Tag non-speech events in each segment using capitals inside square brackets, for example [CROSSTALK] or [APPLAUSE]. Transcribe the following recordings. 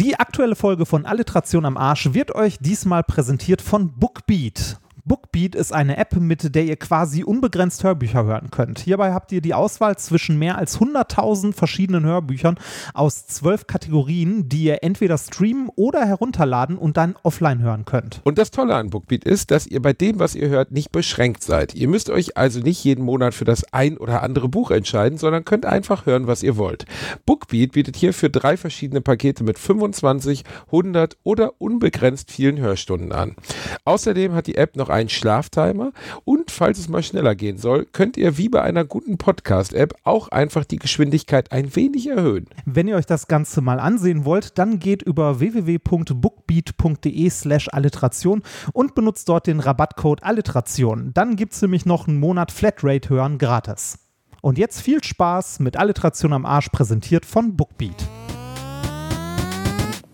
Die aktuelle Folge von Alliteration am Arsch wird euch diesmal präsentiert von Bookbeat. Bookbeat ist eine App, mit der ihr quasi unbegrenzt Hörbücher hören könnt. Hierbei habt ihr die Auswahl zwischen mehr als 100.000 verschiedenen Hörbüchern aus zwölf Kategorien, die ihr entweder streamen oder herunterladen und dann offline hören könnt. Und das Tolle an Bookbeat ist, dass ihr bei dem, was ihr hört, nicht beschränkt seid. Ihr müsst euch also nicht jeden Monat für das ein oder andere Buch entscheiden, sondern könnt einfach hören, was ihr wollt. Bookbeat bietet hierfür drei verschiedene Pakete mit 25, 100 oder unbegrenzt vielen Hörstunden an. Außerdem hat die App noch einen Schlaftimer und falls es mal schneller gehen soll, könnt ihr wie bei einer guten Podcast-App auch einfach die Geschwindigkeit ein wenig erhöhen. Wenn ihr euch das Ganze mal ansehen wollt, dann geht über www.bookbeat.de slash Alliteration und benutzt dort den Rabattcode Alliteration. Dann gibt es nämlich noch einen Monat Flatrate hören gratis. Und jetzt viel Spaß mit Alliteration am Arsch präsentiert von Bookbeat.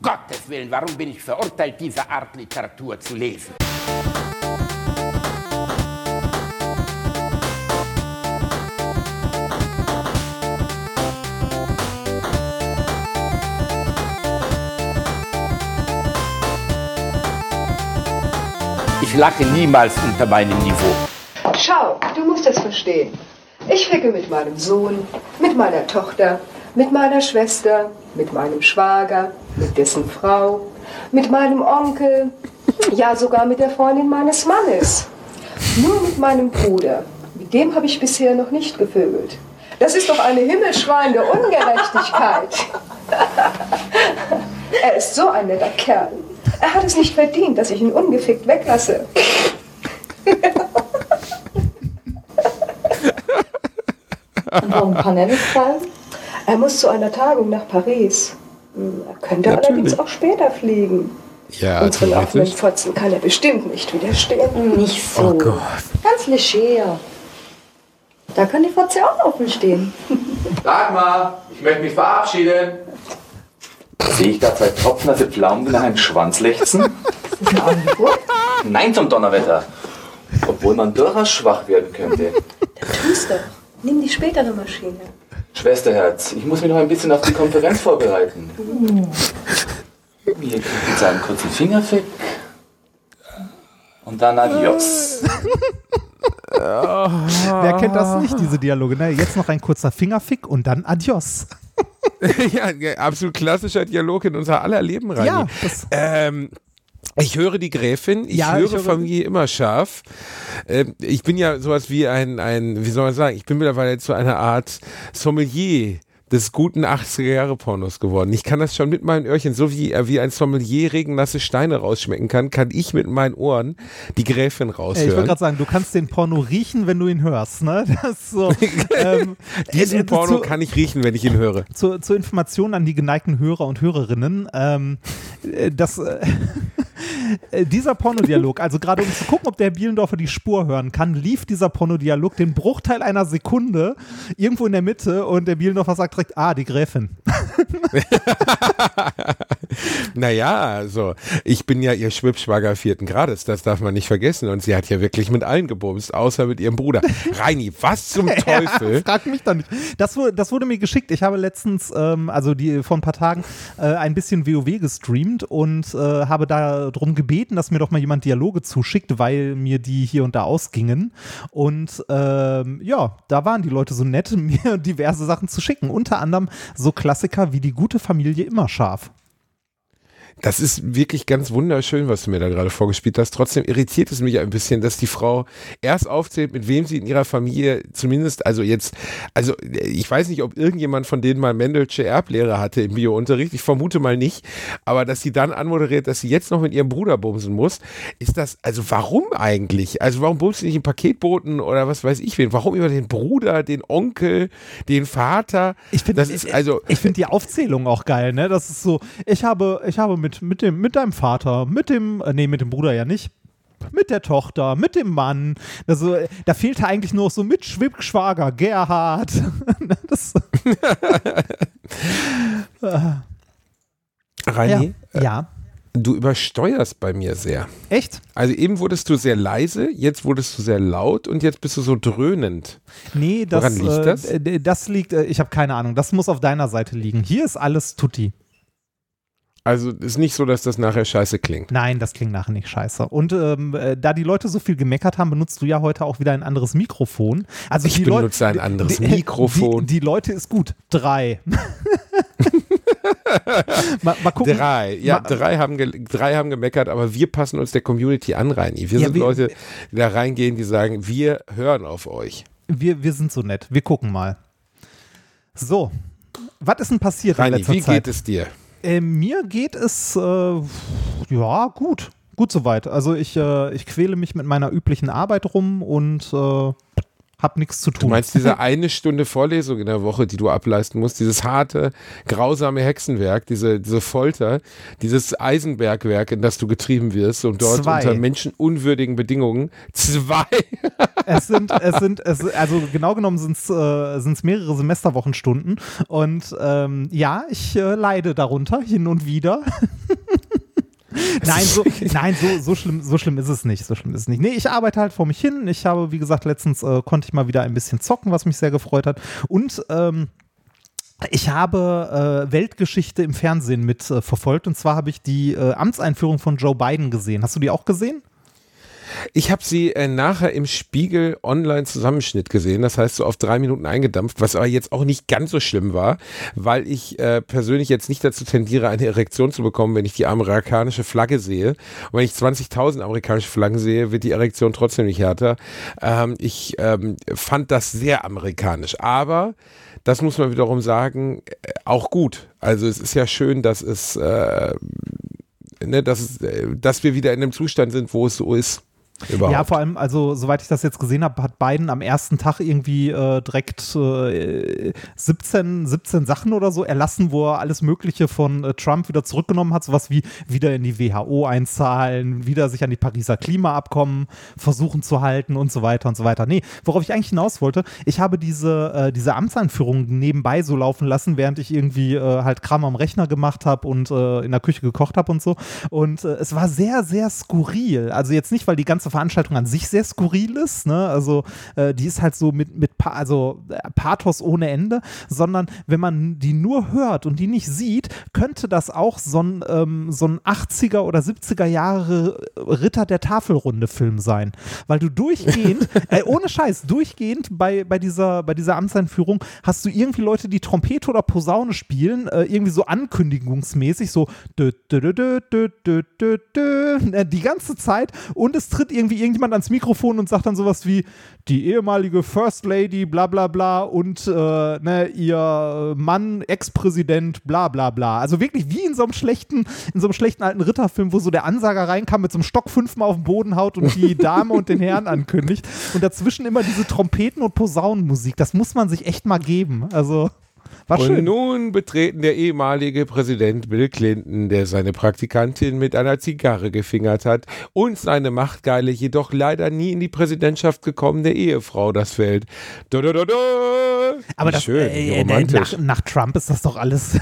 Gottes Willen, warum bin ich verurteilt, diese Art Literatur zu lesen? Ich lache niemals unter meinem Niveau. Schau, du musst es verstehen. Ich ficke mit meinem Sohn, mit meiner Tochter, mit meiner Schwester, mit meinem Schwager, mit dessen Frau, mit meinem Onkel, ja sogar mit der Freundin meines Mannes. Nur mit meinem Bruder. Mit dem habe ich bisher noch nicht gevögelt. Das ist doch eine himmelschreiende Ungerechtigkeit. [LAUGHS] er ist so ein netter Kerl. Er hat es nicht verdient, dass ich ihn ungefickt weglasse. Und warum kann er nicht bleiben? Er muss zu einer Tagung nach Paris. Hm, Er könnte Natürlich. allerdings auch später fliegen. Ja, Unseren offenen. Fotzen kann er bestimmt nicht widerstehen. Nicht so. Oh Gott. Ganz leger. Da kann die Fotze auch offen stehen. Dagmar, ich möchte mich verabschieden. Sehe ich da zwei tropfnasse Pflaumen, die nach einem Schwanz lechzen? Das ist ein Angebot. Nein zum Donnerwetter. Obwohl man durchaus schwach werden könnte. Tu's doch. Nimm die spätere Maschine. Schwesterherz, ich muss mich noch ein bisschen auf die Konferenz vorbereiten. Hier kriegt jetzt einen kurzen Fingerfick. Und dann Adios. Wer kennt das nicht, diese Dialoge? Ne? Jetzt noch ein kurzer Fingerfick und dann Adios. [LAUGHS] ja, absolut klassischer Dialog in unser aller Leben rein. Ja, ähm, ich höre die Gräfin, ich Ja, höre ich höre- Familie immer scharf. Ähm, ich bin ja sowas wie ein, ein, wie soll man sagen, ich bin mittlerweile zu einer Art Sommelier des guten 80er-Jahre-Pornos geworden. Ich kann das schon mit meinen Öhrchen, so wie, äh, wie ein Sommelier regennasse Steine rausschmecken kann, kann ich mit meinen Ohren die Gräfin Äh, Ich raushören. wollte gerade sagen, du kannst den Porno riechen, wenn du ihn hörst. Ne? [LAUGHS] Das so, [LAUGHS] ähm, Diesen äh, Porno zu, kann ich riechen, wenn ich ihn höre. zur, zur Information an die geneigten Hörer und Hörerinnen, ähm, äh, das, äh, äh, [LAUGHS] dieser Pornodialog, also gerade um zu gucken, ob der Bielendorfer die Spur hören kann, lief dieser Pornodialog den Bruchteil einer Sekunde irgendwo in der Mitte und der Bielendorfer sagt direkt, ah, die Gräfin. [LAUGHS] Naja, also ich bin ja ihr Schwibschwager vierten Grades, das darf man nicht vergessen. Und sie hat ja wirklich mit allen gebumst, außer mit ihrem Bruder. Reini, was zum [LAUGHS] Teufel? Ja, frag mich doch nicht. Das, wurde- das wurde mir geschickt. Ich habe letztens, ähm, also die vor ein paar Tagen, äh, ein bisschen WoW gestreamt und äh, habe darum gebeten, dass mir doch mal jemand Dialoge zuschickt, weil mir die hier und da ausgingen. Und ähm, ja, da waren die Leute so nett, [LAUGHS] mir diverse Sachen zu schicken. Unter anderem so Klassiker wie die gute Familie immer scharf. Das ist wirklich ganz wunderschön, was du mir da gerade vorgespielt hast. Trotzdem irritiert es mich ein bisschen, dass die Frau erst aufzählt, mit wem sie in ihrer Familie zumindest, also jetzt, also ich weiß nicht, ob irgendjemand von denen mal Mendelsche Erblehre hatte im Biounterricht. Ich vermute mal nicht. Aber dass sie dann anmoderiert, dass sie jetzt noch mit ihrem Bruder bumsen muss, ist das, also warum eigentlich? Also warum bumst sie nicht im Paketboten oder was weiß ich wen? Warum über den Bruder, den Onkel, den Vater? Ich finde das ist also, ich finde die Aufzählung auch geil, ne? Das ist so, ich habe, ich habe mit, mit dem, mit deinem Vater, mit dem, äh, nee, mit dem Bruder ja nicht. Mit der Tochter, mit dem Mann. Also, äh, da fehlte eigentlich nur so mit Schwibschwager, Gerhard. [LAUGHS] das, [LAUGHS] Reini, ja. ja. du übersteuerst bei mir sehr. Echt? Also eben wurdest du sehr leise, jetzt wurdest du sehr laut und jetzt bist du so dröhnend. Nee, das, Woran liegt äh, das? äh, das liegt, äh, ich habe keine Ahnung, das muss auf deiner Seite liegen. Hier ist alles Tutti. Also ist nicht so, dass das nachher scheiße klingt. Nein, das klingt nachher nicht scheiße. Und ähm, äh, da die Leute so viel gemeckert haben, benutzt du ja heute auch wieder ein anderes Mikrofon. Also Ich die Leute- benutze ein anderes die, Mikrofon. Die, die Leute ist gut. Drei. [LAUGHS] mal, mal gucken. Drei, ja, Ma- drei haben, drei haben gemeckert, aber wir passen uns der Community an, Reini. Wir Ja, sind wir- Leute, die da reingehen, die sagen, wir hören auf euch. Wir, wir sind so nett. Wir gucken mal. So. Was ist denn passiert in Reini, letzter wie Zeit? geht es dir? Äh, mir geht es äh, ja gut. Gut soweit. Also ich, äh, ich quäle mich mit meiner üblichen Arbeit rum und äh, hab nichts zu Du tun. meinst diese [LAUGHS] eine Stunde Vorlesung in der Woche, die du ableisten musst, dieses harte, grausame Hexenwerk, diese, diese Folter, dieses Eisenbergwerk, in das du getrieben wirst und dort Zwei. unter menschenunwürdigen Bedingungen [LAUGHS] zwei. es sind, es sind, es, also genau genommen sind es äh, mehrere Semesterwochenstunden und ähm, ja, ich äh, leide darunter hin und wieder. [LAUGHS] Nein, so, nein so, so, schlimm, so schlimm ist es nicht. So schlimm ist es nicht. Nee, ich arbeite halt vor mich hin. Ich habe, wie gesagt, letztens äh, konnte ich mal wieder ein bisschen zocken, was mich sehr gefreut hat. Und ähm, ich habe äh, Weltgeschichte im Fernsehen mit äh, verfolgt. Und zwar habe ich die äh, Amtseinführung von Joe Biden gesehen. Hast du die auch gesehen? Ich habe sie äh, nachher im Spiegel Online-Zusammenschnitt gesehen, das heißt so auf drei Minuten eingedampft, was aber jetzt auch nicht ganz so schlimm war, weil ich äh, persönlich jetzt nicht dazu tendiere, eine Erektion zu bekommen, wenn ich die amerikanische Flagge sehe. Und wenn ich 20.000 amerikanische Flaggen sehe, wird die Erektion trotzdem nicht härter. Ähm, ich ähm, fand das sehr amerikanisch, aber das muss man wiederum sagen, äh, auch gut. Also es ist ja schön, dass es, äh, ne, dass, äh, dass wir wieder in einem Zustand sind, wo es so ist. Überhaupt. Ja, vor allem, also soweit ich das jetzt gesehen habe, hat Biden am ersten Tag irgendwie äh, direkt äh, 17, 17 Sachen oder so erlassen, wo er alles Mögliche von äh, Trump wieder zurückgenommen hat, sowas wie wieder in die WHO einzahlen, wieder sich an die Pariser Klimaabkommen versuchen zu halten und so weiter und so weiter. Nee, worauf ich eigentlich hinaus wollte, ich habe diese, äh, diese Amtseinführung nebenbei so laufen lassen, während ich irgendwie äh, halt Kram am Rechner gemacht habe und äh, in der Küche gekocht habe und so. Und es war sehr, sehr skurril. Also jetzt nicht, weil die ganze ganze Veranstaltung an sich sehr skurril ist. Ne? Also äh, die ist halt so mit, mit pa also, äh, Pathos ohne Ende, sondern wenn man die nur hört und die nicht sieht, könnte das auch so ein, ähm, so ein 80er oder 70er Jahre äh, Ritter der Tafelrunde Film sein. Weil du durchgehend, [LAUGHS] äh, ohne Scheiß, durchgehend bei, bei, dieser, bei dieser Amtseinführung hast du irgendwie Leute, die Trompete oder Posaune spielen, äh, irgendwie so ankündigungsmäßig, so dö, dö, dö, äh, die ganze Zeit und es tritt irgendwie irgendjemand ans Mikrofon und sagt dann sowas wie die ehemalige First Lady, bla bla bla und äh, ne, ihr Mann, Ex-Präsident, bla bla bla. Also wirklich wie in so einem schlechten, in so einem schlechten alten Ritterfilm, wo so der Ansager reinkam mit so einem Stock fünfmal auf den Boden haut und die [LAUGHS] Dame und den Herrn ankündigt. Und dazwischen immer diese Trompeten- und Posaunenmusik. Das muss man sich echt mal geben. Also war Und schön. nun betreten der ehemalige Präsident Bill Clinton, der seine Praktikantin mit einer Zigarre gefingert hat, und seine machtgeile, jedoch leider nie in die Präsidentschaft gekommene Ehefrau das Feld. Da, da, da, da. Aber das, schön, äh, äh, romantisch. nach, nach Trump ist das doch alles,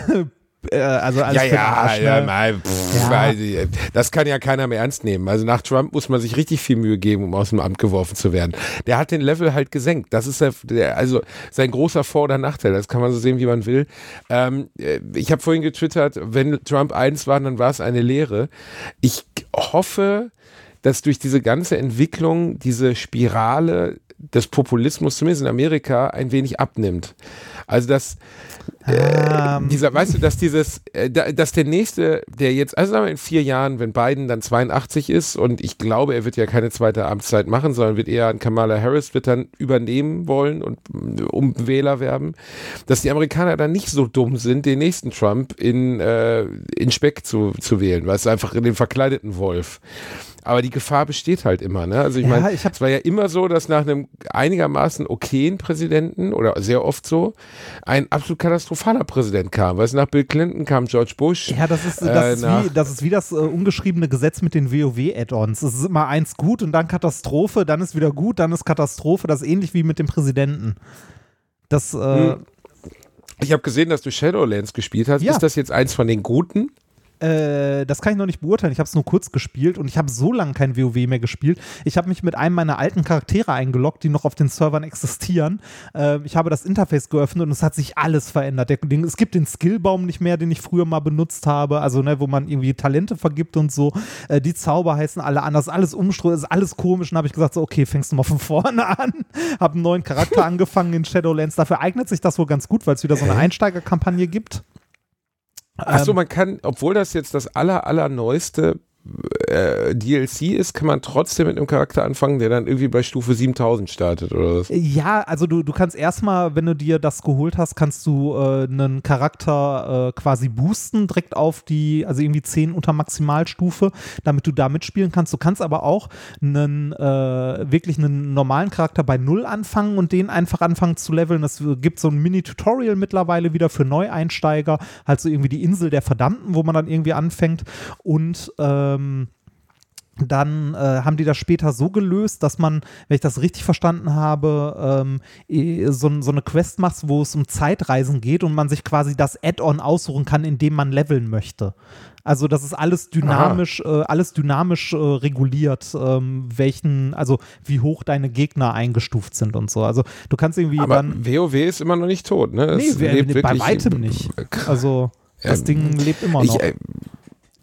äh, also alles ja, ja, Arsch, ja, ne? mal, pff, Ja. weil, das kann ja keiner mehr ernst nehmen. Also nach Trump muss man sich richtig viel Mühe geben, um aus dem Amt geworfen zu werden. Der hat den Level halt gesenkt. Das ist der, der, also sein großer Vor- oder Nachteil. Das kann man so sehen, wie man will. Ähm, äh, ich habe vorhin getwittert, wenn Trump eins war, dann war es eine Lehre. Ich hoffe, dass durch diese ganze Entwicklung diese Spirale des Populismus, zumindest in Amerika, ein wenig abnimmt. Also dass Ähm, dieser, weißt du, dass dieses, äh, da- dass der nächste, der jetzt, also sagen wir in vier Jahren, wenn Biden dann 82 ist und ich glaube, er wird ja keine zweite Amtszeit machen, sondern wird eher an Kamala Harris wird dann übernehmen wollen und mm, um Wähler werben, dass die Amerikaner dann nicht so dumm sind, den nächsten Trump in, äh, in Speck zu, zu wählen, weißt du, einfach in den verkleideten Wolf. Aber die Gefahr besteht halt immer, ne? Also ich Ja, meine, es war ja immer so, dass nach einem einigermaßen okayen Präsidenten oder sehr oft so ein absolut katastrophaler Präsident kam. Weißt du, nach Bill Clinton kam George Bush. Ja, das ist, Äh, das, ist nach- wie, das ist wie das äh, ungeschriebene Gesetz mit den WoW-Add-ons. Es ist immer eins gut und dann Katastrophe, dann ist wieder gut, dann ist Katastrophe. Das ist ähnlich wie mit dem Präsidenten. Das, äh, Hm. Ich habe gesehen, dass du Shadowlands gespielt hast. Ja. Ist das jetzt eins von den guten? Äh, das kann ich noch nicht beurteilen. Ich habe es nur kurz gespielt und ich habe so lange kein WoW mehr gespielt. Ich habe mich mit einem meiner alten Charaktere eingeloggt, die noch auf den Servern existieren. Äh, ich habe das Interface geöffnet und es hat sich alles verändert. Der, den, es gibt den Skillbaum nicht mehr, den ich früher mal benutzt habe, also ne, wo man irgendwie Talente vergibt und so. Äh, die Zauber heißen alle anders, alles umströmt, ist alles komisch. Und habe ich gesagt, so, okay, fängst du mal von [LAUGHS] vorne an. habe einen neuen Charakter angefangen in Shadowlands. Dafür eignet sich das wohl ganz gut, weil es wieder so eine Einsteigerkampagne gibt. Achso, Ähm, man kann, obwohl das jetzt das aller, aller neueste äh, DLC ist, kann man trotzdem mit einem Charakter anfangen, der dann irgendwie bei Stufe 7000 startet oder was? Ja, also du, du kannst erstmal, wenn du dir das geholt hast, kannst du äh, einen Charakter äh, quasi boosten, direkt auf die, also irgendwie 10 unter Maximalstufe, damit du da mitspielen kannst. Du kannst aber auch einen, äh, wirklich einen normalen Charakter bei Null anfangen und den einfach anfangen zu leveln. Es gibt so ein Mini-Tutorial mittlerweile wieder für Neueinsteiger, halt so irgendwie die Insel der Verdammten, wo man dann irgendwie anfängt und ähm, dann äh, haben die das später so gelöst, dass man, wenn ich das richtig verstanden habe, ähm, so, so eine Quest macht, wo es um Zeitreisen geht und man sich quasi das Add-on aussuchen kann, in dem man leveln möchte. Also das ist alles dynamisch, äh, alles dynamisch äh, reguliert, ähm, welchen, also wie hoch deine Gegner eingestuft sind und so. Also du kannst irgendwie Aber dann. WoW ist immer noch nicht tot, ne? Nee, Es wir, lebt bei weitem [LAUGHS] nicht. Also das Ding lebt immer noch. Ich, äh,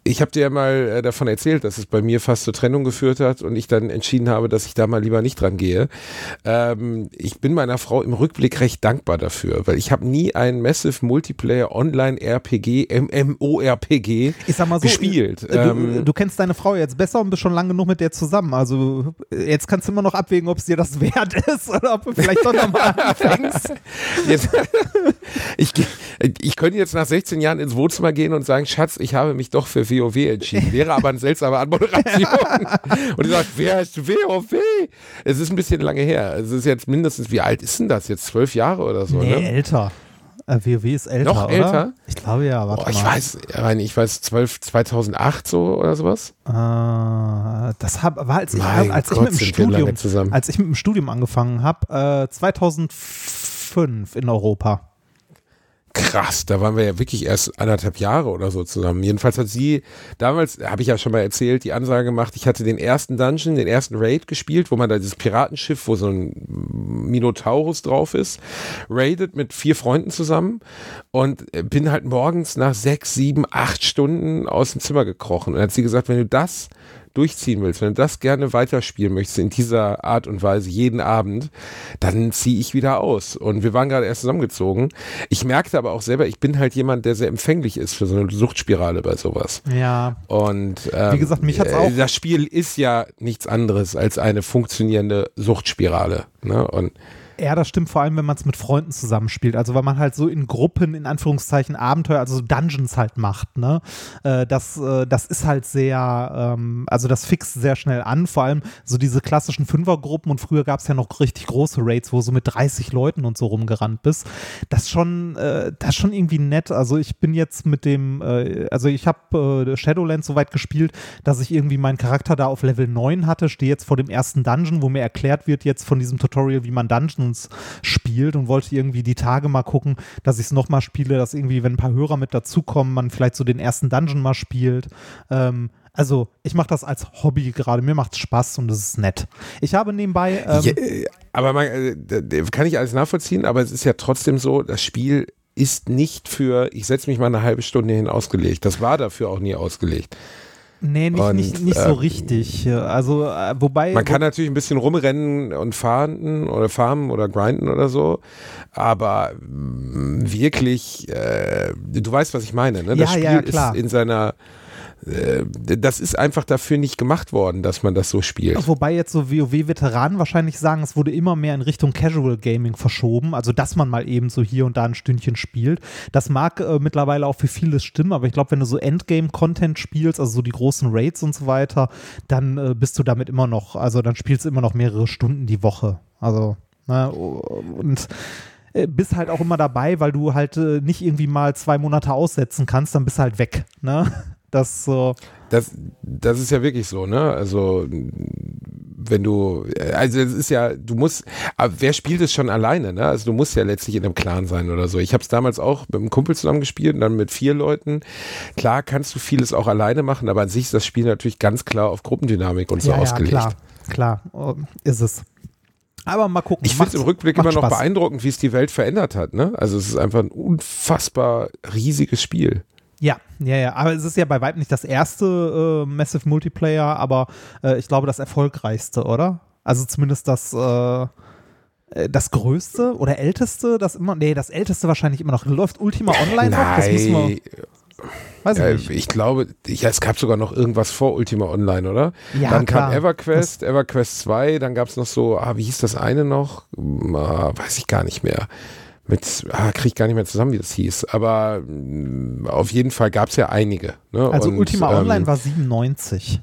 ich habe dir ja mal äh, davon erzählt, dass es bei mir fast zur Trennung geführt hat und ich dann entschieden habe, dass ich da mal lieber nicht dran gehe. Ähm, ich bin meiner Frau im Rückblick recht dankbar dafür, weil ich habe nie ein Massive Multiplayer Online RPG, MMORPG ich sag mal so, gespielt. äh, Du, Ähm, du kennst deine Frau jetzt besser und bist schon lange genug mit der zusammen. Also äh, jetzt kannst du immer noch abwägen, ob es dir das [LAUGHS] wert ist oder ob du vielleicht doch nochmal [LAUGHS] anfängst. Jetzt, [LAUGHS] ich, ich könnte jetzt nach 16 Jahren ins Wohnzimmer gehen und sagen, Schatz, ich habe mich doch für WoW entschieden. Wäre aber eine seltsame Anmoderation. [LAUGHS] und ich sage, wer ist WoW? Es ist ein bisschen lange her. Es ist jetzt mindestens, wie alt ist denn das jetzt? Zwölf Jahre oder so, Nee, ne? älter. Äh, WoW ist älter, Noch oder? älter? Ich glaube ja, warte Boah, ich mal. weiß, ich ich weiß, 12, 2008 so oder sowas. Äh, das hab, war, als ich, Mein als ich Gott, mit dem Studium, als ich mit dem Studium angefangen habe, äh, 2005 in Europa. Krass, da waren wir ja wirklich erst anderthalb Jahre oder so zusammen. Jedenfalls hat sie, damals, habe ich ja schon mal erzählt, die Ansage gemacht, ich hatte den ersten Dungeon, den ersten Raid gespielt, wo man da dieses Piratenschiff, wo so ein Minotaurus drauf ist, raidet mit vier Freunden zusammen und bin halt morgens nach sechs, sieben, acht Stunden aus dem Zimmer gekrochen. Und hat sie gesagt, wenn du das durchziehen willst, wenn du das gerne weiterspielen möchtest in dieser Art und Weise jeden Abend, dann ziehe ich wieder aus. Und wir waren gerade erst zusammengezogen. Ich merkte aber auch selber, ich bin halt jemand, der sehr empfänglich ist für so eine Suchtspirale bei sowas. Ja. Und ähm, Wie gesagt, mich hat's äh, auch- Das Spiel ist ja nichts anderes als eine funktionierende Suchtspirale. Ne? Und Ja, das stimmt vor allem, wenn man es mit Freunden zusammenspielt. Also weil man halt so in Gruppen, in Anführungszeichen, Abenteuer, also so Dungeons halt macht, ne? Äh, das, äh, das ist halt sehr, ähm, also das fixt sehr schnell an. Vor allem so diese klassischen Fünfergruppen und früher gab es ja noch richtig große Raids, wo so mit 30 Leuten und so rumgerannt bist. Das schon, äh, das schon irgendwie nett. Also ich bin jetzt mit dem, äh, also ich habe Shadowlands so weit gespielt, dass ich irgendwie meinen Charakter da auf Level 9 hatte, stehe jetzt vor dem ersten Dungeon, wo mir erklärt wird jetzt von diesem Tutorial, wie man Dungeons spielt und wollte irgendwie die Tage mal gucken, dass ich es nochmal spiele, dass irgendwie, wenn ein paar Hörer mit dazukommen, man vielleicht so den ersten Dungeon mal spielt. Ähm, also ich mache das als Hobby gerade, mir macht es Spaß und es ist nett. Ich habe nebenbei, ähm, Ja, äh, aber man, äh, kann ich alles nachvollziehen, aber es ist ja trotzdem so, das Spiel ist nicht für, ich setze mich mal eine halbe Stunde hin ausgelegt. Das war dafür auch nie ausgelegt. Nee, nicht, und, nicht, nicht so ähm, richtig. Also äh, wobei, Man kann natürlich ein bisschen rumrennen und fahren oder farmen oder grinden oder so, aber mm, wirklich, äh, du weißt, was ich meine. Ne? Das Ja, Spiel ja, klar. ist in seiner, äh, das ist einfach dafür nicht gemacht worden, dass man das so spielt. Wobei jetzt so WoW-Veteranen wahrscheinlich sagen, es wurde immer mehr in Richtung Casual Gaming verschoben, also dass man mal eben so hier und da ein Stündchen spielt. Das mag äh, mittlerweile auch für vieles stimmen, aber ich glaube, wenn du so Endgame-Content spielst, also so die großen Raids und so weiter, dann äh, bist du damit immer noch, also dann spielst du immer noch mehrere Stunden die Woche. Also, ne, und äh, bist halt auch immer dabei, weil du halt äh, nicht irgendwie mal zwei Monate aussetzen kannst, dann bist du halt weg. Ne? Das so. Das, das ist ja wirklich so, ne? Also wenn du, äh, also es ist ja, du musst, aber wer spielt es schon alleine, ne? Also du musst ja letztlich in einem Clan sein oder so. Ich habe es damals auch mit einem Kumpel zusammen gespielt und dann mit vier Leuten. Klar kannst du vieles auch alleine machen, aber an sich ist das Spiel natürlich ganz klar auf Gruppendynamik und so ja, ja, ausgelegt. klar, klar, oh, ist es. Aber mal gucken. Ich finde es im Rückblick immer noch Spaß. beeindruckend, wie es die Welt verändert hat. Ne? Also es ist einfach ein unfassbar riesiges Spiel. Ja, ja, ja. Aber es ist ja bei weitem nicht das erste äh, Massive Multiplayer, aber äh, ich glaube das erfolgreichste, oder? Also zumindest das, äh, äh, das größte oder älteste, das immer, nee, das älteste wahrscheinlich immer noch. Läuft Ultima Online noch? Das müssen wir, weiß ich ja, nicht. ich glaube, ja, es gab sogar noch irgendwas vor Ultima Online, oder? Ja, dann klar. kam EverQuest, EverQuest 2, dann gab es noch so, ah, wie hieß das eine noch? Ah, weiß ich gar nicht mehr. Mit, ah, krieg ich gar nicht mehr zusammen, wie das hieß. Aber mh, auf jeden Fall gab es ja einige. Ne? Also Und, Ultima ähm, Online war 97.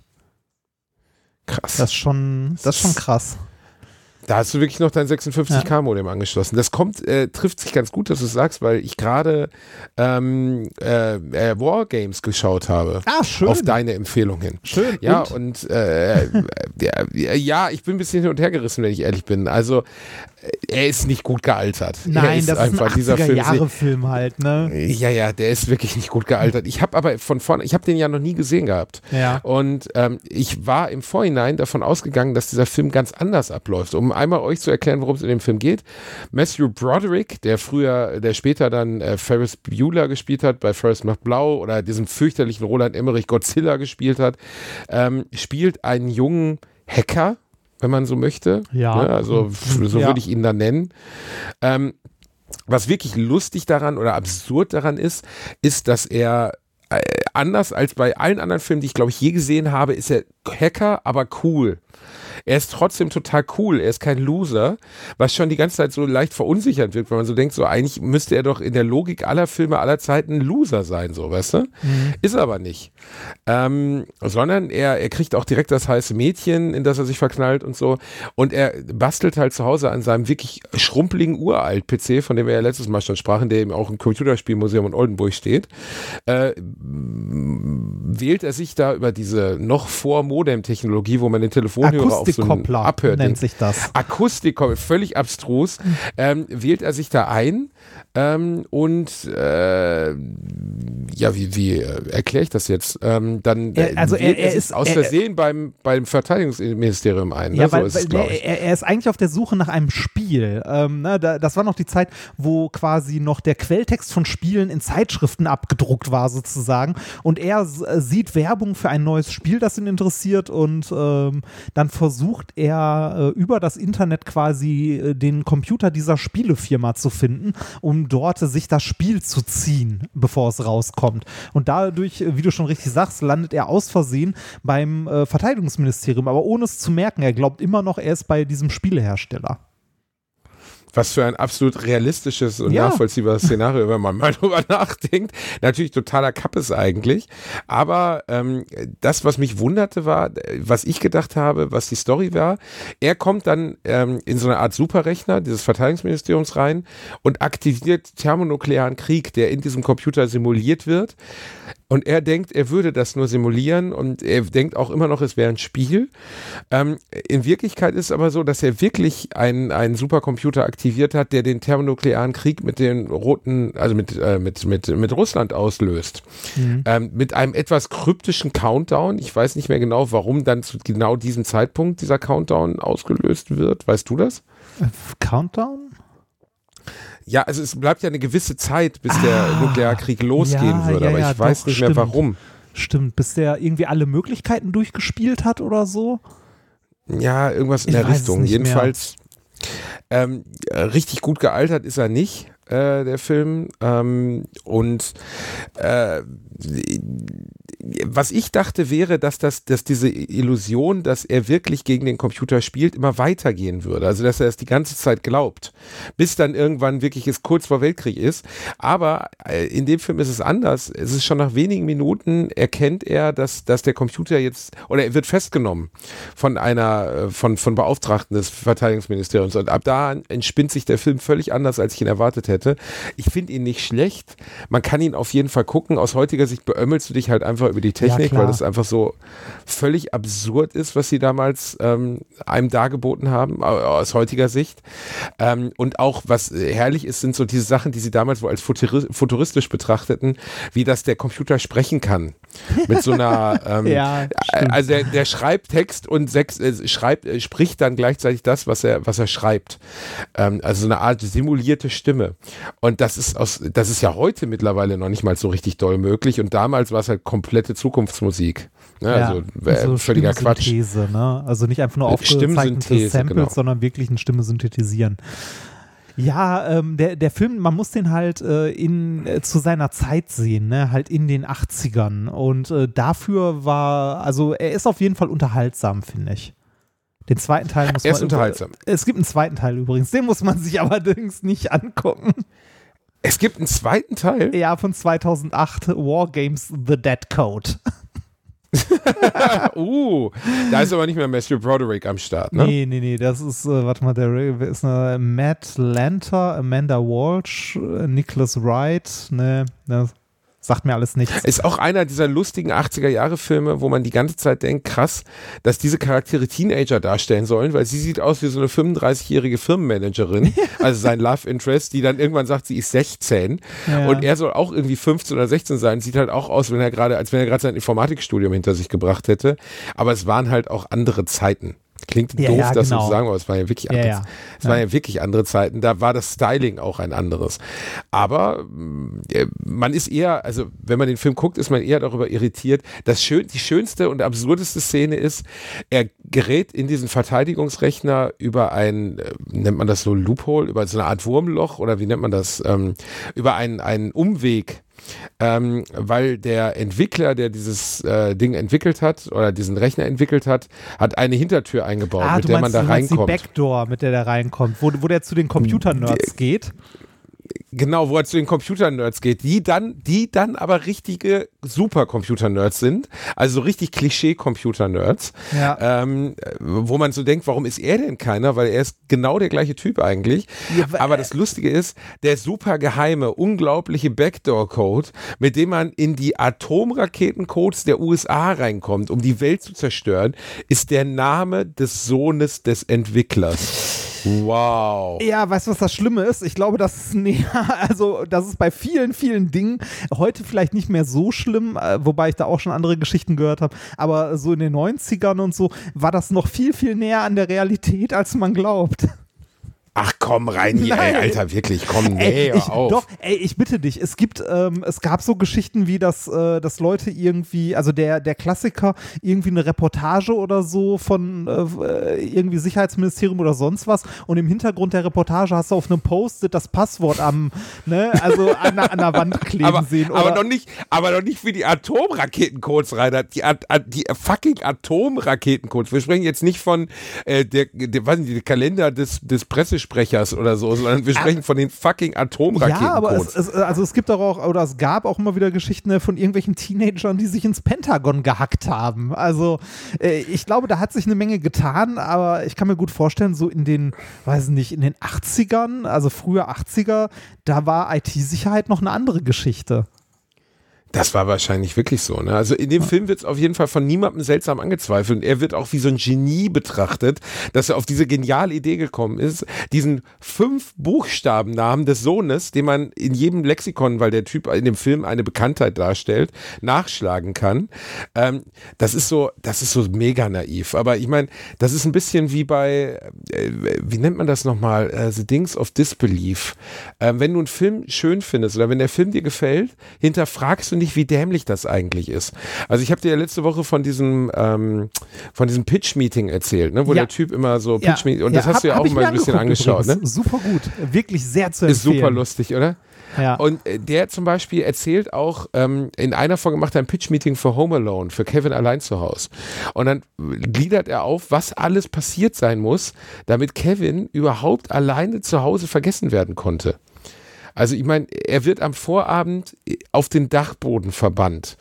krass. Das ist schon, das ist schon krass. Da hast du wirklich noch dein 56K-Modem angeschlossen. Das kommt, äh, trifft sich ganz gut, dass du es sagst, weil ich gerade ähm, äh, äh, Wargames geschaut habe. Ah, schön. Auf deine Empfehlung hin. Schön. Ja, Und? und, äh, äh, ja, ich bin ein bisschen hin und her gerissen, wenn ich ehrlich bin. Also, er ist nicht gut gealtert. er Nein, das ist ein dieser 80er Film. Jahre Film halt, ne? Ja, ja, der ist wirklich nicht gut gealtert. Ich habe aber von vorne, ich habe den ja noch nie gesehen gehabt. Ja. Und ähm, ich war im Vorhinein davon ausgegangen, dass dieser Film ganz anders abläuft. Um einmal euch zu erklären, worum es in dem Film geht. Matthew Broderick, der früher, der später dann äh, Ferris Bueller gespielt hat, bei Ferris macht Blau oder diesen fürchterlichen Roland Emmerich Godzilla gespielt hat, ähm, spielt einen jungen Hacker, wenn man so möchte. Ja. Ne? Also so Ja. würde ich ihn dann nennen. Ähm, was wirklich lustig daran oder absurd daran ist, ist, dass er äh, anders als bei allen anderen Filmen, die ich glaube ich je gesehen habe, ist er Hacker, aber cool. Er ist trotzdem total cool. Er ist kein Loser, was schon die ganze Zeit so leicht verunsichert wird, weil man so denkt, so eigentlich müsste er doch in der Logik aller Filme aller Zeiten ein Loser sein, so, weißt du? Ist er aber nicht. Ähm, sondern er, er kriegt auch direkt das heiße Mädchen, in das er sich verknallt und so. Und er bastelt halt zu Hause an seinem wirklich schrumpeligen Uralt-PC, von dem wir ja letztes Mal schon sprachen, der eben auch im Computerspielmuseum in Oldenburg steht. Äh, wählt er sich da über diese noch vor Modem-Technologie, wo man den Telefonhörer auf so Akustikkoppler Abhör nennt sich das. Akustikkoppler, völlig abstrus, ähm, wählt er sich da ein ähm, und äh, ja, wie, wie äh, erkläre ich das jetzt? Ähm, dann Er- also wählt er- er ist- aus er- Versehen beim, beim Verteidigungsministerium ein. Ne? Ja, so weil, ist weil es, er, er ist eigentlich auf der Suche nach einem Spiel. Ähm, ne, da, das war noch die Zeit, wo quasi noch der Quelltext von Spielen in Zeitschriften abgedruckt war, sozusagen. Und er äh, sieht Werbung für ein neues Spiel, das ihn interessiert, und ähm, dann versucht er äh, über das Internet quasi äh, den Computer dieser Spielefirma zu finden, um dort sich das Spiel zu ziehen, bevor es rauskommt. Und dadurch, äh, wie du schon richtig sagst, landet er aus Versehen beim Verteidigungsministerium, aber ohne es zu merken. Er glaubt immer noch, er ist bei diesem Spielehersteller. Was für ein absolut realistisches und Ja. nachvollziehbares Szenario, wenn man mal [LAUGHS] drüber nachdenkt. Natürlich totaler Kappes eigentlich. Aber ähm, das, was mich wunderte, war, was ich gedacht habe, was die Story war, er kommt dann ähm, in so eine Art Superrechner dieses Verteidigungsministeriums rein und aktiviert thermonuklearen Krieg, der in diesem Computer simuliert wird. Und er denkt, er würde das nur simulieren und er denkt auch immer noch, es wäre ein Spiel. Ähm, in Wirklichkeit ist es aber so, dass er wirklich einen, einen Supercomputer aktiviert hat, der den thermonuklearen Krieg mit den roten, also mit, äh, mit, mit, mit Russland auslöst. Ähm, mit einem etwas kryptischen Countdown. Ich weiß nicht mehr genau, warum dann zu genau diesem Zeitpunkt dieser Countdown ausgelöst wird. Weißt du das? Countdown? Ja, also es bleibt ja eine gewisse Zeit, bis der Nuklearkrieg losgehen ja, würde, ja, aber ja, ich weiß doch, nicht mehr stimmt. warum. Stimmt, bis der irgendwie alle Möglichkeiten durchgespielt hat oder so. Ja, irgendwas in Ich der Richtung. mehr. Jedenfalls ähm, äh, richtig gut gealtert ist er nicht, äh, der Film. Ähm, und äh, was ich dachte wäre, dass, das, dass diese Illusion, dass er wirklich gegen den Computer spielt, immer weitergehen würde. Also dass er es die ganze Zeit glaubt, bis dann irgendwann wirklich es kurz vor Weltkrieg ist. Aber äh, in dem Film ist es anders. Es ist schon nach wenigen Minuten erkennt er, dass, dass der Computer jetzt, oder er wird festgenommen von einer, äh, von, von Beauftragten des Verteidigungsministeriums. Und ab da entspinnt sich der Film völlig anders, als ich ihn erwartet hätte. Hätte. Ich finde ihn nicht schlecht. Man kann ihn auf jeden Fall gucken. Aus heutiger Sicht beömmelst du dich halt einfach über die Technik, klar. weil das einfach so völlig absurd ist, was sie damals ähm, einem dargeboten haben, au- aus heutiger Sicht. Ähm, und auch, was äh, herrlich ist, sind so diese Sachen, die sie damals wohl als futuri futuristisch betrachteten, wie dass der Computer sprechen kann. Mit so einer, [LAUGHS] ähm, Ja, stimmt. also der, der schreibt Text und sechs, äh, schreibt, äh, spricht dann gleichzeitig das, was er, was er schreibt. Ähm, also so eine Art simulierte Stimme. Und das ist aus, das ist ja heute mittlerweile noch nicht mal so richtig doll möglich. Und damals war es halt komplette Zukunftsmusik. Ne? also äh, so völliger Quatsch. Ne? Also nicht einfach nur aufgezeichnete Stimmsynthese, Samples, genau. sondern wirklich eine Stimme synthetisieren. Ja, ähm, der, der Film, man muss den halt äh, in, äh, zu seiner Zeit sehen, ne? halt in den 80ern. Und äh, dafür war, also er ist auf jeden Fall unterhaltsam, finde ich. Den zweiten Teil muss Er man. ist unterhaltsam. Es gibt einen zweiten Teil übrigens, den muss man sich [LAUGHS] allerdings nicht angucken. Es gibt einen zweiten Teil. Ja, von 2008, Wargames The Dead Code. [LAUGHS] uh, da ist aber nicht mehr Matthew Broderick am Start, ne? Nee, nee, nee, das ist, äh, warte mal, der ist eine Matt Lanter, Amanda Walsh, äh, Nicholas Wright, ne, das sagt mir alles nichts. Ist auch einer dieser lustigen 80er-Jahre-Filme, wo man die ganze Zeit denkt, krass, dass diese Charaktere Teenager darstellen sollen, weil sie sieht aus wie so eine 35-jährige Firmenmanagerin, [LAUGHS] also sein Love Interest, die dann irgendwann sagt, sie ist 16 Ja. und er soll auch irgendwie 15 oder 16 sein, sieht halt auch aus, wenn er gerade, als wenn er gerade sein Informatikstudium hinter sich gebracht hätte, aber es waren halt auch andere Zeiten. Klingt Ja, doof, ja, das so genau. zu sagen, aber es waren ja wirklich andere, ja. Es waren ja wirklich andere Zeiten. Da war das Styling auch ein anderes. Aber mh, äh, man ist eher, also wenn man den Film guckt, ist man eher darüber irritiert. Das schön, die schönste und absurdeste Szene ist, er gerät in diesen Verteidigungsrechner über ein, äh, nennt man das so Loophole, über so eine Art Wurmloch oder wie nennt man das, ähm, über einen, einen Umweg. Ähm, weil der Entwickler, der dieses äh, Ding entwickelt hat oder diesen Rechner entwickelt hat, hat eine Hintertür eingebaut, ah, mit der meinst, man da meinst die reinkommt. Backdoor, mit der der reinkommt, wo, wo der zu den Computer-Nerds geht. Genau, wo er zu den Computer-Nerds geht, die dann, die dann aber richtige Super-Computer-Nerds sind, also so richtig Klischee-Computer-Nerds, Ja. ähm, wo man so denkt, warum ist er denn keiner? Weil er ist genau der gleiche Typ eigentlich. Ja, wa- aber das Lustige ist, der super geheime, unglaubliche Backdoor-Code, mit dem man in die Atomraketencodes der USA reinkommt, um die Welt zu zerstören, ist der Name des Sohnes des Entwicklers. Wow. Ja, weißt du, was das Schlimme ist? Ich glaube, das ist [LAUGHS] näher, also das ist bei vielen, vielen Dingen heute vielleicht nicht mehr so schlimm, äh, wobei ich da auch schon andere Geschichten gehört habe, aber so in den 90ern und so war das noch viel, viel näher an der Realität, als man glaubt. Ach komm rein hier, ey. Alter, wirklich, komm, nee, Ey, ich, auf. Doch, ey, ich bitte dich. Es gibt, ähm, es gab so Geschichten wie, dass, äh, dass Leute irgendwie, also der, der Klassiker, irgendwie eine Reportage oder so von äh, irgendwie Sicherheitsministerium oder sonst was und im Hintergrund der Reportage hast du auf einem Post-it das Passwort am, ne, also an, der- an der Wand [LAUGHS] kleben aber, sehen. aber oder- noch nicht, aber noch nicht für die Atomraketencodes, Rainer. Die, die fucking Atomraketencodes. Wir sprechen jetzt nicht von äh, der, der, was nicht, der Kalender des, des Pressesprechers oder so, sondern wir sprechen von den fucking Atomraketencodes. Ja, aber es, es, also es gibt auch, oder es gab auch immer wieder Geschichten äh, von irgendwelchen Teenagern, die sich ins Pentagon gehackt haben. Also äh, ich glaube, da hat sich eine Menge getan, aber ich kann mir gut vorstellen, so in den, weiß nicht, in den 80ern, also früher 80er, da war IT-Sicherheit noch eine andere Geschichte. Das war wahrscheinlich wirklich so. Ne? Also in dem Film wird es auf jeden Fall von niemandem seltsam angezweifelt. Und er wird auch wie so ein Genie betrachtet, dass er auf diese geniale Idee gekommen ist, diesen fünf Buchstabennamen des Sohnes, den man in jedem Lexikon, weil der Typ in dem Film eine Bekanntheit darstellt, nachschlagen kann. Ähm, das ist so, das ist so mega naiv. Aber ich meine, das ist ein bisschen wie bei, äh, wie nennt man das nochmal? Äh, The Dings of Disbelief. Ähm, wenn du einen Film schön findest oder wenn der Film dir gefällt, hinterfragst du nicht, wie dämlich das eigentlich ist. Also ich habe dir ja letzte Woche von diesem ähm, von diesem Pitch-Meeting erzählt, ne, wo Ja. der Typ immer so Pitch-Meeting und das hab- hast du ja hab auch mal ein bisschen angeschaut, ne? Super gut, wirklich sehr zu Ist empfehlen. super lustig, oder? Ja. Und äh, der zum Beispiel erzählt auch, ähm, in einer Folge macht er ein Pitch-Meeting für Home Alone, für Kevin allein zu Hause. Und dann gliedert er auf, was alles passiert sein muss, damit Kevin überhaupt alleine zu Hause vergessen werden konnte. Also ich meine, er wird am Vorabend auf den Dachboden verbannt.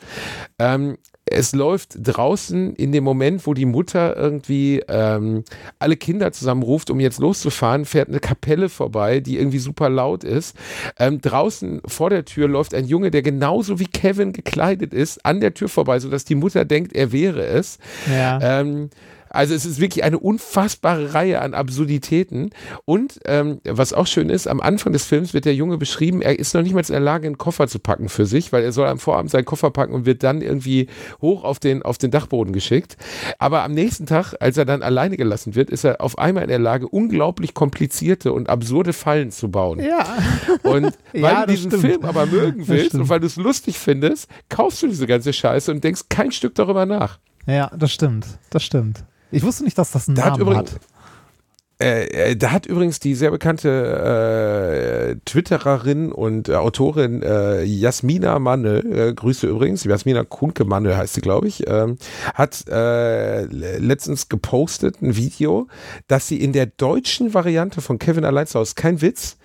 Ähm, es läuft draußen in dem Moment, wo die Mutter irgendwie ähm, alle Kinder zusammenruft, um jetzt loszufahren, fährt eine Kapelle vorbei, die irgendwie super laut ist. Ähm, draußen vor der Tür läuft ein Junge, der genauso wie Kevin gekleidet ist, an der Tür vorbei, sodass die Mutter denkt, er wäre es. Ja. Ähm, also es ist wirklich eine unfassbare Reihe an Absurditäten. Und ähm, was auch schön ist, am Anfang des Films wird der Junge beschrieben, er ist noch nicht mal in der Lage, einen Koffer zu packen für sich, weil er soll am Vorabend seinen Koffer packen und wird dann irgendwie hoch auf den, auf den Dachboden geschickt. Aber am nächsten Tag, als er dann alleine gelassen wird, ist er auf einmal in der Lage, unglaublich komplizierte und absurde Fallen zu bauen. Ja. Und [LAUGHS] weil Ja, du diesen stimmt. Film aber mögen willst und weil du es lustig findest, kaufst du diese ganze Scheiße und denkst kein Stück darüber nach. Ja, das stimmt. Das stimmt. Ich wusste nicht, dass das einen Da hat Namen übrigens, hat. Äh, äh, da hat übrigens die sehr bekannte äh, Twittererin und äh, Autorin äh, Jasmina Manne, äh, Grüße übrigens, Jasmina Kuhnke Manne heißt sie, glaube ich, ähm, hat le- letztens gepostet ein Video, dass sie in der deutschen Variante von Kevin allein zu Hause, kein Witz,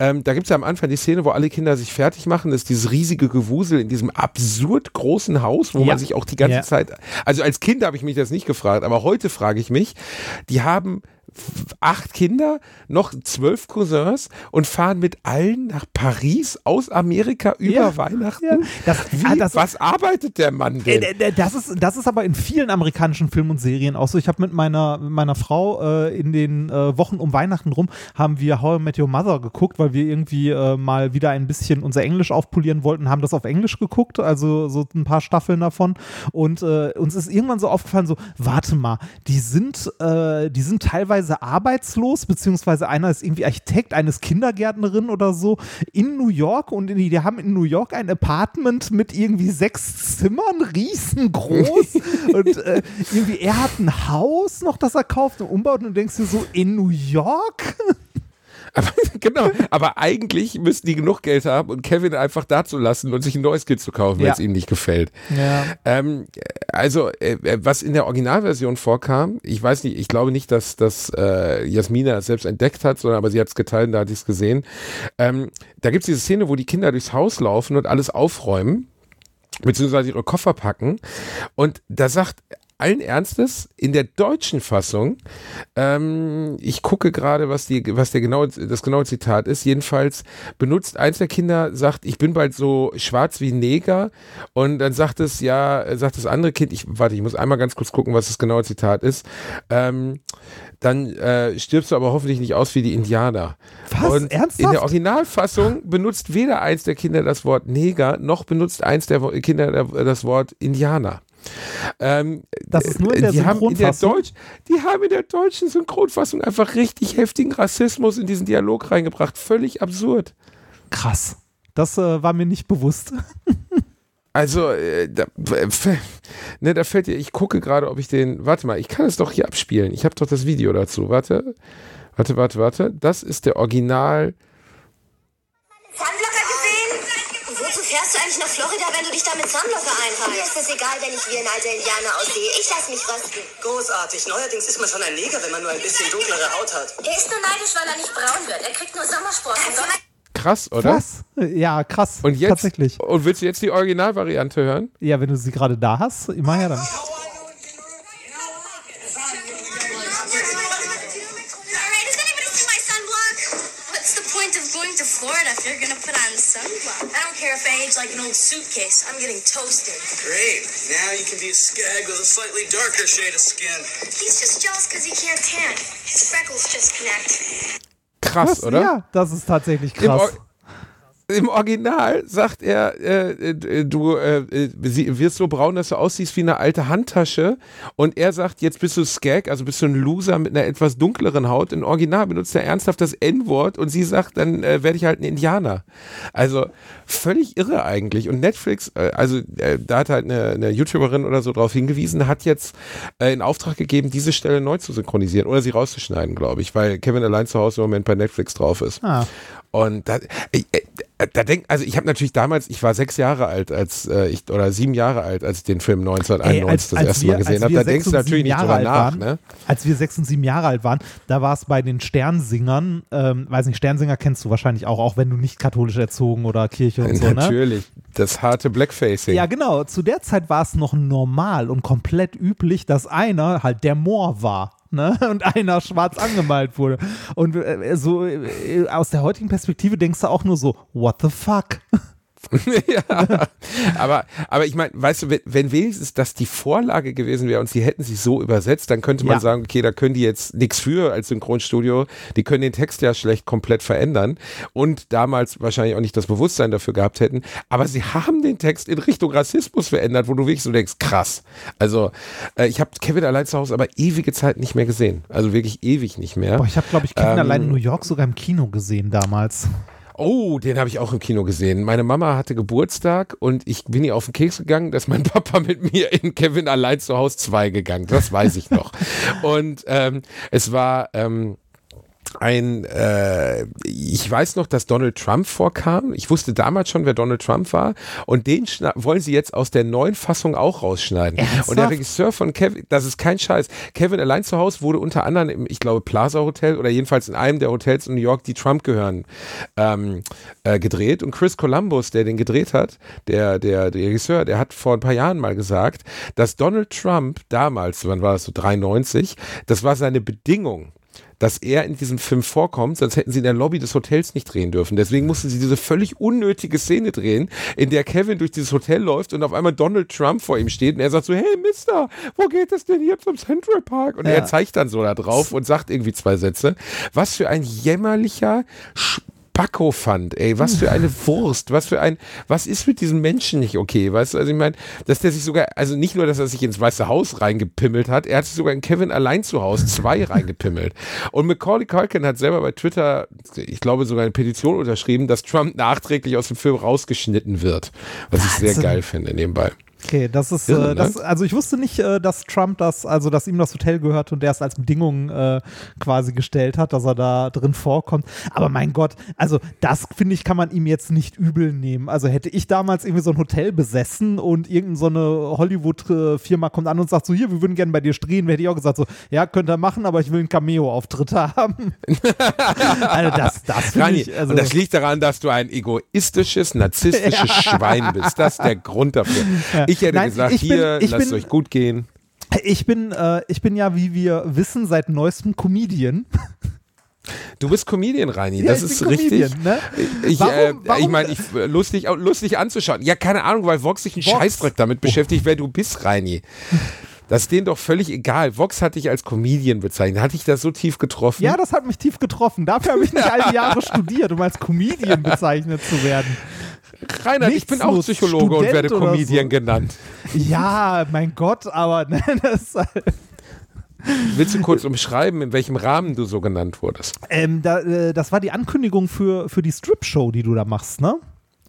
ähm, da gibt es ja am Anfang die Szene, wo alle Kinder sich fertig machen. Das ist dieses riesige Gewusel in diesem absurd großen Haus, wo Ja. man sich auch die ganze Ja. Zeit. Also als Kind habe ich mich das nicht gefragt, aber heute frage ich mich, die haben acht Kinder, noch zwölf Cousins und fahren mit allen nach Paris aus Amerika über Ja. Weihnachten. Ja. Das- Wie, ah, das- was arbeitet der Mann Äh, denn? d- d- Das ist, das ist aber in vielen amerikanischen Filmen und Serien auch so. Ich habe mit meiner, meiner Frau äh, in den äh, Wochen um Weihnachten rum, haben wir How I Met Your Mother geguckt, weil wir irgendwie äh, mal wieder ein bisschen unser Englisch aufpolieren wollten, haben das auf Englisch geguckt, also so ein paar Staffeln davon. Und äh, uns ist irgendwann so aufgefallen, so, warte mal, die sind, äh, die sind teilweise arbeitslos, beziehungsweise einer ist irgendwie Architekt, eines Kindergärtnerin oder so in New York und die, die haben in New York ein Apartment mit irgendwie sechs Zimmern, riesengroß [LAUGHS] und äh, irgendwie er hat ein Haus noch, das er kauft und umbaut und du denkst dir so, in New York? Aber, [LAUGHS] genau, aber eigentlich müssten die genug Geld haben und Kevin einfach dazu lassen und sich ein neues Kind zu kaufen, wenn Ja. es ihm nicht gefällt. Ja. Ähm, also, äh, äh, was in der Originalversion vorkam, ich weiß nicht, ich glaube nicht, dass, dass äh, Jasmina es selbst entdeckt hat, sondern aber sie hat es geteilt, da hatte ich es gesehen. Ähm, da gibt es diese Szene, wo die Kinder durchs Haus laufen und alles aufräumen, beziehungsweise ihre Koffer packen. Und da sagt allen Ernstes in der deutschen Fassung, ähm, ich gucke gerade, was, die, was der genaue, das genaue Zitat ist. Jedenfalls benutzt eins der Kinder, sagt, ich bin bald so schwarz wie Neger. Und dann sagt es, ja, sagt das andere Kind, ich, warte, ich muss einmal ganz kurz gucken, was das genaue Zitat ist. Ähm, dann äh, stirbst du aber hoffentlich nicht aus wie die Indianer. Was? Und in Ernsthaft? der Originalfassung benutzt weder eins der Kinder das Wort Neger, noch benutzt eins der Kinder der- das Wort Indianer. Ähm, Das ist nur in der die haben in der Synchronfassung? Deutsch, die haben in der deutschen Synchronfassung einfach richtig heftigen Rassismus in diesen Dialog reingebracht. Völlig absurd. Krass. Das äh, war mir nicht bewusst. [LAUGHS] Also, äh, da, f- ne, da fällt dir, ich gucke gerade, ob ich den, warte mal, ich kann es doch hier abspielen. Ich habe doch das Video dazu. Warte, warte, warte, warte. Das ist der Original. Sunblocker gesehen? Fährst du eigentlich nach Florida, wenn du dich da mit Sunblocker einreist? Mir ist es egal, wenn ich wie ein alter Indianer aussehe. Ich lass mich rösten. Großartig. Neuerdings ist man schon ein Neger, wenn man nur ein bisschen dunklere Haut hat. Er ist nur neidisch, weil er nicht braun wird. Er kriegt nur Sommersprossen. Krass, oder? Was? Ja, krass. Und jetzt, Tatsächlich. und willst du jetzt die Originalvariante hören? Ja, wenn du sie gerade da hast, immer her dann. Alright, does anybody see my sunblock? What's the point of going to Florida if you're gonna on sunblock? I don't care if I age like an old suitcase. I'm getting toasted. Great. Now you can be a skag with a slightly darker shade of skin. He's just jealous because he can't tan. His freckles just connect. Krass, Was? oder? Ja, das ist tatsächlich Im, krass. Im Original sagt er, äh, äh, du äh, äh, wirst so braun, dass du aussiehst wie eine alte Handtasche. Und er sagt, jetzt bist du Skag, also bist du ein Loser mit einer etwas dunkleren Haut. Im Original benutzt er ernsthaft das N-Wort und sie sagt, dann äh, werde ich halt ein Indianer. Also völlig irre eigentlich. Und Netflix, äh, also da hat halt eine, eine YouTuberin oder so drauf hingewiesen, hat jetzt in Auftrag gegeben, diese Stelle neu zu synchronisieren oder sie rauszuschneiden, glaube ich, weil Kevin allein zu Hause im Moment bei Netflix drauf ist. Ah. Und da, ich, äh, da denk, also ich habe natürlich damals, ich war sechs Jahre alt, als äh, ich oder sieben Jahre alt, als ich den Film 1991 Ey, als- das als erste wir- Mal gesehen habe. Da denkst du natürlich nicht Jahre drüber alt nach. waren, Ne? Als wir sechs und sieben Jahre alt waren, da war es bei den Sternsingern, ähm, weiß nicht, Sternsinger kennst du wahrscheinlich auch, auch wenn du nicht katholisch erzogen oder Kirche und so, ne? Natürlich. Das harte Blackfacing. Ja, genau. Zu der Zeit war es noch normal und komplett üblich, dass einer halt der Moor war. Ne? [LAUGHS] Und einer schwarz angemalt wurde. Und äh, so äh, aus der heutigen Perspektive denkst du auch nur so, what the fuck? [LAUGHS] [LAUGHS] ja, aber, aber ich meine, weißt du, wenn, wenn wenigstens das die Vorlage gewesen wäre und sie hätten sich so übersetzt, dann könnte man Ja. sagen, okay, da können die jetzt nichts für als Synchronstudio, die können den Text ja schlecht komplett verändern und damals wahrscheinlich auch nicht das Bewusstsein dafür gehabt hätten, aber sie haben den Text in Richtung Rassismus verändert, wo du wirklich so denkst, krass. Also, äh, ich habe Kevin allein zu Hause aber ewige Zeit nicht mehr gesehen, also wirklich ewig nicht mehr. Boah, ich habe, glaube ich, Kevin Ähm, allein in New York sogar im Kino gesehen damals. Oh, den habe ich auch im Kino gesehen. Meine Mama hatte Geburtstag und ich bin ihr auf den Keks gegangen, dass mein [LAUGHS] Papa mit mir in Kevin allein zu Hause 2 gegangen. Das weiß ich noch. [LAUGHS] und ähm, es war ähm, ein, äh, ich weiß noch, dass Donald Trump vorkam. Ich wusste damals schon, wer Donald Trump war. Und den wollen sie jetzt aus der neuen Fassung auch rausschneiden. Ernsthaft? Und der Regisseur von Kevin, das ist kein Scheiß. Kevin allein zu Hause wurde unter anderem im, ich glaube, Plaza Hotel oder jedenfalls in einem der Hotels in New York, die Trump gehören, ähm, äh, gedreht. Und Chris Columbus, der den gedreht hat, der, der, der Regisseur, der hat vor ein paar Jahren mal gesagt, dass Donald Trump damals, wann war das so, 93, das war seine Bedingung dass er in diesem Film vorkommt, sonst hätten sie in der Lobby des Hotels nicht drehen dürfen. Deswegen mussten sie diese völlig unnötige Szene drehen, in der Kevin durch dieses Hotel läuft und auf einmal Donald Trump vor ihm steht und er sagt so, hey Mister, wo geht es denn hier zum Central Park? Und Ja. er zeigt dann so da drauf und sagt irgendwie zwei Sätze. Was für ein jämmerlicher Spacko fand, ey, was für eine [LAUGHS] Wurst, was für ein, was ist mit diesem Menschen nicht okay, weißt du, also ich meine, dass der sich sogar, also nicht nur, dass er sich ins Weiße Haus reingepimmelt hat, er hat sich sogar in Kevin allein zu Hause zwei [LAUGHS] reingepimmelt. Und Macaulay Culkin hat selber bei Twitter, ich glaube sogar eine Petition unterschrieben, dass Trump nachträglich aus dem Film rausgeschnitten wird, was ich sehr Wahnsinn. geil finde nebenbei. Okay, das ist, äh, das, also ich wusste nicht, äh, dass Trump das, also dass ihm das Hotel gehört und der es als Bedingung äh, quasi gestellt hat, dass er da drin vorkommt. Aber mein Gott, also das finde ich, kann man ihm jetzt nicht übel nehmen. Also hätte ich damals irgendwie so ein Hotel besessen und irgendeine so eine Hollywood-Firma kommt an und sagt so, hier, wir würden gerne bei dir drehen, hätte ich auch gesagt so, ja, könnt ihr machen, aber ich will einen Cameo-Auftritt haben. [LAUGHS] also das, das finde Rani, ich, also und das liegt daran, dass du ein egoistisches, narzisstisches [LAUGHS] Schwein bist. Das ist der Grund dafür. Ich hätte Nein, gesagt, ich bin- hier, ich lasst bin- euch gut gehen. ich bin, äh, ich bin ja, wie wir wissen, seit neuestem Comedian. Du bist Comedian, Reini. Ja, das ich ist bin richtig. Comedian, ne? Ich, Warum- äh, warum- ich meine, ich, lustig, lustig anzuschauen. Ja, keine Ahnung, weil Vox sich einen Vox. Scheißdreck damit beschäftigt, wer du bist, Reini. Das ist denen doch völlig egal. Vox hat dich als Comedian bezeichnet. Hat dich das so tief getroffen? Ja, das hat mich tief getroffen. Dafür habe ich nicht all die Jahre studiert, um als Comedian bezeichnet zu werden. Reinhard, ich bin auch Psychologe und Student werde oder Comedian so. genannt. Ja, mein Gott, aber ne, [LAUGHS] das ist halt, Willst du kurz umschreiben, in welchem Rahmen du so genannt wurdest? ähm, da, äh, das war die Ankündigung für, für die Strip-Show, die du da machst, ne?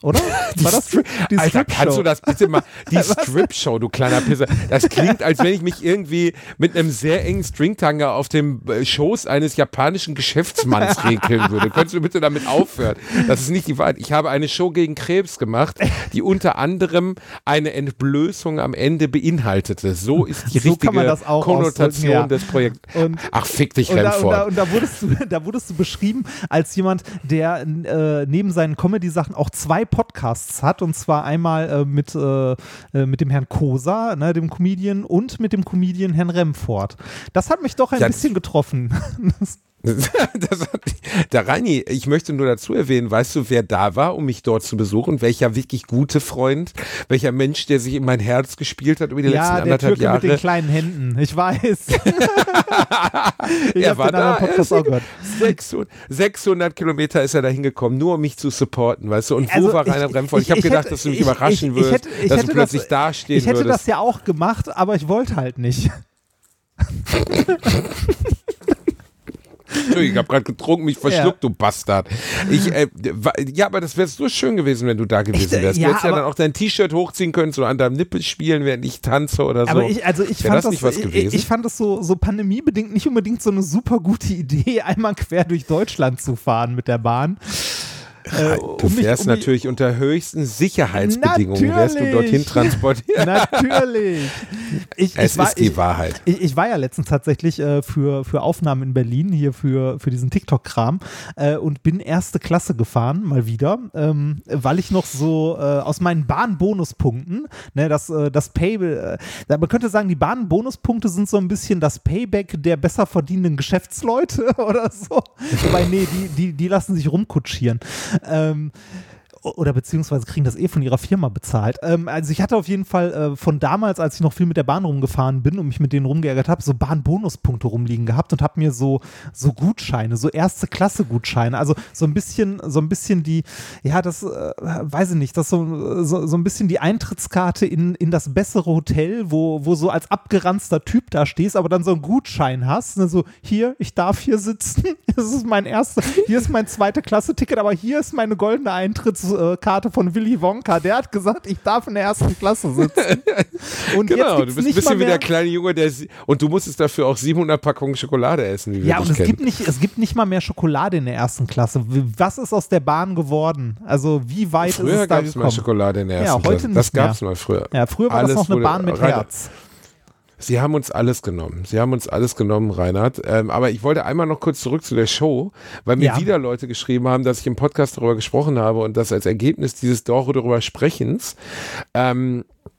Oder? [LAUGHS] war das Stri- die Alter, kannst du das bitte mal, [LAUGHS] die Strip-Show, du kleiner Pisser. Das klingt, als wenn ich mich irgendwie mit einem sehr engen Stringtanger auf dem äh, Schoß eines japanischen Geschäftsmanns regeln würde. Könntest du bitte damit aufhören? Das ist nicht die Wahrheit. Ich habe eine Show gegen Krebs gemacht, die unter anderem eine Entblößung am Ende beinhaltete. So ist die So richtige Konnotation ja. des Projekts. Und- Ach, fick dich, Und da, und, da, und da, wurdest du, [LAUGHS] da wurdest du beschrieben als jemand, der äh, neben seinen Comedy-Sachen auch zwei Podcasts hat. Und zwar einmal äh, mit, äh, äh, mit dem Herrn Kosa, ne, dem Comedian, und mit dem Comedian Herrn Remford. Das hat mich doch ein Ja, bisschen getroffen. [LAUGHS] [LAUGHS] das hat, der Reini, ich möchte nur dazu erwähnen, weißt du, wer da war, um mich dort zu besuchen? Welcher wirklich gute Freund? Welcher Mensch, der sich in mein Herz gespielt hat über die letzten ja, der anderthalb Türke mit den Jahre? kleinen Händen. Ich weiß. [LAUGHS] ich Er war da, er auch gehört. 600, 600 Kilometer ist er da hingekommen, nur um mich zu supporten, weißt du? Und wo Also war ich- Rainer Remford? Ich, habe ich gedacht, hätte- dass du mich ich- überraschen ich dass du plötzlich das- dastehen Ich hätte würdest. das ja auch gemacht, aber ich wollte halt nicht. [LAUGHS] Ich habe gerade getrunken, mich verschluckt, du Bastard. Ich, äh, ja, aber das wäre so schön gewesen, wenn du da gewesen Echt, wärst. ja, du hättest ja dann auch dein T-Shirt hochziehen können, so an deinem Nippel spielen, während ich tanze oder so. Aber ich, also ich fand das das, nicht was ich, gewesen? ich fand das so, so pandemiebedingt nicht unbedingt so eine super gute Idee, [LAUGHS] einmal quer durch Deutschland zu fahren mit der Bahn. Äh, du um mich- fährst um mich- natürlich unter höchsten Sicherheitsbedingungen, wärst du dorthin transportiert. [LAUGHS] Natürlich. Ich, Es ich war, ist die ich, Wahrheit. Ich, war ja letztens tatsächlich äh, für, für Aufnahmen in Berlin hier für, für diesen TikTok-Kram äh, und bin erste Klasse gefahren, mal wieder, ähm, weil ich noch so äh, aus meinen Bahnbonuspunkten, ne, das, äh, das Pay, äh, man könnte sagen, die Bahnbonuspunkte sind so ein bisschen das Payback der besser verdienenden Geschäftsleute [LAUGHS] oder so. Wobei, nee, die, die, die lassen sich rumkutschieren. Ähm, oder beziehungsweise kriegen das eh von ihrer Firma bezahlt. Ähm, also ich hatte auf jeden Fall äh, von damals, als ich noch viel mit der Bahn rumgefahren bin und mich mit denen rumgeärgert habe, so Bahnbonuspunkte rumliegen gehabt und habe mir so so Gutscheine, so erste Klasse Gutscheine, also so ein bisschen so ein bisschen die, ja das äh, weiß ich nicht, das so, so so ein bisschen die Eintrittskarte in in das bessere Hotel, wo wo so als abgeranzter Typ da stehst, aber dann so einen Gutschein hast, ne, so hier, ich darf hier sitzen, [LAUGHS] das ist mein erster, hier ist mein zweite Klasse Ticket, aber hier ist meine goldene Eintrittskarte von Willy Wonka. Der hat gesagt, ich darf in der ersten Klasse sitzen. [LAUGHS] Und Genau, du bist ein bisschen wie der kleine Junge, der und du musstest dafür auch 700 Packungen Schokolade essen, wie wir ja, und es kennen. gibt, nicht, es gibt nicht mal mehr Schokolade in der ersten Klasse. Was ist aus der Bahn geworden? Also wie weit ist Früher es da gab es mal? Schokolade in der Ja, ersten heute Klasse. nicht Das gab es mal früher. Ja, früher war Alles das noch eine Bahn mit Rainer, Herz. Sie haben uns alles genommen. Sie haben uns alles genommen, Reinhard. Ähm, aber ich wollte einmal noch kurz zurück zu der Show, weil mir Ja. wieder Leute geschrieben haben, dass ich im Podcast darüber gesprochen habe und dass als Ergebnis dieses darüber Sprechens ähm, äh,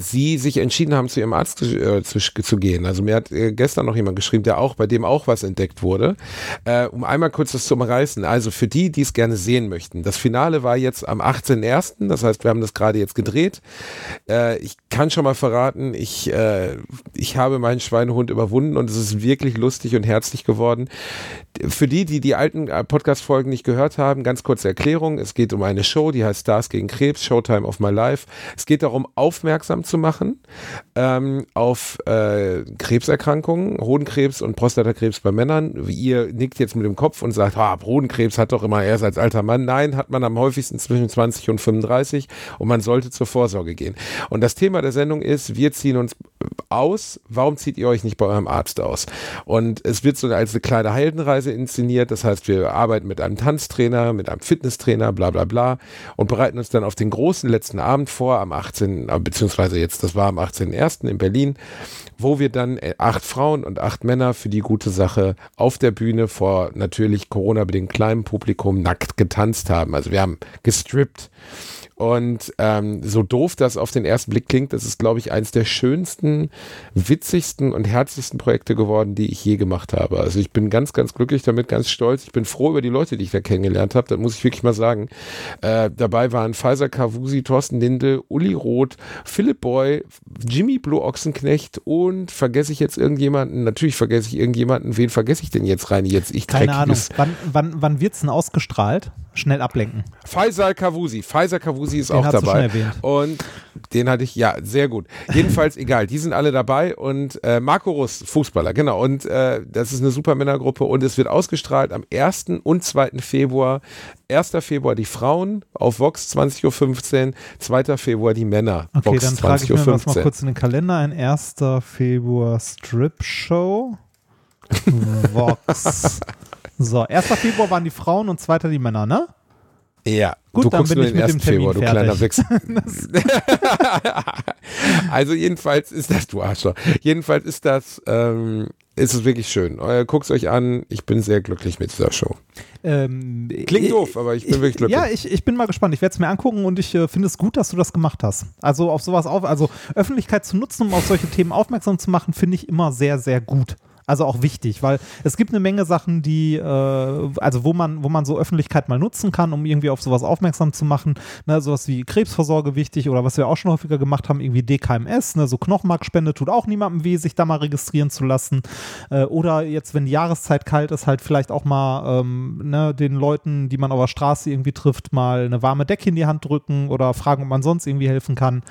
sie sich entschieden haben, zu ihrem Arzt zu, äh, zu, zu gehen. Also mir hat äh, gestern noch jemand geschrieben, der auch, bei dem auch was entdeckt wurde. Äh, um einmal kurz das zu umreißen. Also für die, die es gerne sehen möchten. Das Finale war jetzt am 18.01., das heißt, wir haben das gerade jetzt gedreht. Äh, ich kann schon mal verraten, ich, äh, ich habe meinen Schweinehund überwunden und es ist wirklich lustig und herzlich geworden. Für die, die die alten äh, Podcast-Folgen nicht gehört haben, ganz kurze Erklärung. Es geht um eine Show, die heißt Stars gegen Krebs, Showtime of My Life. Es geht darum, aufmerksam zu machen ähm, auf äh, Krebserkrankungen, Hodenkrebs und Prostatakrebs bei Männern. Ihr nickt jetzt mit dem Kopf und sagt, ah, Hodenkrebs hat doch immer erst als alter Mann. Nein, hat man am häufigsten zwischen 20 und 35 und man sollte zur Vorsorge gehen. Und das Thema der Sendung ist, wir ziehen uns aus. Warum zieht ihr euch nicht bei eurem Arzt aus? Und es wird so als eine kleine Heldenreise inszeniert. Das heißt, wir arbeiten mit einem Tanztrainer, mit einem Fitnesstrainer, bla bla bla und bereiten uns dann auf den großen letzten Abend vor, am 18., äh, beziehungsweise jetzt, das war am 18.01. in Berlin, wo wir dann äh, acht Frauen und acht Männer für die gute Sache auf der Bühne vor natürlich Corona-bedingt kleinem Publikum nackt getanzt haben. Also wir haben gestrippt. Und ähm, so doof das auf den ersten Blick klingt, das ist, glaube ich, eines der schönsten, witzigsten und herzlichsten Projekte geworden, die ich je gemacht habe. Also ich bin ganz, ganz glücklich damit, ganz stolz. Ich bin froh über die Leute, die ich da kennengelernt habe. Das muss ich wirklich mal sagen. Äh, dabei waren Pfizer Kavusi, Thorsten Linde, Uli Roth, Philipp Boy, Jimmy Blue Ochsenknecht und vergesse ich jetzt irgendjemanden? Natürlich vergesse ich irgendjemanden. Wen vergesse ich denn jetzt rein? Jetzt ich Keine Ahnung. Wann, wann, wann wird es denn ausgestrahlt? Schnell ablenken. Faisal Kavusi. Faisal Kavusi ist Den auch dabei. Und den hatte ich, ja, sehr gut. Jedenfalls [LAUGHS] egal, die sind alle dabei und äh, Marco Russ, Fußballer, genau. Und äh, das ist eine super Männergruppe und es wird ausgestrahlt am 1. und 2. Februar. 1. Februar die Frauen auf Vox 20.15 Uhr, 2. Februar die Männer. Okay, Vox dann trage ich mir das mal 20.15 Uhr. kurz in den Kalender ein. 1. Februar Strip Show. [LAUGHS] Vox. So, 1. Februar waren die Frauen und 2. die Männer, ne? Ja, Gut, du dann guckst bin nur ich den mit dem 1. Februar, du kleiner. Wichser. [LAUGHS] [LAUGHS] also jedenfalls ist das, du Arschloch, jedenfalls ist das, ähm, ist es wirklich schön. Äh, Guckt euch an, ich bin sehr glücklich mit dieser Show. Ähm, Klingt ich- doof, aber ich bin wirklich glücklich. Ja, ich, ich bin mal gespannt. Ich werde es mir angucken und ich äh, finde es gut, dass du das gemacht hast. Also auf sowas auf, also Öffentlichkeit zu nutzen, um auf solche Themen aufmerksam zu machen, finde ich immer sehr, sehr gut. Also auch wichtig, weil es gibt eine Menge Sachen, die, äh, also wo man, wo man so Öffentlichkeit mal nutzen kann, um irgendwie auf sowas aufmerksam zu machen. Ne, sowas wie Krebsvorsorge wichtig oder was wir auch schon häufiger gemacht haben, irgendwie DKMS, ne, so Knochenmarkspende tut auch niemandem weh, sich da mal registrieren zu lassen. Äh, oder jetzt, wenn die Jahreszeit kalt ist, halt vielleicht auch mal ähm, ne, den Leuten, die man auf der Straße irgendwie trifft, mal eine warme Decke in die Hand drücken oder fragen, ob man sonst irgendwie helfen kann.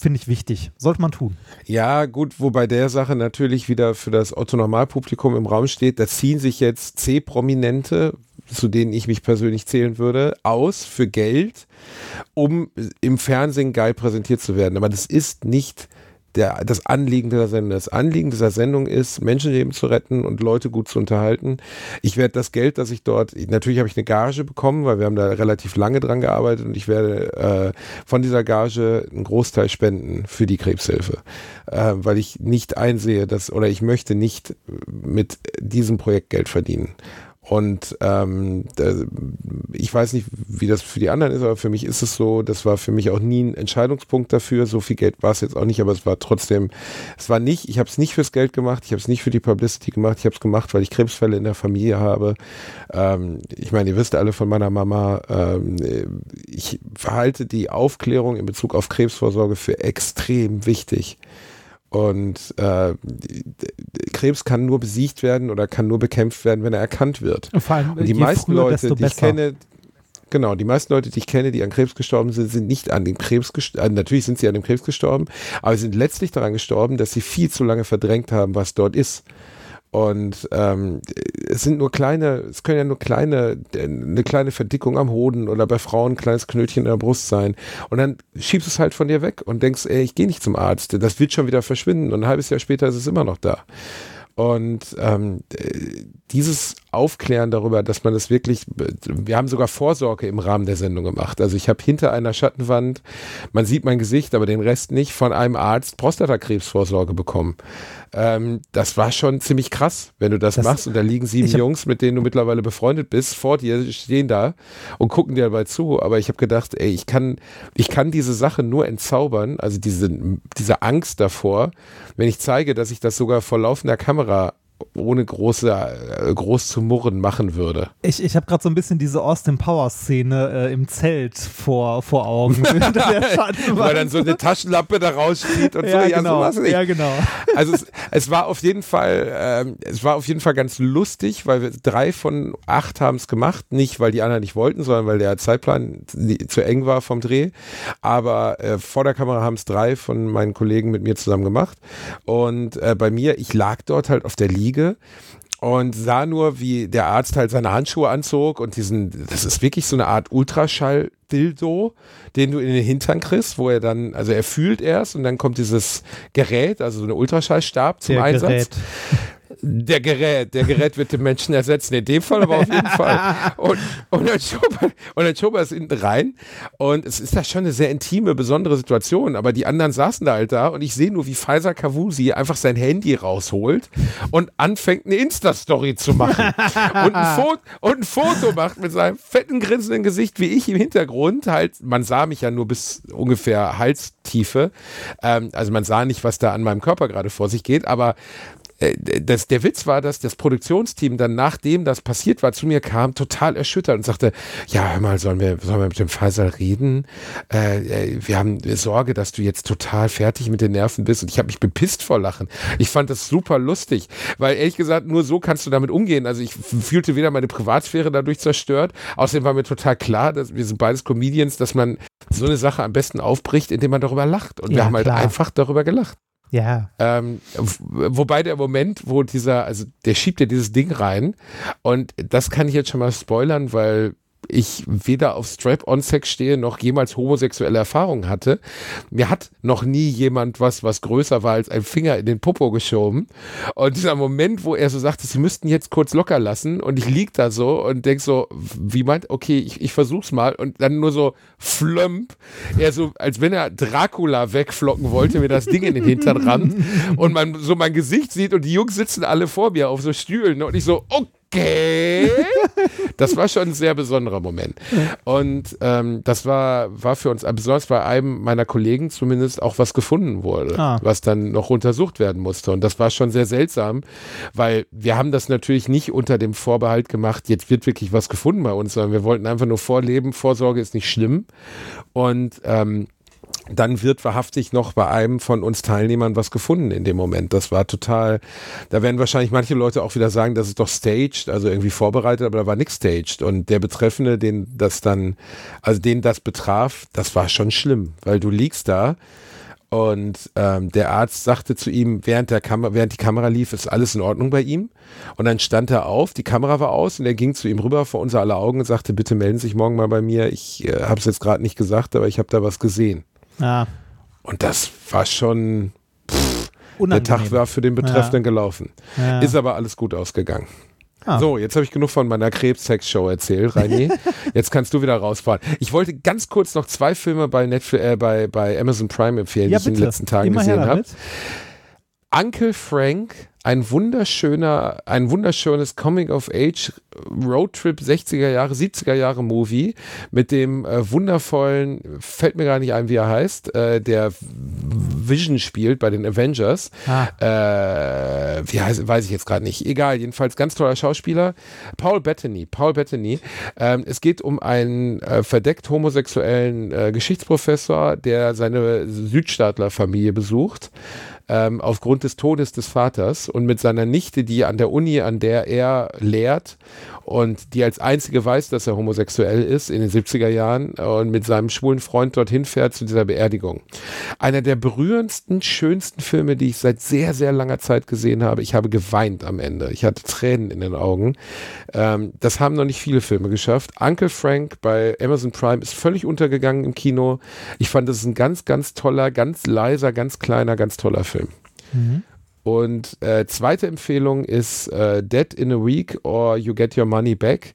Finde ich wichtig. Sollte man tun. Ja, gut, wobei der Sache natürlich wieder für das Otto-Normalpublikum im Raum steht, da ziehen sich jetzt C-Prominente, zu denen ich mich persönlich zählen würde, aus für Geld, um im Fernsehen geil präsentiert zu werden. Aber das ist nicht der, das Anliegen dieser Sendung. Das Anliegen dieser Sendung ist, Menschenleben zu retten und Leute gut zu unterhalten. Ich werde das Geld, das ich dort, natürlich habe ich eine Gage bekommen, weil wir haben da relativ lange dran gearbeitet und ich werde äh, von dieser Gage einen Großteil spenden für die Krebshilfe, äh, weil ich nicht einsehe, dass oder ich möchte nicht mit diesem Projekt Geld verdienen. Und ähm, ich weiß nicht, wie das für die anderen ist, aber für mich ist es so, das war für mich auch nie ein Entscheidungspunkt dafür. So viel Geld war es jetzt auch nicht, aber es war trotzdem, es war nicht, ich habe es nicht fürs Geld gemacht, ich habe es nicht für die Publicity gemacht, ich habe es gemacht, weil ich Krebsfälle in der Familie habe. Ähm, ich meine, ihr wisst alle von meiner Mama, ähm, ich verhalte die Aufklärung in Bezug auf Krebsvorsorge für extrem wichtig. Und äh, Krebs kann nur besiegt werden oder kann nur bekämpft werden, wenn er erkannt wird. Vor allem, Und die meisten früher, Leute, die ich besser. kenne, genau, die meisten Leute, die ich kenne, die an Krebs gestorben sind, sind nicht an dem Krebs gestorben. natürlich sind sie an dem Krebs gestorben, aber sie sind letztlich daran gestorben, dass sie viel zu lange verdrängt haben, was dort ist. Und ähm, es sind nur kleine, es können ja nur kleine, eine kleine Verdickung am Hoden oder bei Frauen ein kleines Knötchen in der Brust sein. Und dann schiebst du es halt von dir weg und denkst, ey, ich gehe nicht zum Arzt, das wird schon wieder verschwinden. Und ein halbes Jahr später ist es immer noch da. Und ähm, äh, dieses Aufklären darüber, dass man das wirklich, wir haben sogar Vorsorge im Rahmen der Sendung gemacht. Also ich habe hinter einer Schattenwand, man sieht mein Gesicht, aber den Rest nicht, von einem Arzt Prostatakrebsvorsorge bekommen. Ähm, das war schon ziemlich krass, wenn du das, Das- machst und da liegen sieben Jungs, mit denen du mittlerweile befreundet bist, vor dir stehen da und gucken dir dabei zu. Aber ich habe gedacht, ey, ich kann, ich kann diese Sache nur entzaubern, also diese, diese Angst davor, wenn ich zeige, dass ich das sogar vor laufender Kamera ohne große, äh, groß zu murren machen würde. Ich, ich habe gerade so ein bisschen diese Austin Powers Szene äh, im Zelt vor, vor Augen. [LAUGHS] [LAUGHS] Weil dann so eine Taschenlampe da rauszieht und so, ja, ja, genau. nicht. ja, genau. [LAUGHS] Also es, es war auf jeden Fall, ähm, es war auf jeden Fall ganz lustig, weil wir drei von acht haben es gemacht, nicht weil die anderen nicht wollten, sondern weil der Zeitplan zu eng war vom Dreh. Aber äh, vor der Kamera haben es drei von meinen Kollegen mit mir zusammen gemacht. Und äh, bei mir, ich lag dort halt auf der Liege und sah nur, wie der Arzt halt seine Handschuhe anzog und diesen, das ist wirklich so eine Art Ultraschall-Dildo, den du in den Hintern kriegst, wo er dann, also er fühlt erst und dann kommt dieses Gerät, also so eine Ultraschallstab zum Der Einsatz. Gerät. Der Gerät, der Gerät wird den Menschen ersetzen, in dem Fall aber auf jeden Fall. [LAUGHS] Und, und, dann schob er, und dann schob er es hinten rein. Und es ist da schon eine sehr intime, besondere Situation, aber die anderen saßen da halt da und ich sehe nur, wie Pfizer Kavusi einfach sein Handy rausholt und anfängt eine Insta-Story zu machen. [LAUGHS] Und ein, Foto, und ein Foto macht mit seinem fetten, grinsenden Gesicht, wie ich im Hintergrund, halt, man sah mich ja nur bis ungefähr Halstiefe, ähm, also man sah nicht, was da an meinem Körper gerade vor sich geht, aber das, der Witz war, dass das Produktionsteam dann, nachdem das passiert war, zu mir kam, total erschüttert und sagte, ja, hör mal, sollen wir, sollen wir mit dem Faisal reden? Äh, äh, wir haben Sorge, dass du jetzt total fertig mit den Nerven bist. Und ich habe mich bepisst vor Lachen. Ich fand das super lustig, weil ehrlich gesagt, nur so kannst du damit umgehen. Also ich fühlte weder meine Privatsphäre dadurch zerstört, außerdem war mir total klar, dass wir sind beides Comedians, dass man so eine Sache am besten aufbricht, indem man darüber lacht. Und wir Ja, haben halt klar. einfach darüber gelacht. Ja. Ähm, wobei der Moment, wo dieser, also der schiebt ja dieses Ding rein und das kann ich jetzt schon mal spoilern, weil ich weder auf Strap-on-Sex stehe, noch jemals homosexuelle Erfahrungen hatte. Mir hat noch nie jemand was, was größer war als ein Finger in den Popo geschoben. Und dieser Moment, wo er so sagte, sie müssten jetzt kurz locker lassen und ich lieg da so und denk so, wie meint, okay, ich, ich versuch's mal und dann nur so flömp, er so, als wenn er Dracula wegflocken wollte, mir das Ding in den Hintern rammt und man so mein Gesicht sieht und die Jungs sitzen alle vor mir auf so Stühlen und ich so, okay. [LAUGHS] Das war schon ein sehr besonderer Moment. Und ähm, das war, war für uns, besonders bei einem meiner Kollegen zumindest, auch was gefunden wurde, Ah. was dann noch untersucht werden musste. Und das war schon sehr seltsam, weil wir haben das natürlich nicht unter dem Vorbehalt gemacht, jetzt wird wirklich was gefunden bei uns, sondern wir wollten einfach nur vorleben, Vorsorge ist nicht schlimm. Und ähm, dann wird wahrhaftig noch bei einem von uns Teilnehmern was gefunden in dem Moment. Das war total, da werden wahrscheinlich manche Leute auch wieder sagen, das ist doch staged, also irgendwie vorbereitet, aber da war nichts staged. Und der Betreffende, den das dann, also den das betraf, das war schon schlimm, weil du liegst da und ähm, der Arzt sagte zu ihm, während, der während die Kamera lief, ist alles in Ordnung bei ihm. Und dann stand er auf, die Kamera war aus und er ging zu ihm rüber vor unser aller Augen und sagte, bitte melden Sie sich morgen mal bei mir. Ich äh, habe es jetzt gerade nicht gesagt, aber ich habe da was gesehen. Ja. Und das war schon Unangenehm. Tag war für den Betreffenden gelaufen. Ja. Ist aber alles gut ausgegangen. Ah. So, jetzt habe ich genug von meiner Krebs-Sex-Show erzählt, Reini. [LAUGHS] jetzt kannst du wieder rausfahren. Ich wollte ganz kurz noch zwei Filme bei, Netflix, äh, bei, bei Amazon Prime empfehlen, ja, die ich in bitte. den letzten Tagen Immer gesehen habe. Uncle Frank, ein wunderschöner, ein wunderschönes Coming-of-Age Roadtrip 60er Jahre, 70er Jahre Movie mit dem äh, wundervollen, fällt mir gar nicht ein, wie er heißt, äh, der Vision spielt bei den Avengers. Ah. Äh, wie heißt, weiß ich jetzt gerade nicht. Egal, jedenfalls ganz toller Schauspieler. Paul Bettany. Paul Bettany. Ähm, es geht um einen äh, verdeckt homosexuellen äh, Geschichtsprofessor, der seine Südstaatlerfamilie besucht ähm, aufgrund des Todes des Vaters und mit seiner Nichte, die an der Uni, an der er lehrt und die als einzige weiß, dass er homosexuell ist in den 70er Jahren und mit seinem schwulen Freund dorthin fährt zu dieser Beerdigung. Einer der berührendsten, schönsten Filme, die ich seit sehr, sehr langer Zeit gesehen habe. Ich habe geweint am Ende. Ich hatte Tränen in den Augen. Ähm, das haben noch nicht viele Filme geschafft. Uncle Frank bei Amazon Prime ist völlig untergegangen im Kino. Ich fand, das ist ein ganz, ganz toller, ganz leiser, ganz kleiner, ganz toller Film. Und äh, zweite Empfehlung ist äh, Dead in a Week or You Get Your Money Back.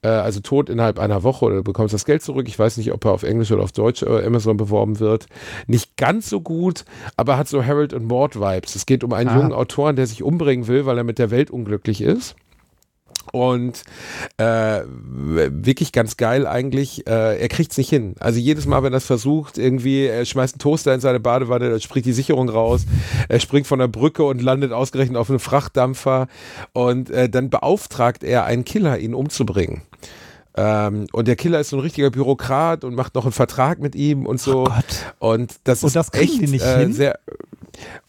Äh, also tot innerhalb einer Woche oder du bekommst das Geld zurück. Ich weiß nicht, ob er auf Englisch oder auf Deutsch äh, Amazon beworben wird. Nicht ganz so gut, aber hat so Harold und Maude Vibes. Es geht um einen Ah. jungen Autoren, der sich umbringen will, weil er mit der Welt unglücklich ist. Und äh, wirklich ganz geil eigentlich, äh, er kriegt es nicht hin. Also jedes Mal, wenn er es versucht, irgendwie, er schmeißt einen Toaster in seine Badewanne, dann springt die Sicherung raus, er springt von der Brücke und landet ausgerechnet auf einem Frachtdampfer und äh, dann beauftragt er einen Killer, ihn umzubringen. Ähm, und der Killer ist so ein richtiger Bürokrat und macht noch einen Vertrag mit ihm und so. Oh Gott. Und das Und ist das echt nicht äh, hin? sehr.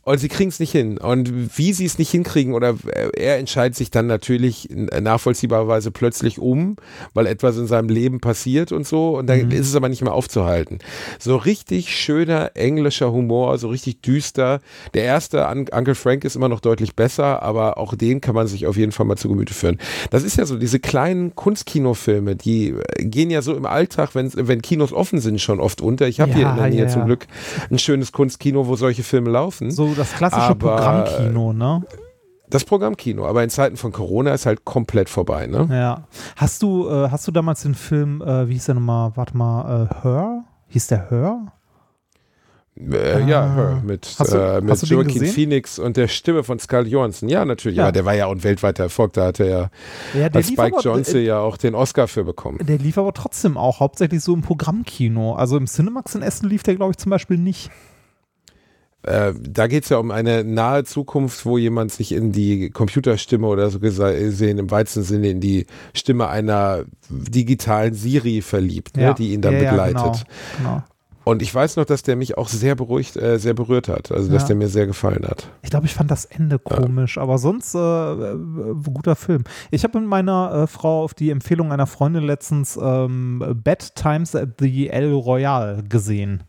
Und sie kriegen es nicht hin. Und wie sie es nicht hinkriegen, oder äh, er entscheidet sich dann natürlich äh, nachvollziehbarweise plötzlich um, weil etwas in seinem Leben passiert und so. Und dann Mhm. ist es aber nicht mehr aufzuhalten. So richtig schöner englischer Humor, so richtig düster. Der erste, Un Uncle Frank, ist immer noch deutlich besser, aber auch den kann man sich auf jeden Fall mal zu Gemüte führen. Das ist ja so, diese kleinen Kunstkinofilme, die äh, gehen ja so im Alltag, wenn, wenn Kinos offen sind, schon oft unter. Ich habe Ja, hier in der Nähe ja, zum. Glück ein schönes Kunstkino, wo solche Filme laufen. So das klassische Aber, Programmkino, ne? Das Programmkino, aber in Zeiten von Corona ist halt komplett vorbei, ne? Ja. Hast du, äh, hast du damals den Film, äh, wie hieß der nochmal, warte mal, äh, Her? Hieß der Her? Äh, ja, Her, mit, Ah. Hast du- äh, mit Joaquin? Phoenix und der Stimme von Scarlett Johansson. Ja, natürlich, Ja. aber der war ja auch ein weltweiter Erfolg. Da hatte er Ja, lief Spike Jonze äh, ja auch den Oscar für bekommen. Der lief aber trotzdem auch hauptsächlich so im Programmkino. Also im Cinemax in Essen lief der, glaube ich, zum Beispiel nicht. Äh, da geht es ja um eine nahe Zukunft, wo jemand sich in die Computerstimme oder so gesehen im weitesten Sinne in die Stimme einer digitalen Siri verliebt, ne, die ihn dann ja, ja, begleitet. genau, genau. Und ich weiß noch, dass der mich auch sehr beruhigt, äh, sehr berührt hat. Also, dass Ja. der mir sehr gefallen hat. Ich glaube, ich fand das Ende komisch, aber sonst äh, äh, guter Film. Ich habe mit meiner äh, Frau auf die Empfehlung einer Freundin letztens ähm, Bad Times at the El Royale gesehen.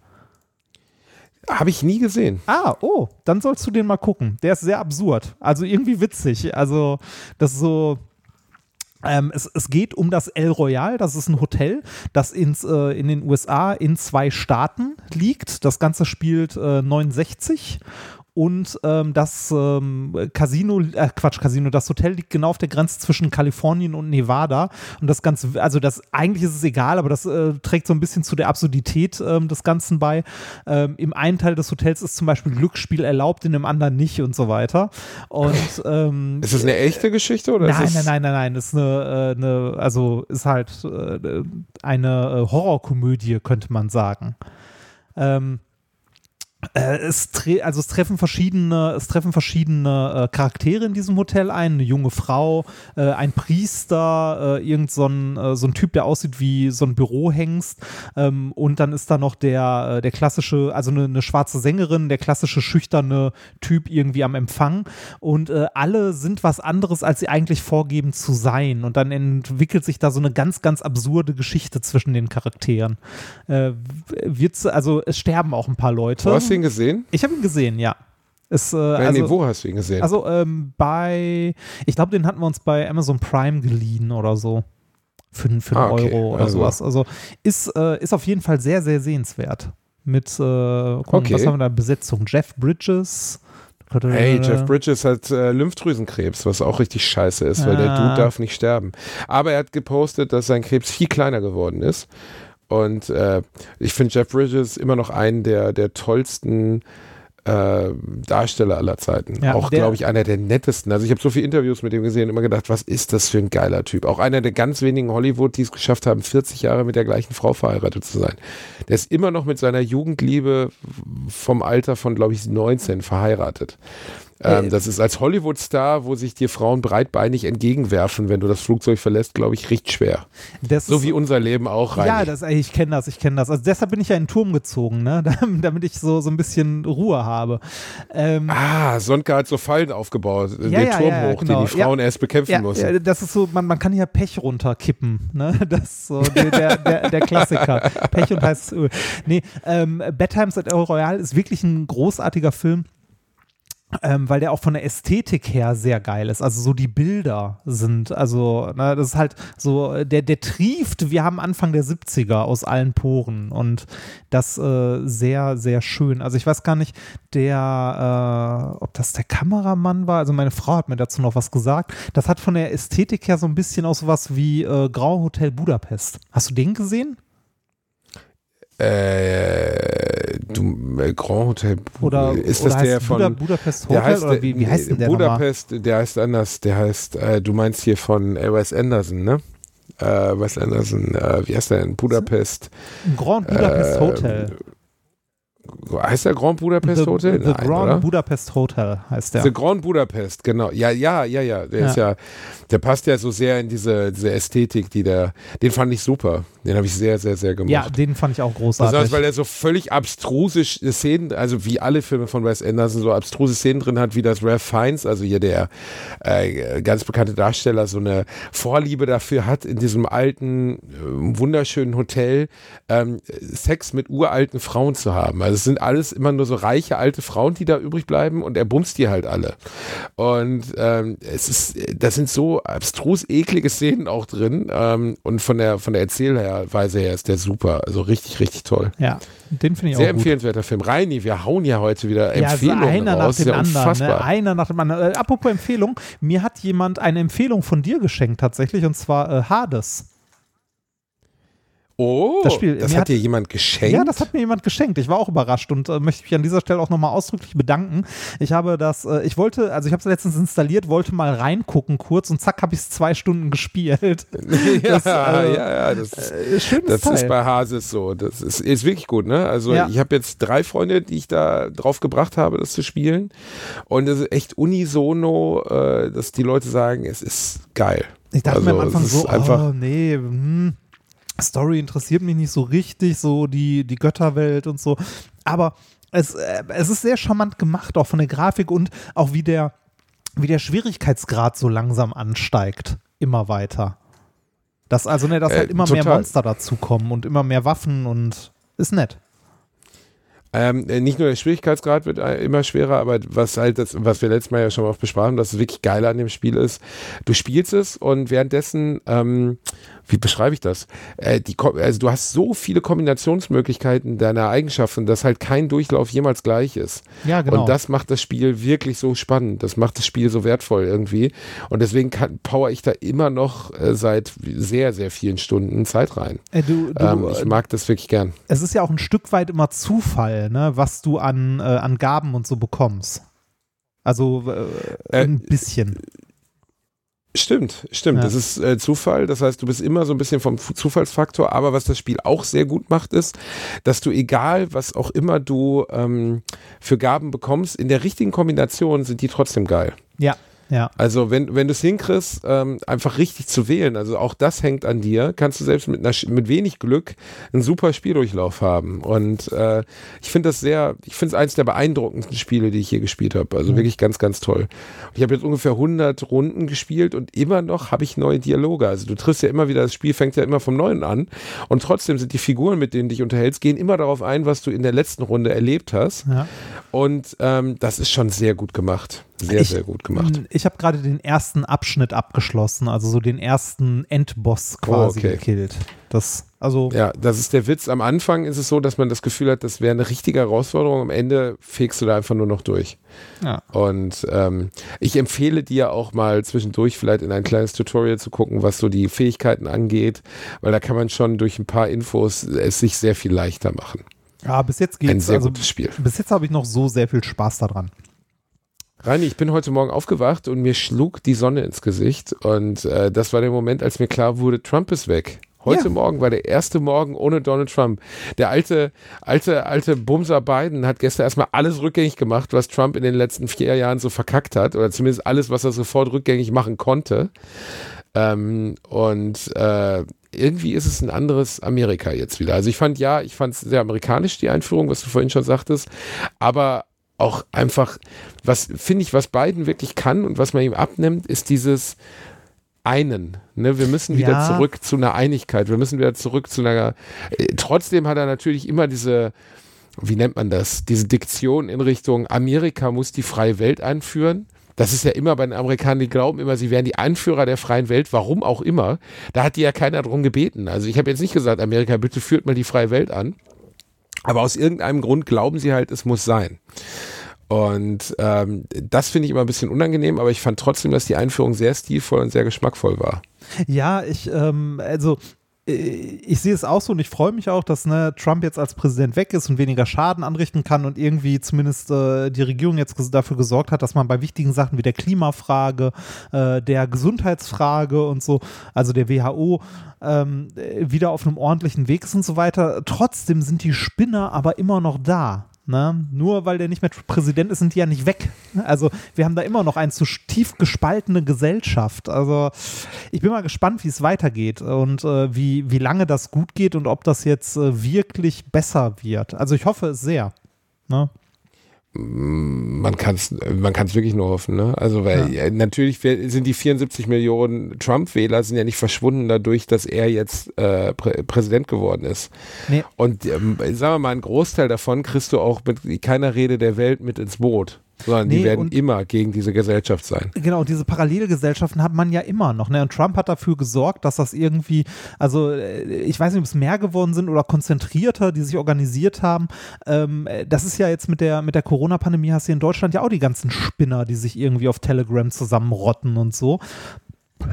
Habe ich nie gesehen. Ah, oh, dann sollst du den mal gucken. Der ist sehr absurd. Also irgendwie witzig. Also, das ist so. Ähm, es, es geht um das El Royal, das ist ein Hotel, das ins, äh, in den USA in zwei Staaten liegt. Das Ganze spielt äh, 69 und ähm, das ähm, Casino, äh, Quatsch, Casino, das Hotel liegt genau auf der Grenze zwischen Kalifornien und Nevada. Und das Ganze, also das eigentlich ist es egal, aber das äh, trägt so ein bisschen zu der Absurdität ähm, des Ganzen bei. Ähm, Im einen Teil des Hotels ist zum Beispiel Glücksspiel erlaubt, in dem anderen nicht und so weiter. Und [LAUGHS] ähm, Ist das eine echte Geschichte oder Nein, nein, nein, nein, nein. Das ist eine, äh, eine also ist halt äh, eine äh, Horrorkomödie, könnte man sagen. Ähm, äh, es, tre also es treffen verschiedene, es treffen verschiedene äh, Charaktere in diesem Hotel ein. Eine junge Frau, äh, ein Priester, äh, irgend so ein, äh, so ein Typ, der aussieht wie so ein Bürohengst. Ähm, und dann ist da noch der, äh, der klassische, also eine, eine schwarze Sängerin, der klassische schüchterne Typ irgendwie am Empfang. Und äh, alle sind was anderes, als sie eigentlich vorgeben zu sein. Und dann entwickelt sich da so eine ganz, ganz absurde Geschichte zwischen den Charakteren. Äh, wird's, also es sterben auch ein paar Leute. Wo hast du ihn gesehen? Ich habe ihn gesehen, ja. Es, äh, also, nee, wo hast du ihn gesehen? also ähm, bei, ich glaube, den hatten wir uns bei Amazon Prime geliehen oder so. Für, für einen Ah, okay. Euro oder Also- sowas. Also ist, äh, ist auf jeden Fall sehr, sehr sehenswert. Mit, äh, guck, Okay. was haben wir da? Besetzung? Jeff Bridges, Hey, Jeff Bridges hat äh, Lymphdrüsenkrebs, was auch richtig scheiße ist, weil der Ah. Dude darf nicht sterben. Aber er hat gepostet, dass sein Krebs viel kleiner geworden ist. Und äh, ich finde Jeff Bridges immer noch einen der, der tollsten äh, Darsteller aller Zeiten. Ja, auch, glaube ich, einer der nettesten. Also ich habe so viele Interviews mit ihm gesehen und immer gedacht, was ist das für ein geiler Typ. Auch einer der ganz wenigen Hollywood, die es geschafft haben, 40 Jahre mit der gleichen Frau verheiratet zu sein. Der ist immer noch mit seiner Jugendliebe vom Alter von, glaube ich, 19 verheiratet. Ähm, Äh, das ist als Hollywood-Star, wo sich dir Frauen breitbeinig entgegenwerfen, wenn du das Flugzeug verlässt, glaube ich, recht schwer. Das So ist- wie unser Leben auch rein. Ja, das, ich kenne das, ich kenne das. Also deshalb bin ich ja in den Turm gezogen, ne? [LAUGHS] damit ich so, so ein bisschen Ruhe habe. Ähm, Ah, Sonka hat so Fallen aufgebaut, Ja, den ja, Turm ja, hoch, genau. den die Frauen Ja. erst bekämpfen ja, mussten. ja, das ist so, man, man kann hier Pech runterkippen, ne? [LAUGHS] Das ist so der, der, der, der Klassiker. [LAUGHS] Pech und heißes Öl. Nee, ähm, Bad Times at El Royale ist wirklich ein großartiger Film. Ähm, weil der auch von der Ästhetik her sehr geil ist. Also so die Bilder sind, also ne, das ist halt so, der, der trieft, wir haben Anfang der 70er aus allen Poren und das äh, sehr, sehr schön. Also ich weiß gar nicht, der, äh, ob das der Kameramann war, also meine Frau hat mir dazu noch was gesagt. Das hat von der Ästhetik her so ein bisschen aus was wie äh, Grau Hotel Budapest. Hast du den gesehen? Äh, du, äh, Grand Hotel. Bu- Oder, ist oder das der von. Buda, Budapest der Hotel heißt, oder wie, wie heißt denn der nochmal? Budapest, der heißt anders. Der heißt, äh, du meinst hier von äh, Wes Anderson, ne? Äh, Wes Anderson, äh, wie heißt der denn? Budapest. Grand Budapest Hotel. Heißt der Grand Budapest The, Hotel? The Nein, Grand oder? Budapest Hotel heißt der. The Grand Budapest, genau. Ja, ja, ja, ja. Der ist ja, der passt ja so sehr in diese, diese Ästhetik, die der, den fand ich super. Den habe ich sehr, sehr, sehr gemocht. ja, den fand ich auch großartig. Besonders, weil er so völlig abstruse Szenen, also wie alle Filme von Wes Anderson, so abstruse Szenen drin hat, wie das Ralph Fiennes, also hier der äh, ganz bekannte Darsteller, so eine Vorliebe dafür hat, in diesem alten, äh, wunderschönen Hotel ähm, Sex mit uralten Frauen zu haben. Also es sind alles immer nur so reiche alte Frauen, die da übrig bleiben und er bumst die halt alle. Und ähm, es ist, das sind so abstrus eklige Szenen auch drin ähm, und von der, von der Erzählweise her ist der super. Also richtig, richtig toll. ja, den finde ich Sehr auch gut. empfehlenswerter Film. Reini, wir hauen ja heute wieder Ja, also Empfehlungen einer nach raus. dem ist ja anderen. Ne? unfassbar. Einer nach dem anderen. Äh, apropos Empfehlung, mir hat jemand eine Empfehlung von dir geschenkt tatsächlich und zwar äh, Hades. Oh, Das Spiel- das hat hat- dir jemand geschenkt? Ja, das hat mir jemand geschenkt. Ich war auch überrascht und äh, möchte mich an dieser Stelle auch nochmal ausdrücklich bedanken. Ich habe das, äh, ich wollte, also ich habe es letztens installiert, wollte mal reingucken kurz und zack, habe ich es zwei Stunden gespielt. ja, [LAUGHS] Das, äh, ja, ja, das ist, Äh, das Teil. ist bei Hases so. Das ist, ist wirklich gut, ne? Also Ja. ich habe jetzt drei Freunde, die ich da drauf gebracht habe, das zu spielen. Und es ist echt unisono, äh, dass die Leute sagen, es ist geil. Ich dachte mir am Also, Anfang so, einfach, oh nee, hm, Story interessiert mich nicht so richtig, so die, die Götterwelt und so. Aber es, äh, es ist sehr charmant gemacht, auch von der Grafik und auch wie der, wie der Schwierigkeitsgrad so langsam ansteigt, immer weiter. Dass also, ne, dass Äh, halt immer mehr total. Monster dazukommen und immer mehr Waffen und ist nett. Ähm, äh, nicht nur der Schwierigkeitsgrad wird immer schwerer, aber was halt das, was wir letztes Mal ja schon mal oft besprachen, was wirklich geil an dem Spiel ist, du spielst es und währenddessen, ähm, wie beschreibe ich das? Äh, die, also du hast so viele Kombinationsmöglichkeiten deiner Eigenschaften, dass halt kein Durchlauf jemals gleich ist. Ja, genau. Und das macht das Spiel wirklich so spannend. Das macht das Spiel so wertvoll irgendwie. Und deswegen kann, power ich da immer noch äh, seit sehr, sehr vielen Stunden Zeit rein. Äh, du, du, Ähm, ich mag das wirklich gern. es ist ja auch ein Stück weit immer Zufall, ne, was du an, äh, an Gaben und so bekommst. Also äh, Äh, ein bisschen. Stimmt, stimmt. Ja. Das ist äh, Zufall. Das heißt, du bist immer so ein bisschen vom Zufallsfaktor. Aber was das Spiel auch sehr gut macht, ist, dass du egal, was auch immer du ähm, für Gaben bekommst, in der richtigen Kombination sind die trotzdem geil. Ja, ja. Also wenn, wenn du es hinkriegst, ähm, einfach richtig zu wählen, also auch das hängt an dir, kannst du selbst mit, einer, mit wenig Glück einen super Spieldurchlauf haben. Und äh, ich finde das sehr, ich finde es eines der beeindruckendsten Spiele, die ich hier gespielt habe. Also wirklich ganz, ganz toll. Und ich habe jetzt ungefähr 100 Runden gespielt und immer noch habe ich neue Dialoge. Also du triffst ja immer wieder, das Spiel fängt ja immer vom Neuen an und trotzdem sind die Figuren, mit denen du dich unterhältst, gehen immer darauf ein, was du in der letzten Runde erlebt hast. ja. Und ähm, das ist schon sehr gut gemacht. Sehr, ich, sehr gut gemacht. Ich habe gerade den ersten Abschnitt abgeschlossen, also so den ersten Endboss quasi Oh, okay. gekillt. Das, also, Ja, das ist der Witz. Am Anfang ist es so, dass man das Gefühl hat, das wäre eine richtige Herausforderung. Am Ende fegst du da einfach nur noch durch. ja. Und ähm, ich empfehle dir auch mal zwischendurch vielleicht in ein kleines Tutorial zu gucken, was so die Fähigkeiten angeht, weil da kann man schon durch ein paar Infos es sich sehr viel leichter machen. ja, bis jetzt geht's. Ein sehr also, gutes Spiel. bis jetzt habe ich noch so sehr viel Spaß daran. Rani, ich bin heute Morgen aufgewacht und mir schlug die Sonne ins Gesicht und äh, das war der Moment, als mir klar wurde, Trump ist weg. Heute Ja. Morgen war der erste Morgen ohne Donald Trump. Der alte, alte, alte Bumser Biden hat gestern erstmal alles rückgängig gemacht, was Trump in den letzten vier Jahren so verkackt hat oder zumindest alles, was er sofort rückgängig machen konnte. Ähm, und äh, irgendwie ist es ein anderes Amerika jetzt wieder. Also ich fand ja, ich fand es sehr amerikanisch, die Einführung, was du vorhin schon sagtest, aber auch einfach, was finde ich, was Biden wirklich kann und was man ihm abnimmt, ist dieses einen. Ne? Wir müssen wieder Ja. zurück zu einer Einigkeit. Wir müssen wieder zurück zu einer. Äh, trotzdem hat er natürlich immer diese, wie nennt man das, diese Diktion in Richtung Amerika muss die freie Welt einführen. Das ist ja immer bei den Amerikanern, die glauben immer, sie wären die Anführer der freien Welt, warum auch immer. Da hat die ja keiner drum gebeten. Also ich habe jetzt nicht gesagt, Amerika, bitte führt mal die freie Welt an. Aber aus irgendeinem Grund glauben sie halt, es muss sein. Und ähm, das finde ich immer ein bisschen unangenehm, aber ich fand trotzdem, dass die Einführung sehr stilvoll und sehr geschmackvoll war. Ja, ich, ähm, also ich sehe es auch so und ich freue mich auch, dass ne, Trump jetzt als Präsident weg ist und weniger Schaden anrichten kann und irgendwie zumindest äh, die Regierung jetzt dafür gesorgt hat, dass man bei wichtigen Sachen wie der Klimafrage, äh, der Gesundheitsfrage und so, also der WHO, ähm, äh, wieder auf einem ordentlichen Weg ist und so weiter. Trotzdem sind die Spinner aber immer noch da. Ne? Nur weil der nicht mehr Präsident ist, sind die ja nicht weg. Also wir haben da immer noch eine zu tief gespaltene Gesellschaft. Also ich bin mal gespannt, wie es weitergeht und äh, wie, wie lange das gut geht und ob das jetzt äh, wirklich besser wird. Also ich hoffe es sehr. Ne? Man kann es man kann's wirklich nur hoffen. Ne? Also, weil Ja. natürlich sind die 74 Millionen Trump-Wähler sind ja nicht verschwunden dadurch, dass er jetzt äh, Prä Präsident geworden ist. Nee. Und ähm, sagen wir mal, einen Großteil davon kriegst du auch mit keiner Rede der Welt mit ins Boot. Sondern Nee, die werden immer gegen diese Gesellschaft sein. Genau, diese Parallelgesellschaften hat man ja immer noch. Ne? Und Trump hat dafür gesorgt, dass das irgendwie, also äh, ich weiß nicht, ob es mehr geworden sind oder konzentrierter, die sich organisiert haben. Ähm, äh, das ist ja jetzt mit der, mit der Corona-Pandemie hast du in Deutschland ja auch die ganzen Spinner, die sich irgendwie auf Telegram zusammenrotten und so.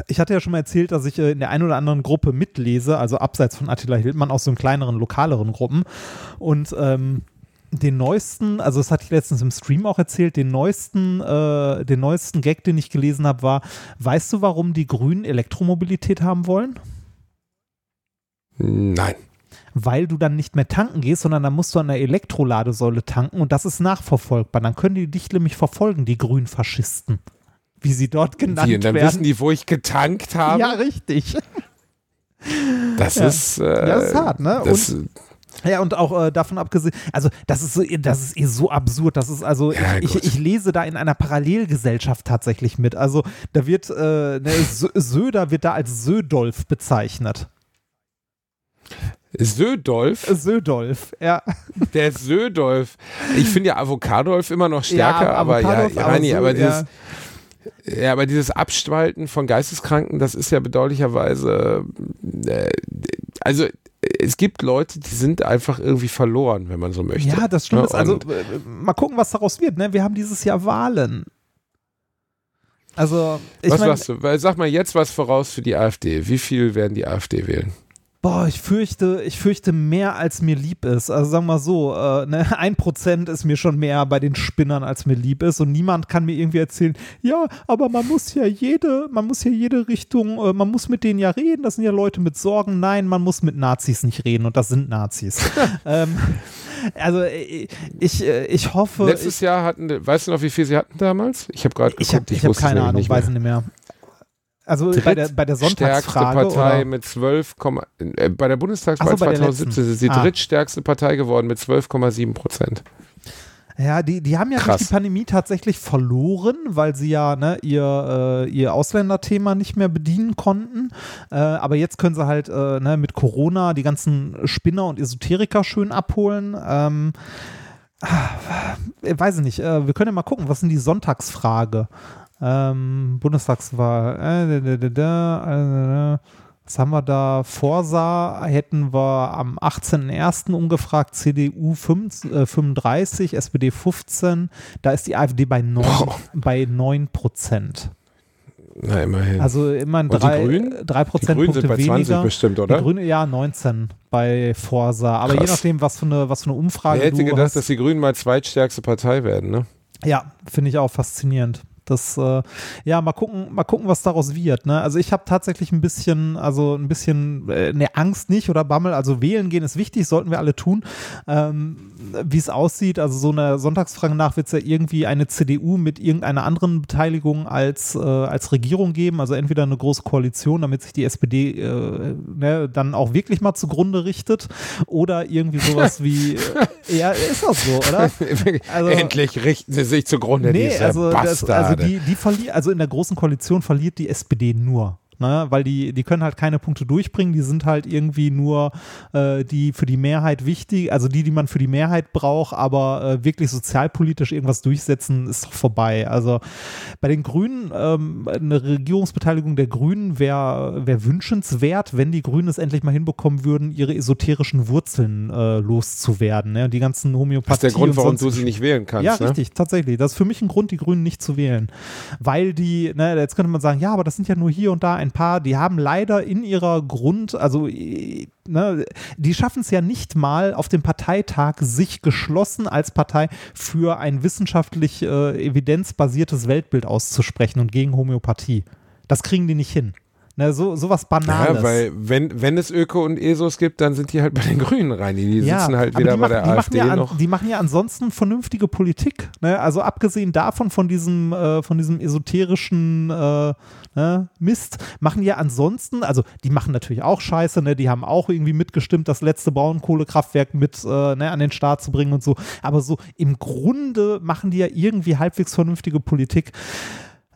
Ich hatte ja schon mal erzählt, dass ich äh, in der einen oder anderen Gruppe mitlese, also abseits von Attila Hildmann, aus so in kleineren, lokaleren Gruppen. Und ähm, den neuesten, also das hatte ich letztens im Stream auch erzählt, den neuesten, äh, den neuesten Gag, den ich gelesen habe, war, weißt du, warum die Grünen Elektromobilität haben wollen? Nein. Weil du dann nicht mehr tanken gehst, sondern dann musst du an der Elektroladesäule tanken und das ist nachverfolgbar. Dann können die dich nämlich verfolgen, die grünen Faschisten. Wie sie dort genannt Die, und dann werden. wissen die, wo ich getankt habe. ja, richtig. das Ja. ist äh, Ja, das ist hart, ne? Das, Ja, und auch äh, davon abgesehen, also das ist so, das ist eh so absurd. Das ist also, Ja, ich, ich, ich lese da in einer Parallelgesellschaft tatsächlich mit. Also da wird, äh, ne, Sö- Söder wird da als Södolf bezeichnet. Södolf, Södolf, ja. der Södolf. Ich finde ja Avocadolf immer noch Ja, stärker, aber ja, Avocadolf, aber Rani, Sö- aber dieses, ja. Ja, aber dieses Abspalten von Geisteskranken, das ist ja bedauerlicherweise, äh, also es gibt Leute, die sind einfach irgendwie verloren, wenn man so möchte. Ja, das Schlimme Ne? ist, also äh, mal gucken, was daraus wird. Ne? Wir haben dieses Jahr Wahlen. Also, ich was meine, sagst du? Weil, Sag mal jetzt was voraus für die AfD. Wie viel werden die AfD wählen? Boah, ich fürchte, ich fürchte mehr, als mir lieb ist. Also sagen wir mal so, äh, ne, [LAUGHS] ein Prozent ist mir schon mehr bei den Spinnern, als mir lieb ist. Und niemand kann mir irgendwie erzählen, ja, aber man muss ja jede, man muss ja jede Richtung, äh, man muss mit denen ja reden. Das sind ja Leute mit Sorgen. Nein, man muss mit Nazis nicht reden. Und das sind Nazis. [LAUGHS] ähm, also äh, ich, äh, ich hoffe. Letztes Jahr hatten, weißt du noch, wie viel sie hatten damals? Ich habe gerade ich geguckt, habe ich hab wusste es keine Ahnung, weiß ich nicht mehr. Also bei der, bei der Sonntagsfrage. Partei oder? mit 12, äh, bei der Bundestagswahl so, bei der 2017 sind sie die Ah. drittstärkste Partei geworden mit 12,7 Prozent. Ja, die, die haben ja Krass. durch die Pandemie tatsächlich verloren, weil sie ja ne, ihr, äh, ihr Ausländerthema nicht mehr bedienen konnten. Äh, aber jetzt können sie halt äh, ne, mit Corona die ganzen Spinner und Esoteriker schön abholen. Ähm, äh, weiß ich nicht, äh, wir können ja mal gucken, was sind die Sonntagsfrage? Ähm, Bundestagswahl. Äh, da, da, da, äh, was haben wir da? Forsa hätten wir am 18.01. umgefragt, CDU 5, äh, 35, SPD 15. Da ist die AfD bei 9, bei 9 Prozent. Na, immerhin. Also immerhin Und die drei, Grünen? drei die Prozent Grünen sind bei 20 weniger. bestimmt, oder? Die Grüne, ja, 19 bei Forsa. Aber je Krass. nachdem, was für eine, was für eine Umfrage Wer hätte gedacht, hast. dass die Grünen mal zweitstärkste Partei werden, ne? Ja, finde ich auch faszinierend. Das, äh, ja, mal gucken, mal gucken, was daraus wird. Ne? Also ich habe tatsächlich ein bisschen, also ein bisschen, äh, ne Angst nicht oder Bammel. Also wählen gehen ist wichtig, sollten wir alle tun. Ähm, Wie es aussieht, also so eine Sonntagsfrage nach wird es ja irgendwie eine CDU mit irgendeiner anderen Beteiligung als, äh, als Regierung geben. Also entweder eine große Koalition, damit sich die SPD äh, ne, dann auch wirklich mal zugrunde richtet, oder irgendwie sowas wie, [LAUGHS] äh, ja, ist das so, oder? [LAUGHS] Also- Endlich richten sie sich zugrunde, Nee, diese also, das, also. Die, die verlieren, also in der großen Koalition verliert die SPD nur. Ne, weil die, die können halt keine Punkte durchbringen, die sind halt irgendwie nur äh, die für die Mehrheit wichtig, also die, die man für die Mehrheit braucht, aber äh, wirklich sozialpolitisch irgendwas durchsetzen, ist doch vorbei. Also bei den Grünen, ähm, eine Regierungsbeteiligung der Grünen wäre wär wünschenswert, wenn die Grünen es endlich mal hinbekommen würden, ihre esoterischen Wurzeln äh, loszuwerden. Ne? Und die ganzen Homöopathie das ist der Grund, und warum du sie nicht wählen kannst. ja, ne? richtig, tatsächlich. Das ist für mich ein Grund, die Grünen nicht zu wählen. Weil die, ne, jetzt könnte man sagen, ja, aber das sind ja nur hier und da ein paar, die haben leider in ihrer Grund, also äh, ne, die schaffen es ja nicht mal auf dem Parteitag, sich geschlossen als Partei für ein wissenschaftlich äh, evidenzbasiertes Weltbild auszusprechen und gegen Homöopathie. Das kriegen die nicht hin. Ne, so, sowas Banales. Ja, weil wenn, wenn es Öko und ESOs gibt, dann sind die halt bei den Grünen rein. Die sitzen halt weder bei der AfD ja an, noch. Die machen ja ansonsten vernünftige Politik. Ne? Also abgesehen davon, von diesem, äh, von diesem esoterischen äh, ne, Mist, machen ja ansonsten, also die machen natürlich auch Scheiße, ne? die haben auch irgendwie mitgestimmt, das letzte Braunkohlekraftwerk mit äh, ne, an den Start zu bringen und so. Aber so im Grunde machen die ja irgendwie halbwegs vernünftige Politik.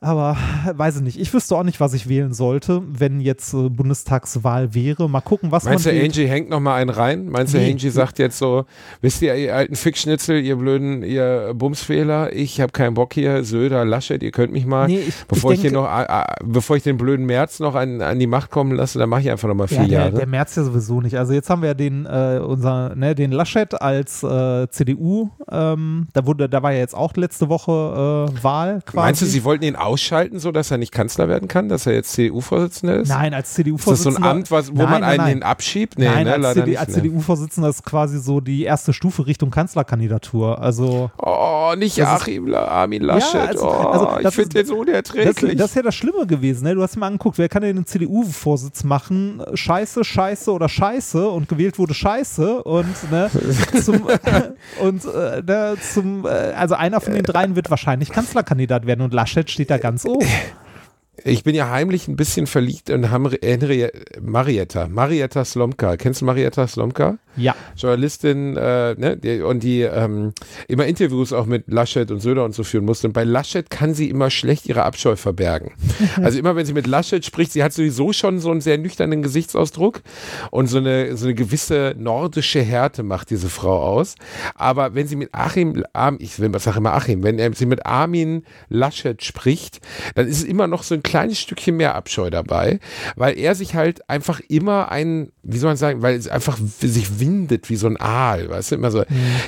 Aber weiß ich nicht. Ich wüsste auch nicht, was ich wählen sollte, wenn jetzt äh, Bundestagswahl wäre. Mal gucken, was Meinst du, man wählt. Angie hängt noch mal einen rein? Meinst du, Nee. Angie sagt jetzt so, wisst ihr, ihr alten Fickschnitzel, ihr blöden, ihr Bumsfehler, ich habe keinen Bock hier, Söder, Laschet, ihr könnt mich mal, Nee, ich- bevor ich ich, hier denke- noch, ah, ah, bevor ich den blöden März noch an, an die Macht kommen lasse, dann mache ich einfach noch mal vier Ja, der, Jahre. der März ja sowieso nicht. Also jetzt haben wir ja den, äh, unser, ne, den Laschet als äh, CDU. Ähm, da wurde, da war ja jetzt auch letzte Woche äh, Wahl quasi. Meinst du, sie wollten ihn ausschalten, so dass er nicht Kanzler werden kann, dass er jetzt CDU-Vorsitzender ist? Nein, als Ist das so CDU-Vorsitzender. ein Amt, was, wo Nein, man einen nein. hin abschiebt? Nee, Nein, ne, als, CD, als ne. CDU-Vorsitzender ist quasi so die erste Stufe Richtung Kanzlerkandidatur. Also Oh, nicht Das ist- Achim, La- Armin Laschet. also- oh, also ich das finde ist- den so das, unerträglich. das ist ja das Schlimme gewesen. Ne? Du hast dir mal angeguckt, wer kann denn den CDU-Vorsitz machen? Scheiße, Scheiße oder Scheiße und gewählt wurde Scheiße und ne, [LAUGHS] zum, und äh, ne, zum, äh, also einer von den dreien wird wahrscheinlich Kanzlerkandidat werden und Laschet steht da ganz [LAUGHS] oben. Ich bin ja heimlich ein bisschen verliebt in Henri Marietta. Marietta Slomka. Kennst du Marietta Slomka? Ja. Journalistin, äh, ne, die, und die ähm, immer Interviews auch mit Laschet und Söder und so führen musste. Und bei Laschet kann sie immer schlecht ihre Abscheu verbergen. [LAUGHS] Also immer, wenn sie mit Laschet spricht, sie hat sowieso schon so einen sehr nüchternen Gesichtsausdruck und so eine, so eine gewisse nordische Härte macht diese Frau aus. Aber wenn sie mit Achim, Arm, ich will, sag immer Achim, wenn er, sie mit Armin Laschet spricht, dann ist es immer noch so ein kleines Stückchen mehr Abscheu dabei, weil er sich halt einfach immer ein, wie soll man sagen, weil es einfach sich windet wie so ein Aal, weißt du, immer so,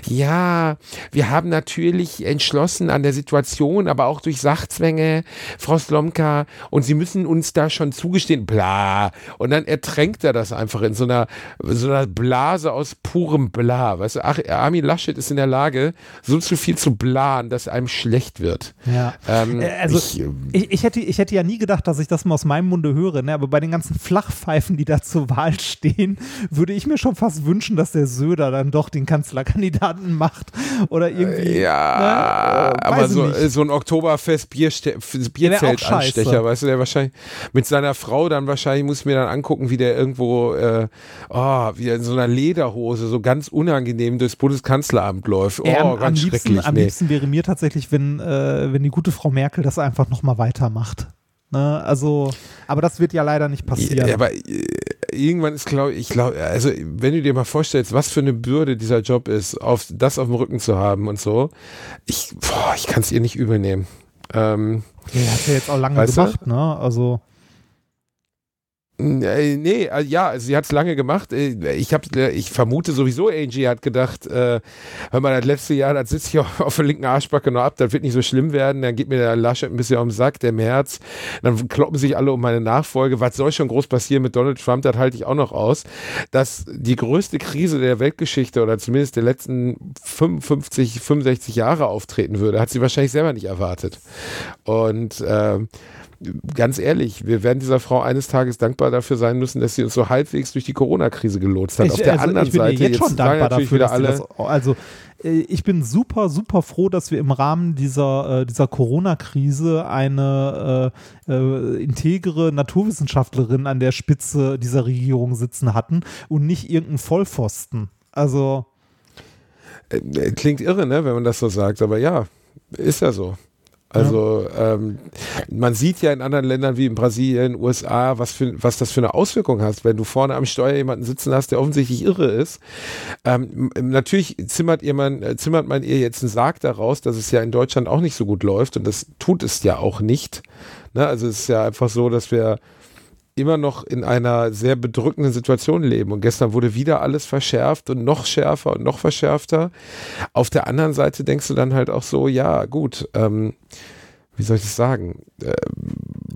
ja, wir haben natürlich entschlossen an der Situation, aber auch durch Sachzwänge, Frau Slomka, und Sie müssen uns da schon zugestehen, bla. Und dann ertränkt er das einfach in so einer, so einer Blase aus purem Bla. Weißt du, Ach, Armin Laschet ist in der Lage, so zu viel zu blahen, dass einem schlecht wird. Ja. Ähm, Äh, also ich, ich, ich, hätte, ich hätte ja nie gedacht, dass ich das mal aus meinem Munde höre, ne? aber bei den ganzen Flachpfeifen, die da zur Wahl stehen, würde ich mir schon fast wünschen, dass der Söder dann doch den Kanzlerkandidaten macht oder irgendwie. Ja, ne? Äh, aber so, nicht. so ein Oktoberfest Bierzeltanstecher, weißt du, der wahrscheinlich mit seiner Frau dann wahrscheinlich muss mir dann angucken, wie der irgendwo äh, oh, wie in so einer Lederhose so ganz unangenehm durchs Bundeskanzleramt läuft. Oh, Ey, am, am, ganz liebsten, schrecklich. am nee. liebsten wäre mir tatsächlich, wenn, äh, wenn die gute Frau Merkel das einfach nochmal weitermacht. Ne? Also, aber das wird ja leider nicht passieren. Ja, aber äh, irgendwann ist, glaube ich, glaube, also wenn du dir mal vorstellst, was für eine Bürde dieser Job ist, auf das auf dem Rücken zu haben und so, ich, boah, ich kann es ihr nicht übel nehmen. Ähm, Ja, hat ja jetzt auch lange Weißt du? gemacht, ne? Also, Nee, äh, ja, sie hat es lange gemacht. Äh, Ich, hab, äh, ich vermute sowieso, Angie hat gedacht, äh, hör mal, das letzte Jahr, das sitze ich [LAUGHS] auf, der linken Arschbacke noch ab, das wird nicht so schlimm werden, dann geht mir der Laschet ein bisschen auf den Sack, der Merz, dann kloppen sich alle um meine Nachfolge. Was soll schon groß passieren mit Donald Trump, das halte ich auch noch aus. Dass die größte Krise der Weltgeschichte oder zumindest der letzten 55, 65 Jahre auftreten würde, hat sie wahrscheinlich selber nicht erwartet. Und ähm, ganz ehrlich, wir werden dieser Frau eines Tages dankbar dafür sein müssen, dass sie uns so halbwegs durch die Corona-Krise gelotst hat. ich, Auf der also, anderen ich bin Seite dir jetzt schon dankbar dafür, wieder dass alle. das, also äh, ich bin super, super froh, dass wir im Rahmen dieser, äh, dieser Corona-Krise eine äh, äh, integere Naturwissenschaftlerin an der Spitze dieser Regierung sitzen hatten und nicht irgendeinen Vollpfosten. Also, Klingt irre, ne, wenn man das so sagt, aber ja, ist ja so. Also ähm, man sieht ja in anderen Ländern wie in Brasilien, USA, was, für, was das für eine Auswirkung hat, wenn du vorne am Steuer jemanden sitzen hast, der offensichtlich irre ist. Ähm, natürlich zimmert, ihr man, äh, zimmert man ihr jetzt einen Sarg daraus, dass es ja in Deutschland auch nicht so gut läuft und das tut es ja auch nicht. Ne? Also es ist ja einfach so, dass wir immer noch in einer sehr bedrückenden Situation leben. Und gestern wurde wieder alles verschärft und noch schärfer und noch verschärfter. Auf der anderen Seite denkst du dann halt auch so, ja, gut, ähm, wie soll ich das sagen? Äh,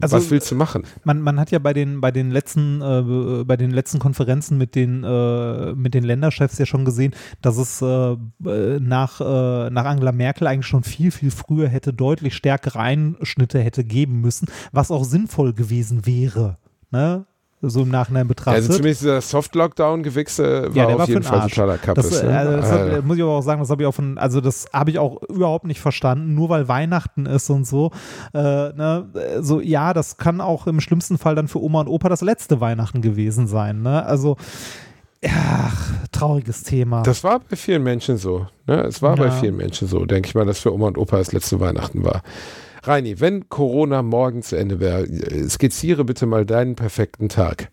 Also, was willst du machen? man, man hat ja bei den, bei den letzten, äh, bei den letzten Konferenzen mit den, äh, mit den Länderchefs ja schon gesehen, dass es äh, äh, nach, äh, nach Angela Merkel eigentlich schon viel, viel früher hätte deutlich stärkere Einschnitte hätte geben müssen, was auch sinnvoll gewesen wäre. Ne? So im Nachhinein betrachtet. Also zumindest dieser Soft-Lockdown-Gewichse war Ja, auf war jeden Fall totaler Kappes. Das, ne? also das Alter. hat, muss ich aber auch sagen, das habe ich auch von, also das habe ich auch überhaupt nicht verstanden, nur weil Weihnachten ist und so. Äh, ne, so, ja, das kann auch im schlimmsten Fall dann für Oma und Opa das letzte Weihnachten gewesen sein. Ne? Also, ja, trauriges Thema. Das war bei vielen Menschen so. Ne? Es war bei Ja. vielen Menschen so, denke ich mal, dass für Oma und Opa das letzte Weihnachten war. Reini, wenn Corona morgen zu Ende wäre, äh, skizziere bitte mal deinen perfekten Tag.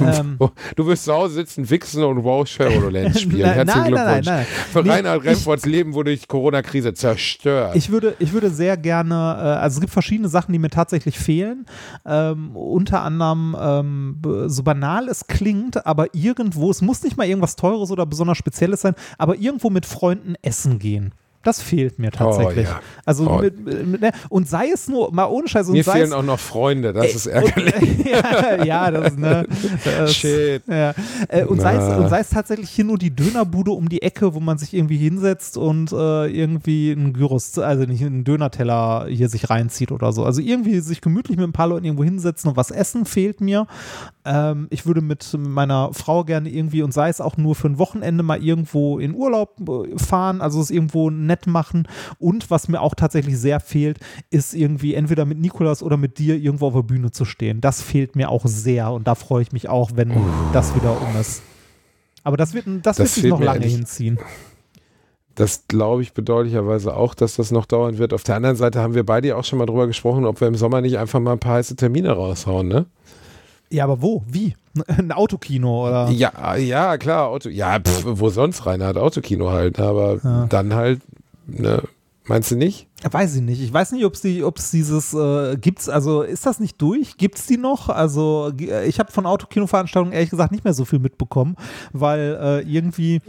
ähm, [LAUGHS] Du wirst zu Hause sitzen, wichsen und wow, Shadowlands [LAUGHS] spielen. Nein, Herzlichen nein, Glückwunsch. nein. Für Nee, Reinhard Remfords Leben wurde durch die Corona-Krise zerstört. Ich würde, ich würde sehr gerne, äh, also es gibt verschiedene Sachen, die mir tatsächlich fehlen. Ähm, unter anderem, ähm, so banal es klingt, aber irgendwo, es muss nicht mal irgendwas Teures oder besonders Spezielles sein, aber irgendwo mit Freunden essen gehen. Das fehlt mir tatsächlich. ja. Also Oh. mit, mit, ne, und sei es nur, mal ohne Scheiß, und Mir sei fehlen es, auch noch Freunde, das ist und, ärgerlich. [LAUGHS] ja, ja, das, ne, das, Shit. ja. Äh, und, sei es, und sei es tatsächlich hier nur die Dönerbude um die Ecke, wo man sich irgendwie hinsetzt und äh, irgendwie einen Gyros, also nicht einen Dönerteller hier sich reinzieht oder so. Also irgendwie sich gemütlich mit ein paar Leuten irgendwo hinsetzen und was essen fehlt mir. Ähm, ich würde mit meiner Frau gerne irgendwie und sei es auch nur für ein Wochenende mal irgendwo in Urlaub äh, fahren, also es irgendwo nett machen. Und was mir auch tatsächlich sehr fehlt, ist irgendwie entweder mit Nikolas oder mit dir irgendwo auf der Bühne zu stehen. Das fehlt mir auch sehr und da freue ich mich auch, wenn das wieder um ist. Aber das wird, das Das wird sich noch lange hinziehen. Das glaube ich bedauerlicherweise auch, dass das noch dauern wird. Auf der anderen Seite haben wir beide ja auch schon mal drüber gesprochen, ob wir im Sommer nicht einfach mal ein paar heiße Termine raushauen, ne? Ja, aber wo? Wie? [LAUGHS] Ein Autokino oder? Ja, ja, klar, Auto. Ja, pff, wo sonst Reinhard Autokino halt, aber Ja. dann halt, ne, meinst du nicht? Weiß ich nicht. Ich weiß nicht, ob es die, dieses äh, gibt's. Also ist das nicht durch? Gibt's die noch? Also äh, ich habe von Autokino-Veranstaltungen ehrlich gesagt nicht mehr so viel mitbekommen, weil äh, irgendwie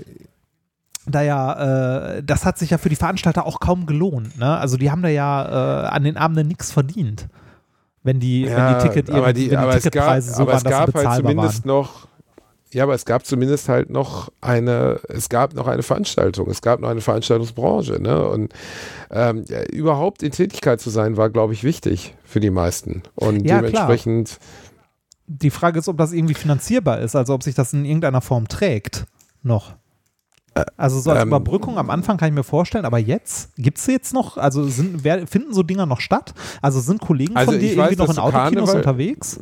da ja, äh, das hat sich ja für die Veranstalter auch kaum gelohnt. Ne? Also die haben da ja äh, an den Abenden nichts verdient, wenn die, wenn die Ticket aber die, wenn die aber es gab, Ticketpreise so aber waren, es dass gab halt bezahlbar zumindest waren. noch, ja, aber es gab zumindest halt noch eine, es gab noch eine Veranstaltung, es gab noch eine Veranstaltungsbranche, ne? Und ähm, ja, überhaupt in Tätigkeit zu sein, war, glaube ich, wichtig für die meisten. Und Ja, klar. dementsprechend, Die Frage ist, ob das irgendwie finanzierbar ist, also ob sich das in irgendeiner Form trägt noch. Also so als ähm, Überbrückung am Anfang kann ich mir vorstellen, aber jetzt, gibt es jetzt noch, also sind, wer, finden so Dinger noch statt? Also sind Kollegen Also von dir irgendwie weiß, noch in Autokinos Karneval- unterwegs?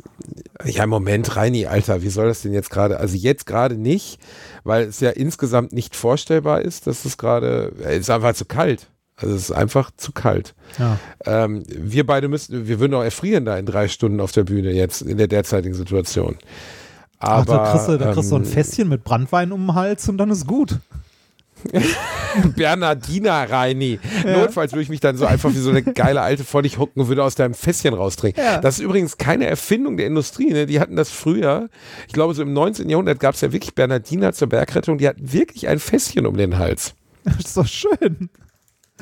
ja, Moment, Reini, Alter, wie soll das denn jetzt gerade, also jetzt gerade nicht, weil es ja insgesamt nicht vorstellbar ist, dass es gerade, es ist einfach zu kalt. Also es ist einfach zu kalt. Ja. Ähm, wir beide müssen, wir würden auch erfrieren da in drei Stunden auf der Bühne jetzt in der derzeitigen Situation. Ach, Aber, da kriegst, du, da kriegst du ein ähm, Fässchen mit Brandwein um den Hals und dann ist gut. [LAUGHS] Bernardiner Reini. Notfalls würde ich mich dann so einfach wie so eine geile Alte vor dich hocken und würde aus deinem Fässchen raustrinken. Ja. Das ist übrigens keine Erfindung der Industrie. Ne? Die hatten das früher, ich glaube so im 19. Jahrhundert gab es ja wirklich Bernardiner zur Bergrettung, die hatten wirklich ein Fässchen um den Hals. Das ist doch schön.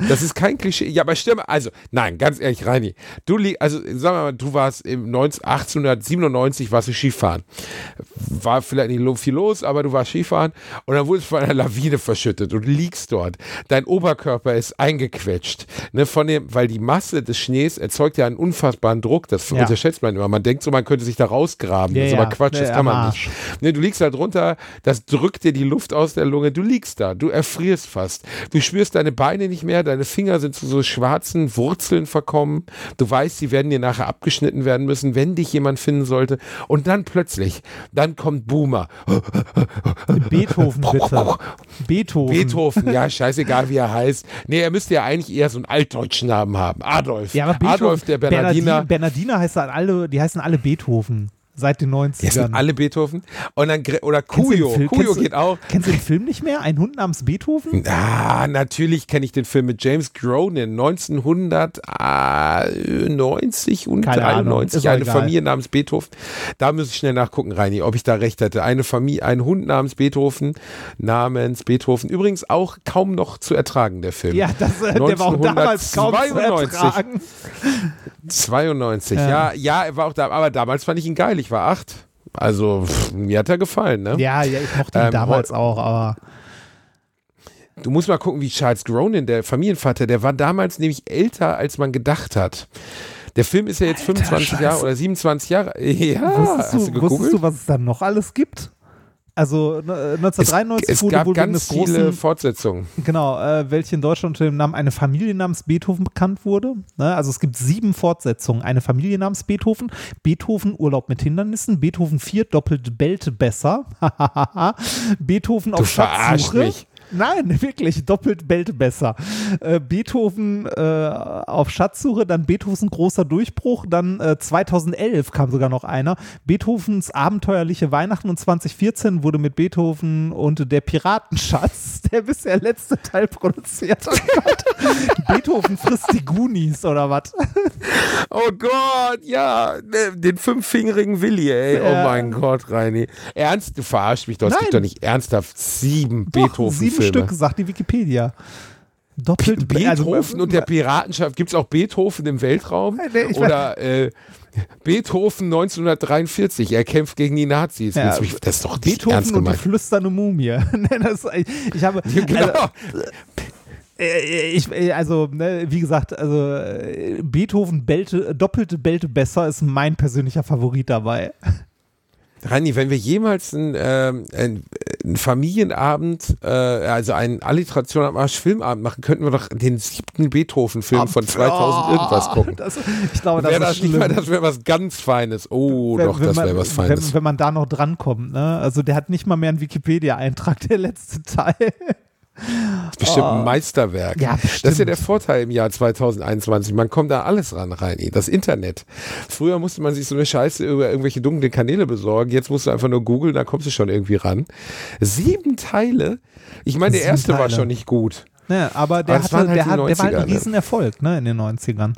Das ist kein Klischee. Ja, aber stimme, also, nein, ganz ehrlich, Reini, du liegst, also, sagen wir mal, du warst im 19, 1897 warst du Skifahren. War vielleicht nicht viel los, aber du warst Skifahren und dann wurdest du von einer Lawine verschüttet und du liegst dort. Dein Oberkörper ist eingequetscht, ne, von dem, weil die Masse des Schnees erzeugt ja einen unfassbaren Druck. Das Ja. unterschätzt man immer. Man denkt so, man könnte sich da rausgraben. Ja, das ist aber Quatsch, das Ja, kann man nicht. Ne, du liegst da drunter, das drückt dir die Luft aus der Lunge, du liegst da, du erfrierst fast. Du spürst deine Beine nicht mehr, deine Finger sind zu so schwarzen Wurzeln verkommen. Du weißt, sie werden dir nachher abgeschnitten werden müssen, wenn dich jemand finden sollte. Und dann plötzlich, dann kommt Boomer. Beethoven, bitte. [LAUGHS] Beethoven. Beethoven, ja, scheißegal wie er heißt. Nee, er müsste ja eigentlich eher so einen altdeutschen Namen haben. Adolf. Ja, aber Beethoven, Adolf der Bernardiner. Bernardiner, heißt dann alle, die heißen alle Beethoven. Seit den 90ern. Die sind alle Beethoven. Und dann, oder Kujo. Film- du- geht auch. Kennst du den Film nicht mehr? Ein Hund namens Beethoven? Ah, natürlich kenne ich den Film mit James Cronin, 1990 und Keine Ahnung, 93, ist auch eine egal. Familie namens Beethoven. Da muss ich schnell nachgucken, Reini, ob ich da recht hatte. Eine Familie, ein Hund namens Beethoven, namens Beethoven. Übrigens auch kaum noch zu ertragen, der Film. Ja, das, äh, der war auch damals kaum zu 1992. ertragen. 92, Ja. ja. ja, er war auch da, aber damals fand ich ihn geil, ich war acht. Also, pff, mir hat er gefallen, ne? Ja, ja, ich mochte ihn Ähm, damals auch, aber Du musst mal gucken, wie Charles Cronin, der Familienvater, der war damals nämlich älter, als man gedacht hat. Der Film ist ja jetzt 25 Jahre Scheiße. oder 27 Jahre. [LAUGHS] Ja, wusstest, hast du du, gegoogelt? wusstest du, was es dann noch alles gibt? Also ne, es, 1993 es wurde gab ganz des viele großen, Fortsetzungen. genau, äh, welche in Deutschland unter dem Namen eine Familie namens Beethoven bekannt wurde. Ne? Also es gibt sieben Fortsetzungen. Eine Familie namens Beethoven, Beethoven Urlaub mit Hindernissen, Beethoven 4 doppelt bellt besser, [LAUGHS] Beethoven Du auf verarschst Schatzsuche. mich. Nein, [LAUGHS] wirklich, doppelt bellt besser. Äh, Beethoven äh, auf Schatzsuche, dann Beethovens großer Durchbruch, dann äh, 2011 kam sogar noch einer. Beethovens abenteuerliche Weihnachten und 2014 wurde mit Beethoven und der Piratenschatz, [LAUGHS] der bisher letzte Teil produziert. Gott. [LAUGHS] Beethoven frisst die Goonies oder was? Oh Gott, ja, ne, den fünffingerigen Willi, ey. Oh mein Gott, Reini. Ernst, du verarschst mich doch. Es Nein. gibt doch nicht ernsthaft sieben Doch, Sieben Stück, sagt die Wikipedia. Doppelt Beethoven also, und der Piratenschaft. Gibt es auch Beethoven im Weltraum? Nee, ich Oder äh, Beethoven 1943, er kämpft gegen die Nazis. Ja, mich- das ist doch Beethoven und die flüsternde Mumie. [LAUGHS] Nee, das, ich habe, Genau. also, äh, ich, äh, also, ne, wie gesagt, also äh, Beethoven bellte, doppelte Belte besser ist mein persönlicher Favorit dabei. Rani, wenn wir jemals einen, ähm, einen, einen Familienabend, äh, also einen Alliteration am Arsch Filmabend machen, könnten wir doch den siebten Beethoven-Film von 2000 irgendwas gucken. Das, ich glaube, das Wäre das nicht schlimm. mal, das wäre was ganz Feines. Oh, Wenn- doch, wenn das wäre was Feines. Wenn, wenn man da noch drankommt, ne? Also der hat nicht mal mehr einen Wikipedia-Eintrag, der letzte Teil. [LAUGHS] Bestimmt ein Meisterwerk. Oh. Ja, Das ist ja der Vorteil im Jahr 2021. Man kommt da alles ran rein. Das Internet. Früher musste man sich so eine Scheiße über irgendwelche dunklen Kanäle besorgen. Jetzt musst du einfach nur googeln, da kommst du schon irgendwie ran. Sieben Teile? Ich meine, der Sieben erste war Teile. schon nicht gut. Ne, aber der, Aber hatte, halt der, hat, der war halt 90er, ein ne? Riesenerfolg, ne, in den 90ern.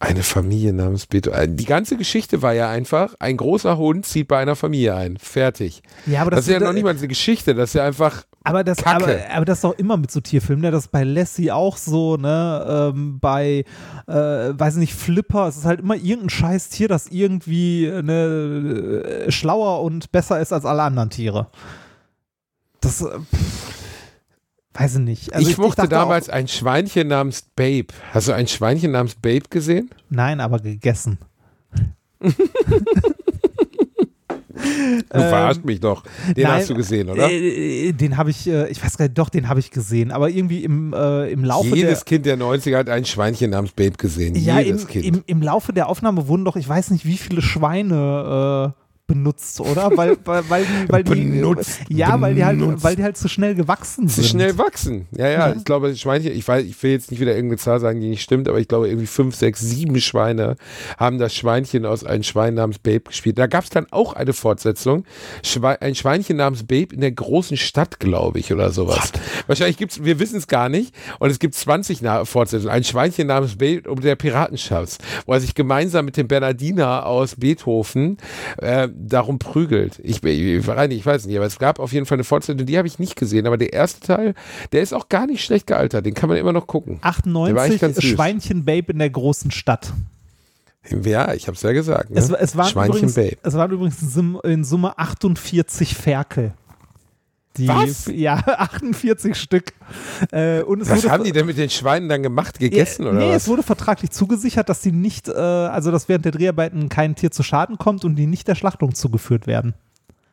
Eine Familie namens Beethoven. Die ganze Geschichte war ja einfach, ein großer Hund zieht bei einer Familie ein. Fertig. Ja, aber Das, das, ist ja noch nicht mal eine Geschichte, das ist ja einfach Aber das, Kacke. aber, aber das ist doch immer mit so Tierfilmen, ne? Das ist bei Lassie auch so, ne? Ähm, bei, äh, weiß nicht, Flipper, es ist halt immer irgendein scheiß Tier, das irgendwie ne, äh, schlauer und besser ist als alle anderen Tiere. Das, äh, pff, weiß ich nicht. Also ich, mochte dachte damals Auch, ein Schweinchen namens Babe. Hast du ein Schweinchen namens Babe gesehen? nein, aber gegessen. [LAUGHS] Du verarschst mich doch. Den Ähm, nein, hast du gesehen, oder? Äh, den habe ich, äh, ich weiß gar nicht, doch, den habe ich gesehen, aber irgendwie im, äh, im Laufe der. Jedes Kind der 90er hat ein Schweinchen namens Babe gesehen. Ja, Jedes im, Kind. im, im Laufe der Aufnahme wurden doch, ich weiß nicht, wie viele Schweine äh, benutzt, oder? Weil, weil, weil die, weil die, Benutzt, ja, weil die halt, weil die halt zu schnell gewachsen sind. schnell wachsen. Ja, ja, Ja. ich glaube, Schweinchen, ich weiß, ich will jetzt nicht wieder irgendeine Zahl sagen, die nicht stimmt, aber ich glaube, irgendwie fünf, sechs, sieben Schweine haben das Schweinchen aus einem Schwein namens Babe gespielt. Da gab es dann auch eine Fortsetzung. Schwe ein Schweinchen namens Babe in der großen Stadt, glaube ich, oder sowas. Wahrscheinlich gibt's, wir wissen es gar nicht. Und es gibt 20 Na Fortsetzungen. Ein Schweinchen namens Babe um der Piratenschatz, wo er sich gemeinsam mit dem Bernardiner aus Beethoven äh, darum prügelt. Ich, ich, ich weiß nicht, aber es gab auf jeden Fall eine Fortsetzung, die habe ich nicht gesehen. Aber der erste Teil, der ist auch gar nicht schlecht gealtert. Den kann man immer noch gucken. Der war eigentlich 98 ganz süß. Schweinchen Babe in der großen Stadt. Ja, ich habe es ja gesagt. Ne? Es, es, waren Schweinchen übrigens, Babe. es waren übrigens in Summe 48 Ferkel. Die, Was? Ja, [LAUGHS] 48 Stück. Äh, und es Was wurde, haben die denn mit den Schweinen dann gemacht? Gegessen Ja, oder nee, was? es wurde vertraglich zugesichert, dass sie nicht, äh, also dass während der Dreharbeiten kein Tier zu Schaden kommt und die nicht der Schlachtung zugeführt werden.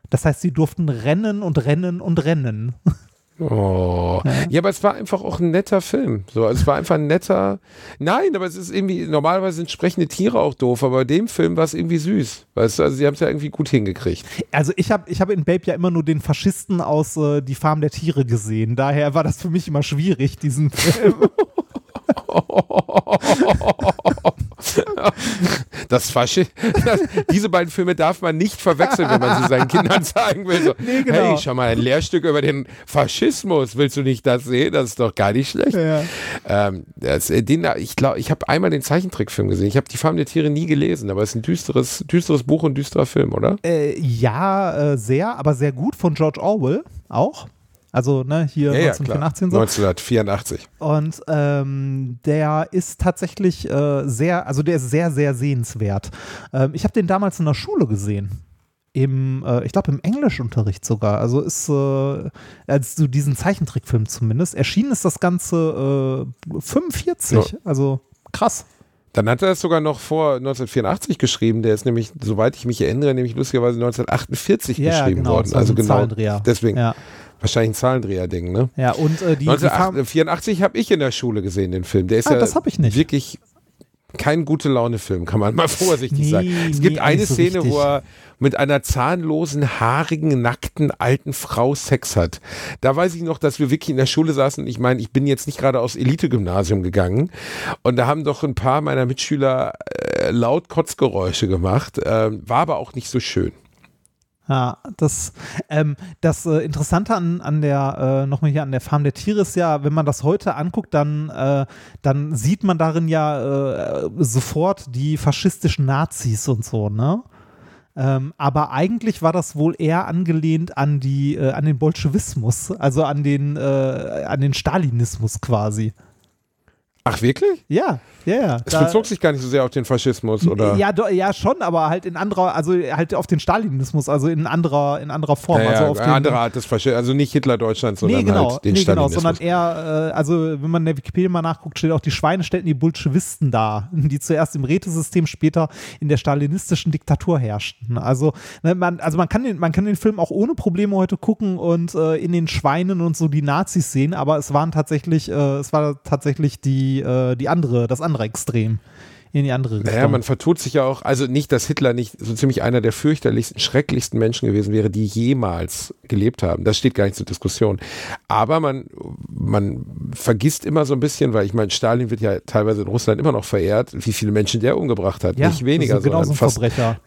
Das heißt, sie durften rennen und rennen und rennen. [LAUGHS] Oh. Ja. aber es war einfach auch ein netter Film. So, also es war einfach ein netter. Nein, aber es ist irgendwie, normalerweise sind sprechende Tiere auch doof, aber bei dem Film war es irgendwie süß. Weißt du, also sie haben es ja irgendwie gut hingekriegt. Also ich habe ich hab in Babe ja immer nur den Faschisten aus äh, Die Farm der Tiere gesehen. Daher war das für mich immer schwierig, diesen Film. [LAUGHS] [LAUGHS] Das Faschi das, diese beiden Filme darf man nicht verwechseln, wenn man sie seinen Kindern zeigen will. So, Nee, genau. Hey, schau mal, ein Lehrstück über den Faschismus. Willst du nicht das sehen? Das ist doch gar nicht schlecht. Ja. Ähm, das, äh, den, ich glaube, ich habe einmal den Zeichentrickfilm gesehen. Ich habe die Farm der Tiere nie gelesen, aber es ist ein düsteres, düsteres Buch und düsterer Film, oder? äh, ja, äh, sehr, aber sehr gut von George Orwell auch. Also, ne, hier Ja, ja, klar. 1984 so. 1984. Und ähm, der ist tatsächlich äh, sehr, also der ist sehr, sehr sehenswert. Ähm, ich habe den damals in der Schule gesehen. Im, äh, ich glaube, im Englischunterricht sogar. Also ist, äh, als du diesen Zeichentrickfilm zumindest, erschienen ist das Ganze äh, 45. Also krass. Dann hat er es sogar noch vor 1984 geschrieben. Der ist nämlich, soweit ich mich erinnere, nämlich lustigerweise 1948 Ja, geschrieben genau, worden. so Also ein genau. Deswegen Ja, wahrscheinlich ein Zahlendreher-Ding, ne? ja und äh, die, die Farm, 1984 habe ich in der Schule gesehen, den Film. Der ist Ah, ja das hab ich nicht. wirklich kein gute Laune-Film, kann man [LAUGHS] mal vorsichtig Nee, sagen. Es gibt nee, eine so Szene, richtig. wo er mit einer zahnlosen, haarigen, nackten alten Frau Sex hat. Da weiß ich noch, dass wir wirklich in der Schule saßen. Ich meine, ich bin jetzt nicht gerade aufs Elite-Gymnasium gegangen. Und da haben doch ein paar meiner Mitschüler äh, laut Kotzgeräusche gemacht. Ähm, war aber auch nicht so schön. Ja, das, ähm, das äh, Interessante an, an der, äh, nochmal hier an der Farm der Tiere ist ja, wenn man das heute anguckt, dann, äh, dann sieht man darin ja äh, sofort die faschistischen Nazis und so, ne? Ähm, aber eigentlich war das wohl eher angelehnt an die, äh, an den Bolschewismus, also an den, äh, an den Stalinismus quasi. Ach, wirklich? Ja, ja, ja. Es bezog sich gar nicht so sehr auf den Faschismus, oder? Ja, do, ja, schon, aber halt in anderer, also halt auf den Stalinismus, also in anderer, in anderer Form. Ja, also ja, auf eine andere Art des Faschismus, also nicht Hitler-Deutschland, sondern nee, genau, halt den nee, genau, Stalinismus. sondern eher, äh, also wenn man in der Wikipedia mal nachguckt, steht auch, die Schweine stellten die Bolschewisten dar, [LAUGHS] die zuerst im Rätesystem, später in der stalinistischen Diktatur herrschten. Also, ne, man, also man kann den, man kann den Film auch ohne Probleme heute gucken und äh, in den Schweinen und so die Nazis sehen, aber es waren tatsächlich, äh, es war tatsächlich die, äh, die andere, das andere Extrem. In die andere Richtung. Naja, man vertut sich ja auch, also nicht, dass Hitler nicht so ziemlich einer der fürchterlichsten, schrecklichsten Menschen gewesen wäre, die jemals gelebt haben. Das steht gar nicht zur Diskussion. Aber man, man vergisst immer so ein bisschen, weil ich meine, Stalin wird ja teilweise in Russland immer noch verehrt, wie viele Menschen der umgebracht hat. ja, nicht weniger, das ist genau so sondern ein fast Verbrecher.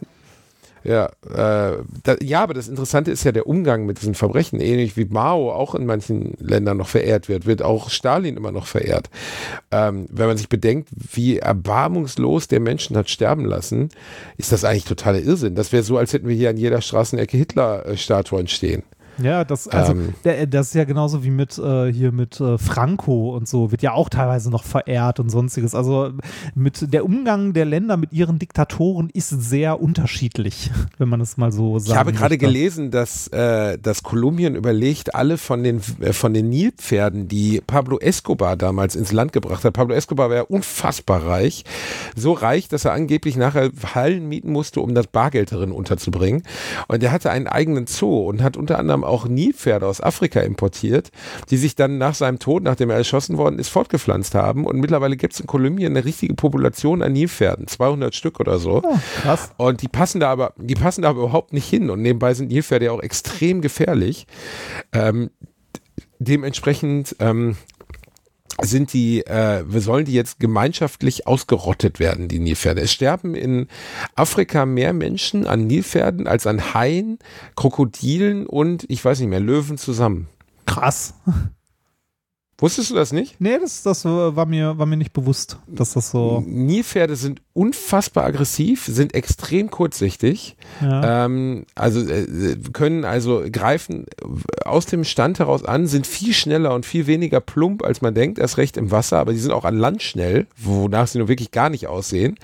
Ja, äh, da, ja, aber das Interessante ist ja der Umgang mit diesen Verbrechen. Ähnlich wie Mao auch in manchen Ländern noch verehrt wird, wird auch Stalin immer noch verehrt. Ähm, wenn man sich bedenkt, wie erbarmungslos der Menschen hat sterben lassen, ist das eigentlich totaler Irrsinn. Das wäre so, als hätten wir hier an jeder Straßenecke Hitler-Statuen stehen. Ja, das, also, Ähm. das ist ja genauso wie mit äh, hier mit äh, Franco und so, wird ja auch teilweise noch verehrt und sonstiges. Also mit der Umgang der Länder mit ihren Diktatoren ist sehr unterschiedlich, [LAUGHS] wenn man es mal so sagt. Ich habe gerade gelesen, dass, äh, dass Kolumbien überlegt, alle von den, äh, von den Nilpferden, die Pablo Escobar damals ins Land gebracht hat. Pablo Escobar war ja unfassbar reich. So reich, dass er angeblich nachher Hallen mieten musste, um das Bargeld darin unterzubringen. Und er hatte einen eigenen Zoo und hat unter anderem haben auch Nilpferde aus Afrika importiert, die sich dann nach seinem Tod, nachdem er erschossen worden ist, fortgepflanzt haben. Und mittlerweile gibt es in Kolumbien eine richtige Population an Nilpferden, 200 Stück oder so. Oh, krass. Und die passen da aber, die passen da aber überhaupt nicht hin. Und nebenbei sind Nilpferde ja auch extrem gefährlich. Ähm, dementsprechend ähm, sind die, äh, wir sollen die jetzt gemeinschaftlich ausgerottet werden, die Nilpferde. Es sterben in Afrika mehr Menschen an Nilpferden als an Haien, Krokodilen und ich weiß nicht mehr, Löwen zusammen. Krass. Wusstest du das nicht? Nee, das, das war, mir, war mir nicht bewusst, dass das so. Nilpferde sind unfassbar aggressiv, sind extrem kurzsichtig, Ja. ähm, also äh, können also greifen aus dem Stand heraus an, sind viel schneller und viel weniger plump, als man denkt, erst recht im Wasser, aber die sind auch an Land schnell, wonach sie nur wirklich gar nicht aussehen.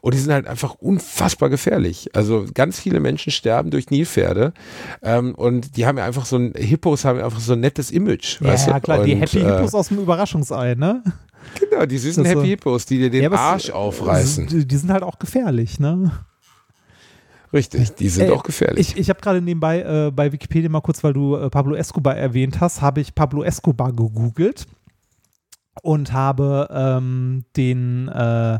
Und die sind halt einfach unfassbar gefährlich. Also ganz viele Menschen sterben durch Nilpferde ähm, und die haben ja einfach so ein, Hippos haben einfach so ein nettes Image. Ja, ja, klar, die Und, Happy äh, Hippos aus dem Überraschungsei, ne? Genau, die süßen Das so- Happy Hippos, die dir den Ja, Arsch aufreißen. Die, die sind halt auch gefährlich, ne? Richtig, die sind Äh, auch gefährlich. Ich, ich habe gerade nebenbei äh, bei Wikipedia mal kurz, weil du äh, Pablo Escobar erwähnt hast, habe ich Pablo Escobar gegoogelt und habe ähm, den äh,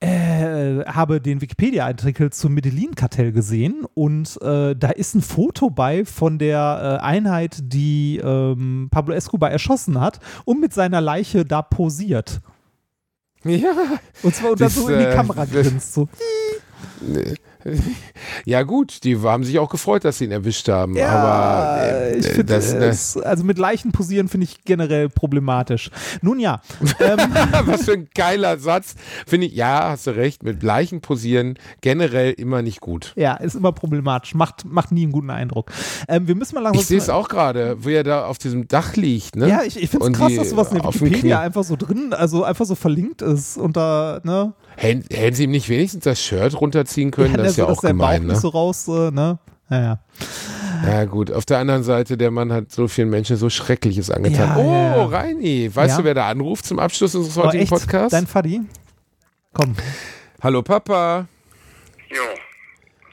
äh, habe den Wikipedia-Artikel zum Medellin-Kartell gesehen und äh, da ist ein Foto bei von der äh, Einheit, die ähm, Pablo Escobar erschossen hat und mit seiner Leiche da posiert. ja, Und zwar und Das, so in die äh, Kamera grinst. So. [LAUGHS] ja gut, die haben sich auch gefreut, dass sie ihn erwischt haben. aber äh, ich finde das, es, also mit Leichen posieren finde ich generell problematisch. Nun ja, ähm, [LAUGHS] was für ein geiler Satz. Finde ich, ja, hast du recht, mit Leichen posieren generell immer nicht gut. ja, ist immer problematisch, macht, macht nie einen guten Eindruck. Ähm, wir müssen mal langsam. Ich sehe es auch gerade, wo er da auf diesem Dach liegt. Ne? Ja, ich, ich finde es krass, dass sowas in der Wikipedia einfach so drin, also einfach so verlinkt ist und da, ne? Hätten, sie ihm nicht wenigstens das Shirt runterziehen können? Ja, das ja so, auch dass der gemein. Bauch Ne? nicht so raus, äh, ne? Ja, ja. Gut, auf der anderen Seite, der Mann hat so vielen Menschen so Schreckliches angetan. Ja, oh, ja. Reini, weißt Ja. du, wer da anruft zum Abschluss unseres Aber heutigen echt, Podcasts? dein Fadi? Komm. Hallo Papa. Jo,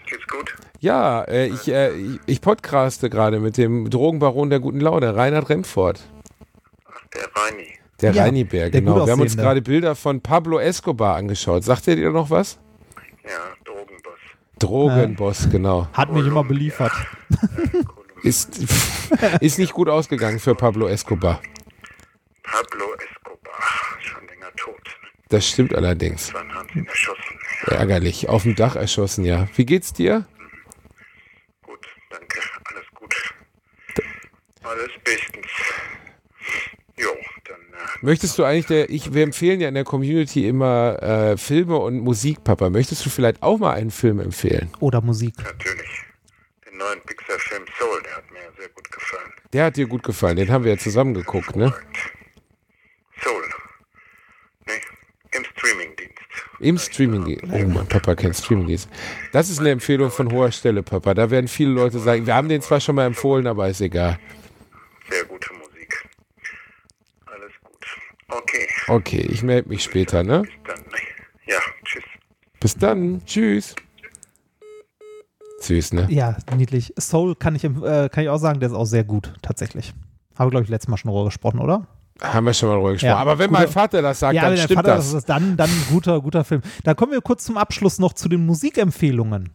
geht's gut? Ja, äh, ich, äh, ich, podcaste gerade mit dem Drogenbaron der guten Laune, Reinhard Remford. Der Reini. Der Ja, Reini-Bär, der genau. Wir haben uns gerade Bilder von Pablo Escobar angeschaut. Sagt er dir noch was? Ja, Drogenboss. Genau. Hat mich immer beliefert. [LAUGHS] Ist, ist nicht gut ausgegangen für Pablo Escobar. Pablo Escobar. Schon länger tot. Das stimmt allerdings. Wann haben sie ihn erschossen? Ärgerlich. Auf dem Dach erschossen, ja. Wie geht's dir? Gut, danke. Alles gut. Alles bestens. Jo, Möchtest du eigentlich, der, ich, wir empfehlen ja in der Community immer äh, Filme und Musik, Papa. Möchtest du vielleicht auch mal einen Film empfehlen? Oder Musik. natürlich. Den neuen Pixar-Film Soul, der hat mir sehr gut gefallen. Der hat dir gut gefallen. Den haben wir ja zusammen geguckt, ne? Soul. Nee, im Streamingdienst. Im Streaming. Oh, mein Papa kennt Streamingdienst. Das ist eine Empfehlung von hoher Stelle, Papa. Da werden viele Leute sagen, wir haben den zwar schon mal empfohlen, aber ist egal. Sehr gute. Okay, Okay, ich melde mich später, ne? bis dann. Ja, tschüss. Bis dann. Tschüss. Süß, ne? Ja, niedlich. Soul kann ich, äh, kann ich auch sagen, der ist auch sehr gut, tatsächlich. Habe, glaube ich, letztes Mal schon darüber gesprochen, oder? Haben wir schon mal drüber gesprochen. Ja, aber wenn guter- mein Vater das sagt, ja, dann stimmt Vater das. das ist, dann, dann ein guter, guter Film. Da kommen wir kurz zum Abschluss noch zu den Musikempfehlungen.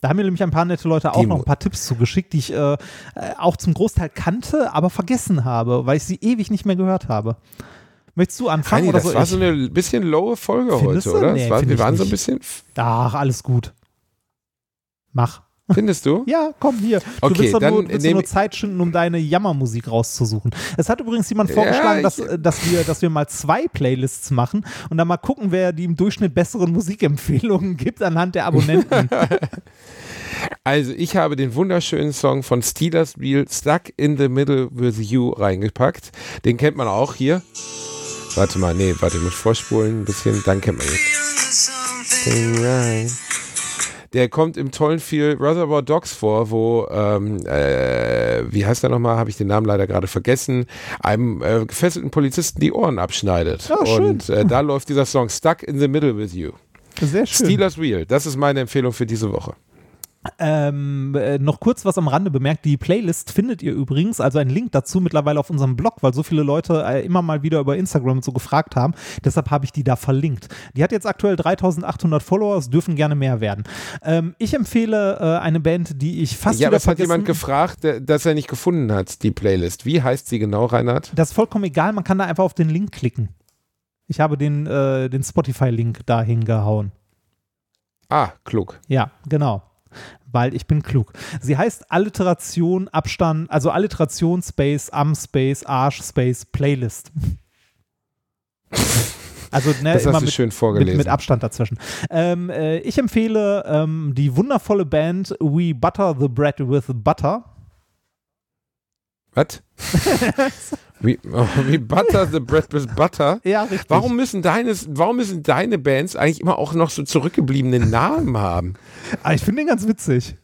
Da haben mir nämlich ein paar nette Leute auch Die noch ein paar Tipps zugeschickt, die ich äh, äh, auch zum Großteil kannte, aber vergessen habe, weil ich sie ewig nicht mehr gehört habe. Möchtest du anfangen Heini, oder das so? war ich? so eine bisschen lowe Folge Findest heute, du? oder? Nee, Das war, wir waren so ein nicht. bisschen. Ach, alles gut. Mach. Findest du? Ja, komm hier. Du Okay, willst doch dann nur, willst nur ich- Zeit schinden, um deine Jammermusik rauszusuchen. Es hat übrigens jemand vorgeschlagen, ich- dass, äh, dass, wir, dass wir mal zwei Playlists machen und dann mal gucken, wer die im Durchschnitt besseren Musikempfehlungen gibt anhand der Abonnenten. [LAUGHS] [LAUGHS] Also, ich habe den wunderschönen Song von Steelers Wheel Stuck in the Middle with You reingepackt. Den kennt man auch hier. Warte mal, nee, warte, mit Vorspulen ein bisschen, dann kennt man ihn. Der kommt im tollen Feel Reservoir Dogs vor, wo, ähm, äh, wie heißt der nochmal, habe ich den Namen leider gerade vergessen, einem äh, gefesselten Polizisten die Ohren abschneidet. Schön. Und äh, da läuft dieser Song Stuck in the Middle with You. Sehr schön. Steelers Wheel, das ist meine Empfehlung für diese Woche. Ähm, äh, noch kurz was am Rande bemerkt. Die Playlist findet ihr übrigens, also einen Link dazu mittlerweile auf unserem Blog, weil so viele Leute äh, immer mal wieder über Instagram so gefragt haben. Deshalb habe ich die da verlinkt. Die hat jetzt aktuell 3800 Follower, es dürfen gerne mehr werden. Ähm, ich empfehle äh, eine Band, die ich fast Ja, wieder es hat jemand gefragt, dass er nicht gefunden hat, die Playlist. Wie heißt sie genau, Reinhard? Das ist vollkommen egal, man kann da einfach auf den Link klicken. Ich habe den, äh, den Spotify-Link da hingehauen. Ah, klug. Ja, genau. Weil ich bin klug. Sie heißt Alliteration, Abstand, also Alliteration, Space, Am, Space, Arsch, Space, Playlist. Also ne, Das immer mit, schön mit, vorgelesen. mit Abstand dazwischen. Ähm, äh, ich empfehle ähm, die wundervolle Band We Butter the Bread with Butter. Was? [LAUGHS] wie, oh, wie Butter the Bread with Butter? Ja, richtig. Warum müssen, deine, warum müssen deine Bands eigentlich immer auch noch so zurückgebliebene Namen haben? Ah, ich finde den ganz witzig.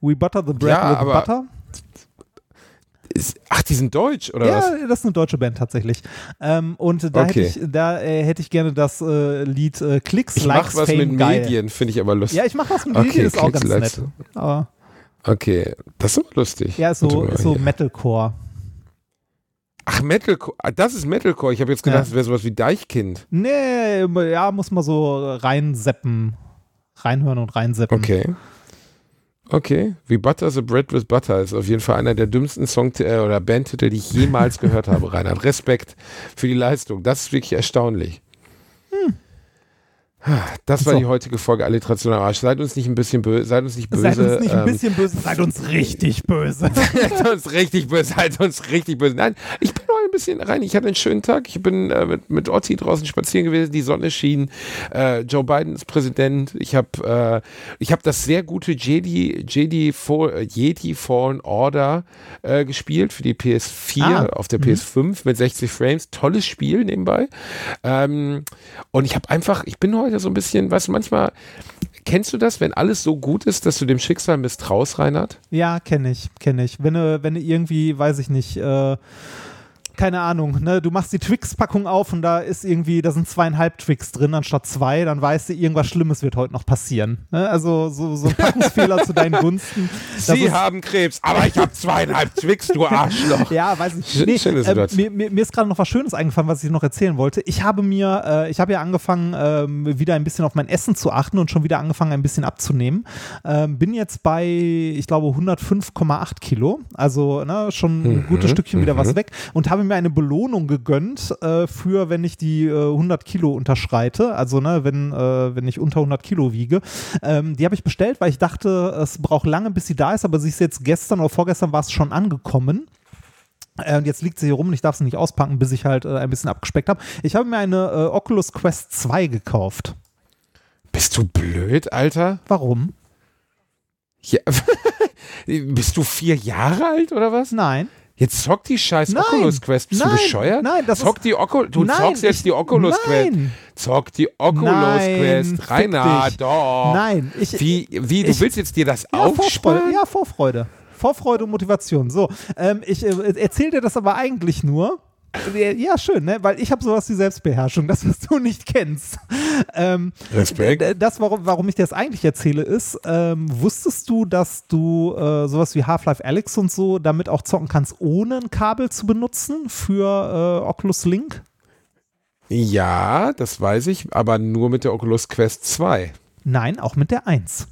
We Butter the Bread Ja, with aber Butter. Ist, ach, die sind deutsch, oder ja, was? das ist eine deutsche Band tatsächlich. Ähm, und da, Okay. hätte, ich, da äh, hätte ich gerne das äh, Lied äh, Klicks Ich Likes mach was Fame mit Geil. Medien, finde ich aber lustig. Ja, ich mache was mit Okay, Medien, ist auch Klicks, ganz Likes. nett. Aber, Okay, das ist aber lustig. ja, so, so. Metalcore. Ach, Metalcore. Ah, Das ist Metalcore. Ich habe jetzt gedacht, Ja. das wäre sowas wie Deichkind. Nee, ja, muss man so reinseppen. Reinhören und reinseppen. Okay. Okay, wie Butter the Bread with Butter ist auf jeden Fall einer der dümmsten Song oder Bandtitel, die ich jemals gehört habe, Reinhard. Respekt für die Leistung. Das ist wirklich erstaunlich. Das war So. die heutige Folge Alliteration am Arsch. Seid uns nicht ein bisschen böse, seid uns nicht böse. Seid uns nicht ein ähm, bisschen böse, seid uns richtig böse. [LAUGHS] Seid uns richtig böse, seid uns richtig böse. Nein, ich bin heute ein bisschen rein. Ich hatte einen schönen Tag. Ich bin äh, mit, mit Otti draußen spazieren gewesen. Die Sonne schien. Äh, Joe Biden ist Präsident. Ich habe äh, ich hab das sehr gute Jedi, Jedi, Fall, äh, Jedi Fallen Order äh, gespielt für die PS4 Ah, auf der PS5 mit 60 Frames. Tolles Spiel nebenbei. Ähm, und ich habe einfach, ich bin heute so ein bisschen, weißt du, manchmal. Kennst du das, wenn alles so gut ist, dass du dem Schicksal misstraust, Reinhard? ja, kenne ich, kenne ich. Wenn du, wenn du irgendwie, weiß ich nicht, äh, keine Ahnung, ne, du machst die Twix-Packung auf und da ist irgendwie, da sind zweieinhalb Twix drin anstatt zwei, dann weißt du, irgendwas Schlimmes wird heute noch passieren. Ne? Also so, so ein Packungsfehler [LAUGHS] zu deinen Gunsten. Sie ist- haben Krebs, aber ich habe zweieinhalb Twix, du Arschloch. Ja, weiß ich Schön- nee, Situation. mir, mir, mir ist gerade noch was Schönes eingefallen, was ich noch erzählen wollte. Ich habe mir, äh, ich habe ja angefangen, ähm, wieder ein bisschen auf mein Essen zu achten und schon wieder angefangen, ein bisschen abzunehmen. Ähm, bin jetzt bei, ich glaube, 105,8 Kilo. Also ne, schon ein gutes Stückchen wieder was weg und habe mir eine Belohnung gegönnt äh, für, wenn ich die äh, 100 Kilo unterschreite. Also ne, wenn, äh, wenn ich unter 100 Kilo wiege. Ähm, die habe ich bestellt, weil ich dachte, es braucht lange, bis sie da ist, aber sie ist jetzt gestern oder vorgestern war es schon angekommen. Äh, und jetzt liegt sie hier rum und ich darf sie nicht auspacken, bis ich halt äh, ein bisschen abgespeckt habe. Ich habe mir eine äh, Oculus Quest 2 gekauft. Bist du blöd, Alter? Warum? Ja. [LAUGHS] Bist du vier Jahre alt oder was? Nein. Jetzt zockt die scheiß Nein. Oculus Quest. Bist Nein. du bescheuert? Nein, das Zock ist- die Oculus. Du Nein, zockst jetzt die Oculus Quest. Nein. Zock die Oculus Nein, Quest. Rainer, dich. doch. Nein, ich. Wie, wie, du ich- willst jetzt dir das ja, Vorfreude. aufsparen? Ja, Vorfreude. Vorfreude und Motivation. So, ähm, ich äh, erzähle dir das aber eigentlich nur. Ja, schön, ne? Weil ich habe sowas wie Selbstbeherrschung, das, was du nicht kennst. Ähm, Respekt. Das, warum, warum ich dir das eigentlich erzähle, ist, ähm, wusstest du, dass du äh, sowas wie Half-Life Alyx und so damit auch zocken kannst, ohne ein Kabel zu benutzen für äh, Oculus Link? Ja, das weiß ich, aber nur mit der Oculus Quest 2. Nein, auch mit der 1.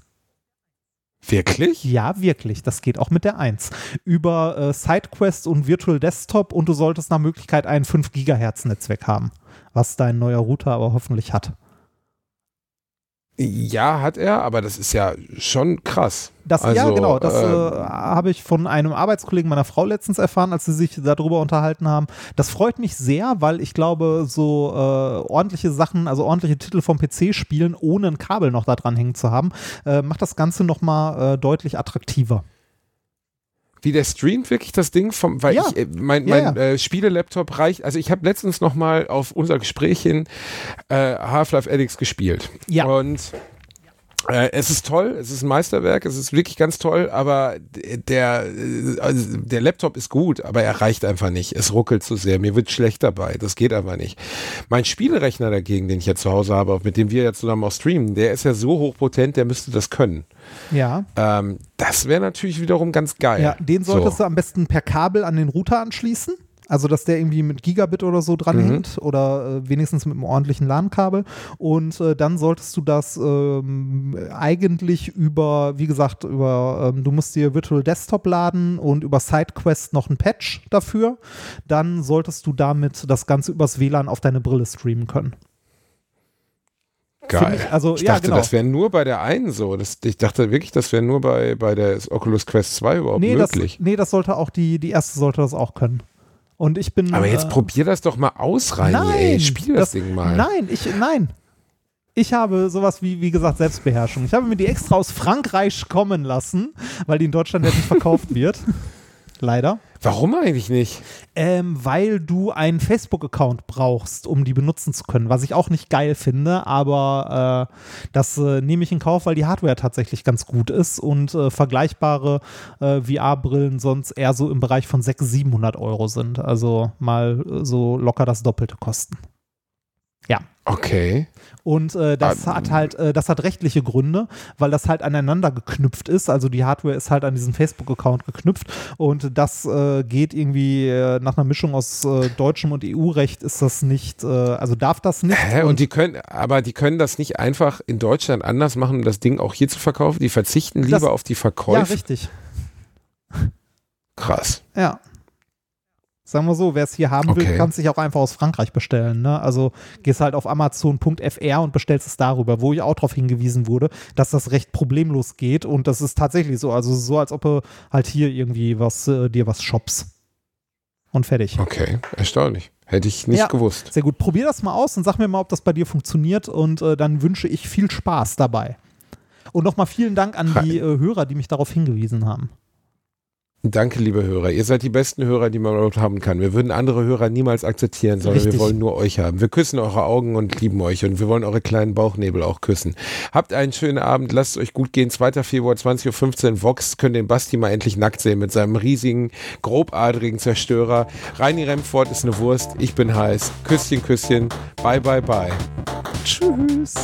Wirklich? Ja, wirklich. Das geht auch mit der 1. Über äh, SideQuest und Virtual Desktop und du solltest nach Möglichkeit ein 5 Gigahertz Netzwerk haben, was dein neuer Router aber hoffentlich hat. Ja, hat er, aber das ist ja schon krass. Das, ja, Also, genau. Das äh, ähm, habe ich von einem Arbeitskollegen meiner Frau letztens erfahren, als sie sich darüber unterhalten haben. Das freut mich sehr, weil ich glaube, so äh, ordentliche Sachen, also ordentliche Titel vom PC spielen, ohne ein Kabel noch da dran hängen zu haben, äh, macht das Ganze nochmal äh, deutlich attraktiver. Wie der streamt wirklich das Ding vom, weil Ja. ich, äh, mein, Ja, mein ja. Äh, Spiele-Laptop reicht, also ich habe letztens nochmal auf unser Gespräch hin äh, Half-Life Alyx gespielt. Ja. Und es ist toll, es ist ein Meisterwerk, es ist wirklich ganz toll, aber der, äh, also der Laptop ist gut, aber er reicht einfach nicht. Es ruckelt zu sehr, mir wird schlecht dabei, das geht einfach nicht. Mein Spielerechner dagegen, den ich jetzt zu Hause habe, mit dem wir jetzt zusammen auch streamen, der ist ja so hochpotent, der müsste das können. Ja. Ähm, das wäre natürlich wiederum ganz geil. Ja, den solltest so. du am besten per Kabel an den Router anschließen. Also, dass der irgendwie mit Gigabit oder so dranhängt oder äh, wenigstens mit einem ordentlichen LAN-Kabel. Und äh, dann solltest du das ähm, eigentlich über, wie gesagt, über, ähm, du musst dir Virtual Desktop laden und über SideQuest noch ein Patch dafür. Dann solltest du damit das Ganze übers WLAN auf deine Brille streamen können. Geil. Ich- also, ich ja, dachte, genau. das wäre nur bei der einen so. Das, ich dachte wirklich, das wäre nur bei, bei der Oculus Quest 2 überhaupt Nee das, möglich. nee, das sollte auch die, die erste sollte das auch können. Und ich bin. Aber jetzt äh, probier das doch mal aus, Reini, Nein, ey. Spiel das, Ding mal. Nein, ich, nein. Ich habe sowas wie, wie gesagt, Selbstbeherrschung. Ich habe mir die extra aus Frankreich kommen lassen, weil die in Deutschland ja nicht verkauft [LAUGHS] wird. Leider. Warum eigentlich nicht? Ähm, weil du einen Facebook-Account brauchst, um die benutzen zu können, was ich auch nicht geil finde, aber äh, das äh, nehme ich in Kauf, weil die Hardware tatsächlich ganz gut ist und äh, vergleichbare äh, VR-Brillen sonst eher so im Bereich von 600, 700 Euro sind. Also mal äh, so locker das Doppelte kosten. Ja. Okay. Und äh, das Ah, hat halt, äh, das hat rechtliche Gründe, weil das halt aneinander geknüpft ist. Also die Hardware ist halt an diesen Facebook-Account geknüpft und das äh, geht irgendwie äh, nach einer Mischung aus äh, deutschem und EU-Recht ist das nicht, äh, also darf das nicht. Hä? Und die können, aber die können das nicht einfach in Deutschland anders machen, um das Ding auch hier zu verkaufen. Die verzichten lieber Das- auf die ja, Verkäufe. richtig. Krass. Ja. Sagen wir so, wer es hier haben will, Okay. kann es sich auch einfach aus Frankreich bestellen. Ne? Also gehst halt auf amazon.fr und bestellst es darüber, wo ich auch darauf hingewiesen wurde, dass das recht problemlos geht und das ist tatsächlich so. Also so, als ob du halt hier irgendwie was, äh, dir was shops. Und fertig. Okay, erstaunlich. Hätte ich nicht Ja. gewusst. Sehr gut. Probier das mal aus und sag mir mal, ob das bei dir funktioniert und äh, dann wünsche ich viel Spaß dabei. Und nochmal vielen Dank an die äh, Hörer, die mich darauf hingewiesen haben. Danke, liebe Hörer. Ihr seid die besten Hörer, die man überhaupt haben kann. Wir würden andere Hörer niemals akzeptieren, sondern Richtig. wir wollen nur euch haben. Wir küssen eure Augen und lieben euch und wir wollen eure kleinen Bauchnebel auch küssen. Habt einen schönen Abend, lasst es euch gut gehen. 2. Februar, 20.15 Uhr, Vox, könnt den Basti mal endlich nackt sehen mit seinem riesigen, grobadrigen Zerstörer. Reini Remford ist eine Wurst, ich bin heiß. Küsschen, Küsschen. Bye, bye, bye. Tschüss.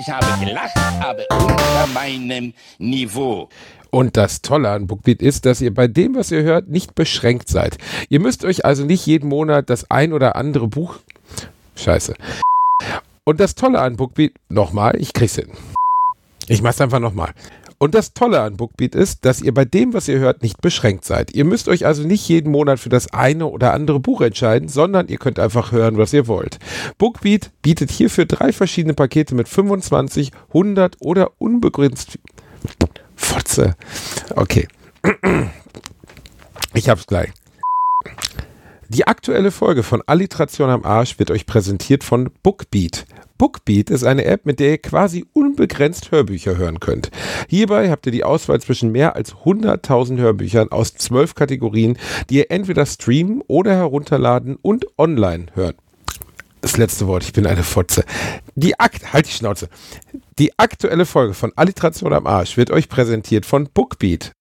Ich habe gelacht, aber unter meinem Niveau. Und das Tolle an Bookbeat ist, dass ihr bei dem, was ihr hört, nicht beschränkt seid. Ihr müsst euch also nicht jeden Monat das ein oder andere Buch. Scheiße. Und das Tolle an Bookbeat, nochmal, ich krieg's hin. Ich mach's einfach nochmal. Und das Tolle an Bookbeat ist, dass ihr bei dem, was ihr hört, nicht beschränkt seid. Ihr müsst euch also nicht jeden Monat für das eine oder andere Buch entscheiden, sondern ihr könnt einfach hören, was ihr wollt. Bookbeat bietet hierfür drei verschiedene Pakete mit 25, 100 oder unbegrenzt. Fotze. Okay. Ich hab's gleich. Die aktuelle Folge von Alliteration am Arsch wird euch präsentiert von Bookbeat. Bookbeat ist eine App, mit der ihr quasi unbegrenzt Hörbücher hören könnt. Hierbei habt ihr die Auswahl zwischen mehr als 100.000 Hörbüchern aus zwölf Kategorien, die ihr entweder streamen oder herunterladen und online hören. Das letzte Wort, ich bin eine Fotze. Die Akt, halt die Schnauze. Die aktuelle Folge von Alliteration am Arsch wird euch präsentiert von Bookbeat.